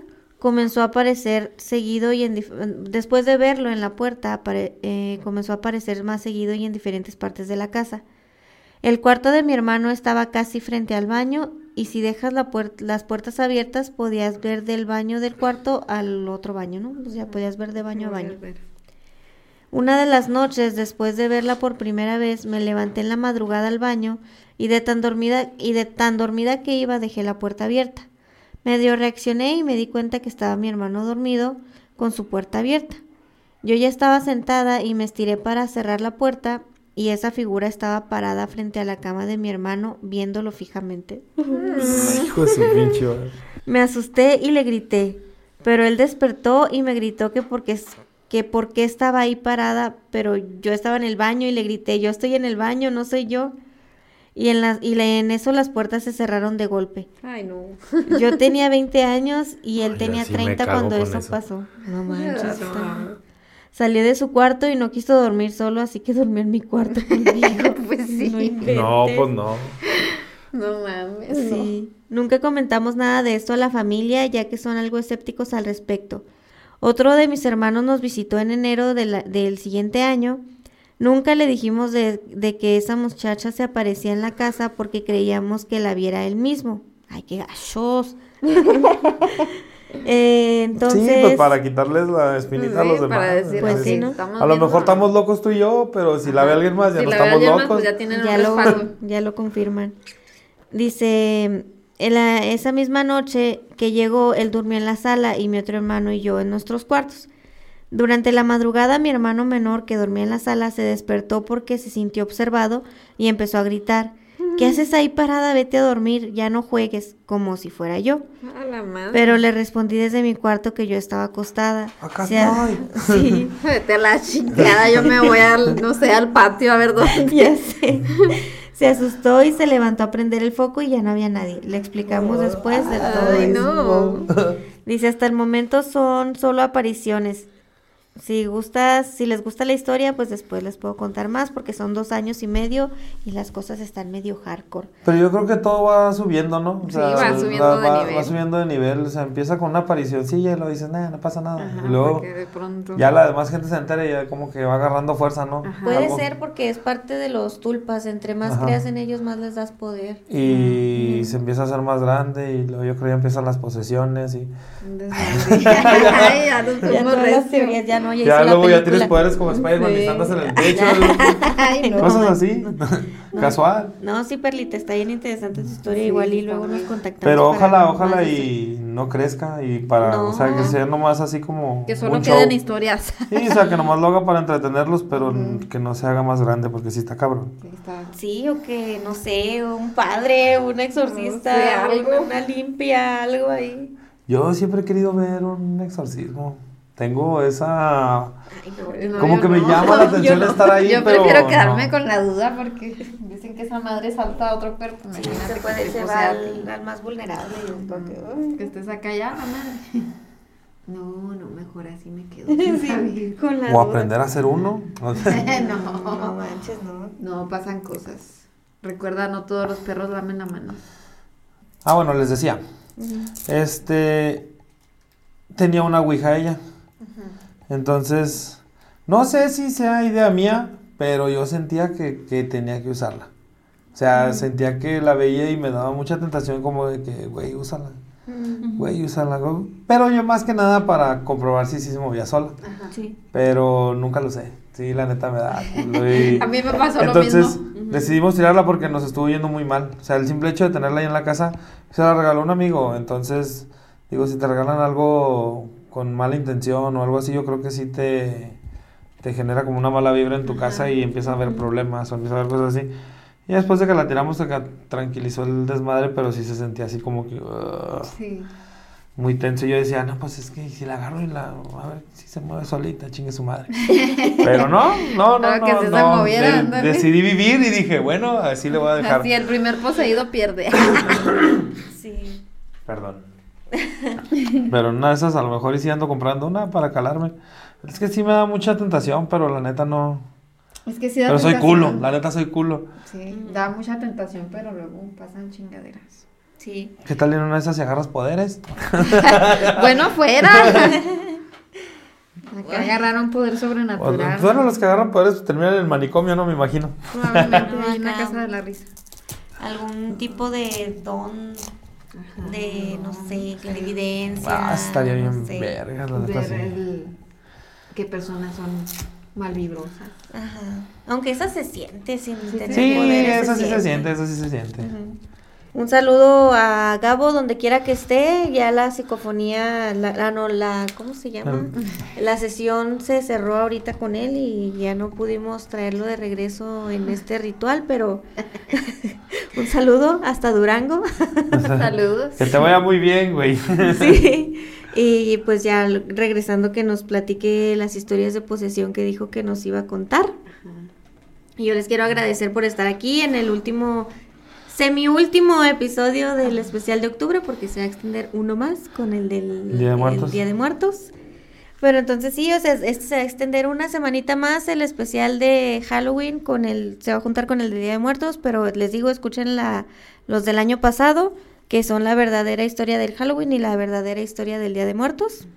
comenzó a aparecer seguido y en después de verlo en la puerta, eh, comenzó a aparecer más seguido y en diferentes partes de la casa. El cuarto de mi hermano estaba casi frente al baño y si dejas la puer- las puertas abiertas podías ver del baño del cuarto al otro baño, ¿no? O sea, podías ver de baño a baño. Una de las noches, después de verla por primera vez, me levanté en la madrugada al baño y de tan dormida y de tan dormida que iba dejé la puerta abierta. Medio reaccioné y me di cuenta que estaba mi hermano dormido con su puerta abierta. Yo ya estaba sentada y me estiré para cerrar la puerta y esa figura estaba parada frente a la cama de mi hermano viéndolo fijamente. Hijo de su pinche. Me asusté y le grité, pero él despertó y me gritó que porque que por qué estaba ahí parada, pero yo estaba en el baño y le grité, yo estoy en el baño, no soy yo. Y en, las y le- en eso las puertas se cerraron de golpe. Ay, no. Yo tenía 20 años y él Ay, tenía así me 30 cago cuando eso, eso. pasó. No manches. No. está- Salió de su cuarto y no quiso dormir solo, así que durmió en mi cuarto conmigo. Pues sí. No No, pues no. No mames. Sí. Nunca comentamos nada de esto a la familia, ya que son algo escépticos al respecto. Otro de mis hermanos nos visitó en enero de la- del siguiente año. Nunca le dijimos de, de que esa muchacha se aparecía en la casa porque creíamos que la viera él mismo. Ay, qué gachos. Eh, entonces, sí, pues para quitarles la espinita a los demás. para decir, Pues sí, ¿no? estamos A lo mejor estamos locos tú y yo, pero si la ve alguien más, ya Si no la ve estamos alguien más, locos. pues ya tienen ya un lo, respaldo. ya lo confirman. Dice, en la- esa misma noche que llegó, él durmió en la sala y mi otro hermano y yo en nuestros cuartos. Durante la madrugada mi hermano menor que dormía en la sala se despertó porque se sintió observado y empezó a gritar, ¿qué haces ahí parada? Vete a dormir, ya no juegues, como si fuera yo. A la madre. Pero le respondí desde mi cuarto que yo estaba acostada. Acá O sea, estoy. Sí, Vete a la chingada, yo me voy al, no sé, al patio a ver dónde. ya sé. Se asustó y se levantó a prender el foco y ya no había nadie. Le explicamos después de todo Ay, no. Dice, hasta el momento son solo apariciones. Si gustas, si les gusta la historia, pues después les puedo contar más porque son dos años y medio y las cosas están medio hardcore. Pero yo creo que todo va subiendo, ¿no? O Sí, va subiendo de va, nivel. va subiendo de nivel. O sea, empieza con una aparicióncilla y lo dices, nah, no pasa nada. Ajá, y luego porque de pronto. ya la demás gente se entera y ya como que va agarrando fuerza, ¿no? Ajá. Puede Algo- ser porque es parte de los tulpas. Entre más Ajá. creas en ellos, más les das poder. Y se empieza a hacer más grande y luego yo creo que ya empiezan las posesiones y. Ay, ya Ya recio. teorías, ya no, ya, ya hizo la luego ya tienes poderes como Spider-Man Sí. listándose en el techo, Ay, no. cosas así, casual. No, sí, Perlita, está bien interesante tu historia. Igual y luego nos contactamos. Pero ojalá, ojalá y no crezca y para, o sea, que No. sea nomás así como Que solo un queden show. historias. Sí, o sea, que nomás lo haga para entretenerlos, pero que no se haga más grande porque sí está cabrón. Sí, está- Sí, o que, no sé, un padre, un exorcista, No sé, algo. una limpia, algo ahí. Yo siempre he querido ver un exorcismo. Tengo esa... Ay, no. Como que me llama la atención no. estar ahí, Yo pero prefiero quedarme no. con la duda porque dicen que esa madre salta a otro cuerpo. Sí, Imagínate se puede, a al, al más vulnerable. y es como que, estés acá ya, madre. No, no, mejor así me quedo. Sí, con la O duda. aprender a ser uno. No no, manches, no. no, pasan cosas. Recuerda, no todos los perros lamen la mano. ah, bueno, les decía. Este... Tenía una ouija ella. Entonces, no sé si sea idea mía, pero yo sentía que, que tenía que usarla. O sea, sentía que la veía y me daba mucha tentación como de que, güey, úsala. Güey, úsala. güey. Pero yo más que nada para comprobar si sí se movía sola. Sí. Pero nunca lo sé. Sí, la neta me da culo y- A mí me pasó Entonces lo mismo. decidimos tirarla porque nos estuvo yendo muy mal. O sea, el simple hecho de tenerla ahí en la casa se la regaló un amigo. Entonces, digo, si te regalan algo con mala intención o algo así, yo creo que sí te, te genera como una mala vibra en tu casa y empieza a haber problemas o empieza a haber cosas así. Y después de que la tiramos, ca- tranquilizó el desmadre, pero sí se sentía así como que uh, Sí. muy tenso. Y yo decía, no, pues es que si la agarro y la. A ver si se mueve solita, chingue su madre. Pero no, no, no. No, que sí se no. moviera, De- ándale. decidí vivir y dije, bueno, así le voy a dejar. Así el primer poseído pierde. Sí. Perdón. Pero una de esas a lo mejor y sí ando comprando una para calarme. Es que sí me da mucha tentación, pero la neta no. Es que sí da Pero soy culo, la neta soy culo. Sí, da mucha tentación, pero luego pasan chingaderas. Sí. ¿Qué tal en una de esas si agarras poderes? bueno, fuera. Acá agarraron poder sobrenatural. Bueno, los que agarran poderes pues, terminan en el manicomio, no me imagino. Probablemente una acá. casa de la risa. Algún tipo de don de, no sé, clarividencia. Ah, estaría bien no sé. vergas, la neta Ver sí. el- qué personas son malvibrosas. Ajá. Aunque esa se siente sin tener Sí, poderes, eso sí se siente, eso sí se siente. Ujú. Un saludo a Gabo donde quiera que esté. Ya la psicofonía, la, la- no, la, ¿cómo se llama? La sesión se cerró ahorita con él y ya no pudimos traerlo de regreso en este ritual, pero un saludo hasta Durango. Saludos. Que te vaya muy bien, güey. sí. Y pues ya regresando que nos platique las historias de posesión que dijo que nos iba a contar. Y yo les quiero agradecer por estar aquí en el último, semi-último episodio del especial de octubre, porque se va a extender uno más con el del Día de Muertos. Día de Muertos. Pero entonces sí, o sea, este se va a extender una semanita más el especial de Halloween con el, se va a juntar con el de Día de Muertos, pero les digo, escuchen la, los del año pasado, que son la verdadera historia del Halloween y la verdadera historia del Día de Muertos.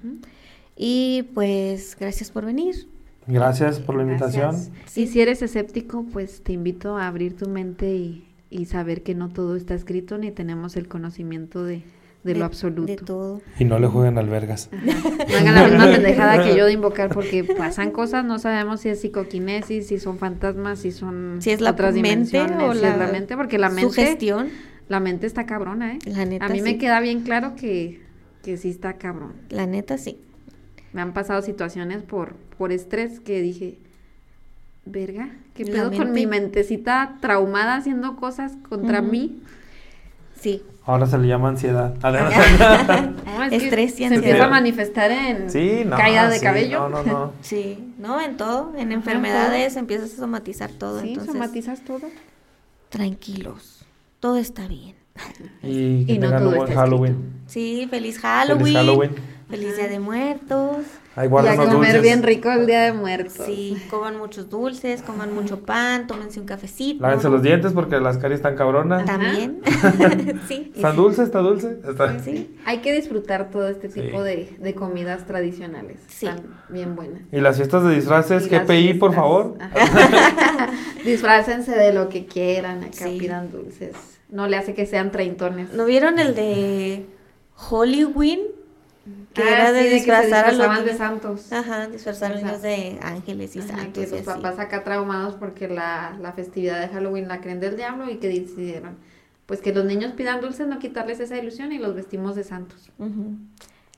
Y pues, gracias por venir. Gracias por la invitación. Gracias. Y si eres escéptico, pues te invito a abrir tu mente y, y saber que no todo está escrito ni tenemos el conocimiento de, de lo absoluto. De todo. Y no le jueguen albergas. No hagan la misma pendejada que yo de invocar porque pasan cosas, no sabemos si es psicoquinesis, si son fantasmas, si son Si es la otras mente dimensiones, o si la es la mente, porque la mente Sugestión. la mente está cabrona, ¿eh? La neta, A mí sí. me queda bien claro que, que sí está cabrón. La neta, sí. Me han pasado situaciones por, por estrés que dije, verga, ¿qué La pedo con mi mente. mentecita traumada haciendo cosas contra mí? Sí. Ahora se le llama ansiedad. No, es Estrés y se ansiedad. empieza a manifestar en Sí, no. caída de sí, cabello. No, no, no. Sí, ¿no? En todo, en enfermedades empiezas a somatizar todo. Sí, entonces, somatizas todo. tranquilos, todo está bien. Y que Y no todo un buen está Halloween. Sí, feliz Halloween. Feliz Halloween. Feliz Día de Muertos. Ahí Y a comer dulces. bien rico el día de muertos. Sí, coman muchos dulces, coman mucho pan, tómense un cafecito. Lávense los dientes porque las caries están cabronas. También. sí. ¿Están dulces? ¿Está dulce? Está- Sí. Hay que disfrutar todo este Sí. tipo de, de comidas tradicionales. Sí. Están bien buenas. Y las fiestas de disfraces, Y ¿qué las PI, por favor? Disfrácense de lo que quieran, acá Sí. pidan dulces. No le hace que sean treintones. ¿No vieron el de Halloween? Que Ah, era de sí, que se disfrazar a los de santos. Ajá, disfrazar a niños de ángeles y Ajá, santos. que y los papás acá traumados porque la, la festividad de Halloween la creen del diablo y que decidieron pues que los niños pidan dulces, no quitarles esa ilusión y los vestimos de santos.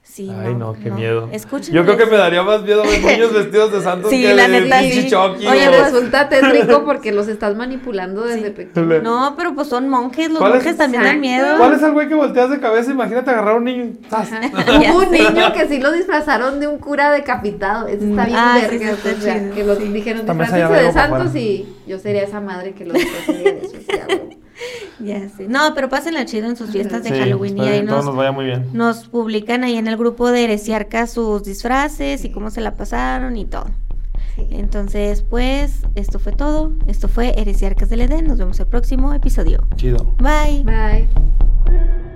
Sí, Ay, no, qué miedo. Escuchen. Yo creo que me daría más miedo ver niños vestidos de santos Sí, que la de neta, sí. Oye, o- pues, Resulta tétrico porque los estás manipulando desde Sí. pequeños. No, pero pues son monjes, los monjes también dan miedo. ¿Cuál es el güey que volteas de cabeza? Imagínate agarrar a un niño. Hubo un niño que sí lo disfrazaron de un cura decapitado. Eso está bien Ah, sí, verga, está o sea, chido, que los sí. dijeron la de santos y yo sería esa madre que los disfrazaría de eso. Ya sé. No, pero pásenla chido en sus fiestas de Sí, Halloween y ahí nos, nos vaya muy bien. nos publican ahí en el grupo de Heresiarca sus disfraces y cómo se la pasaron y todo. Sí. Entonces, pues, esto fue todo. Esto fue Heresiarcas del Edén. Nos vemos el próximo episodio. Chido. Bye. Bye.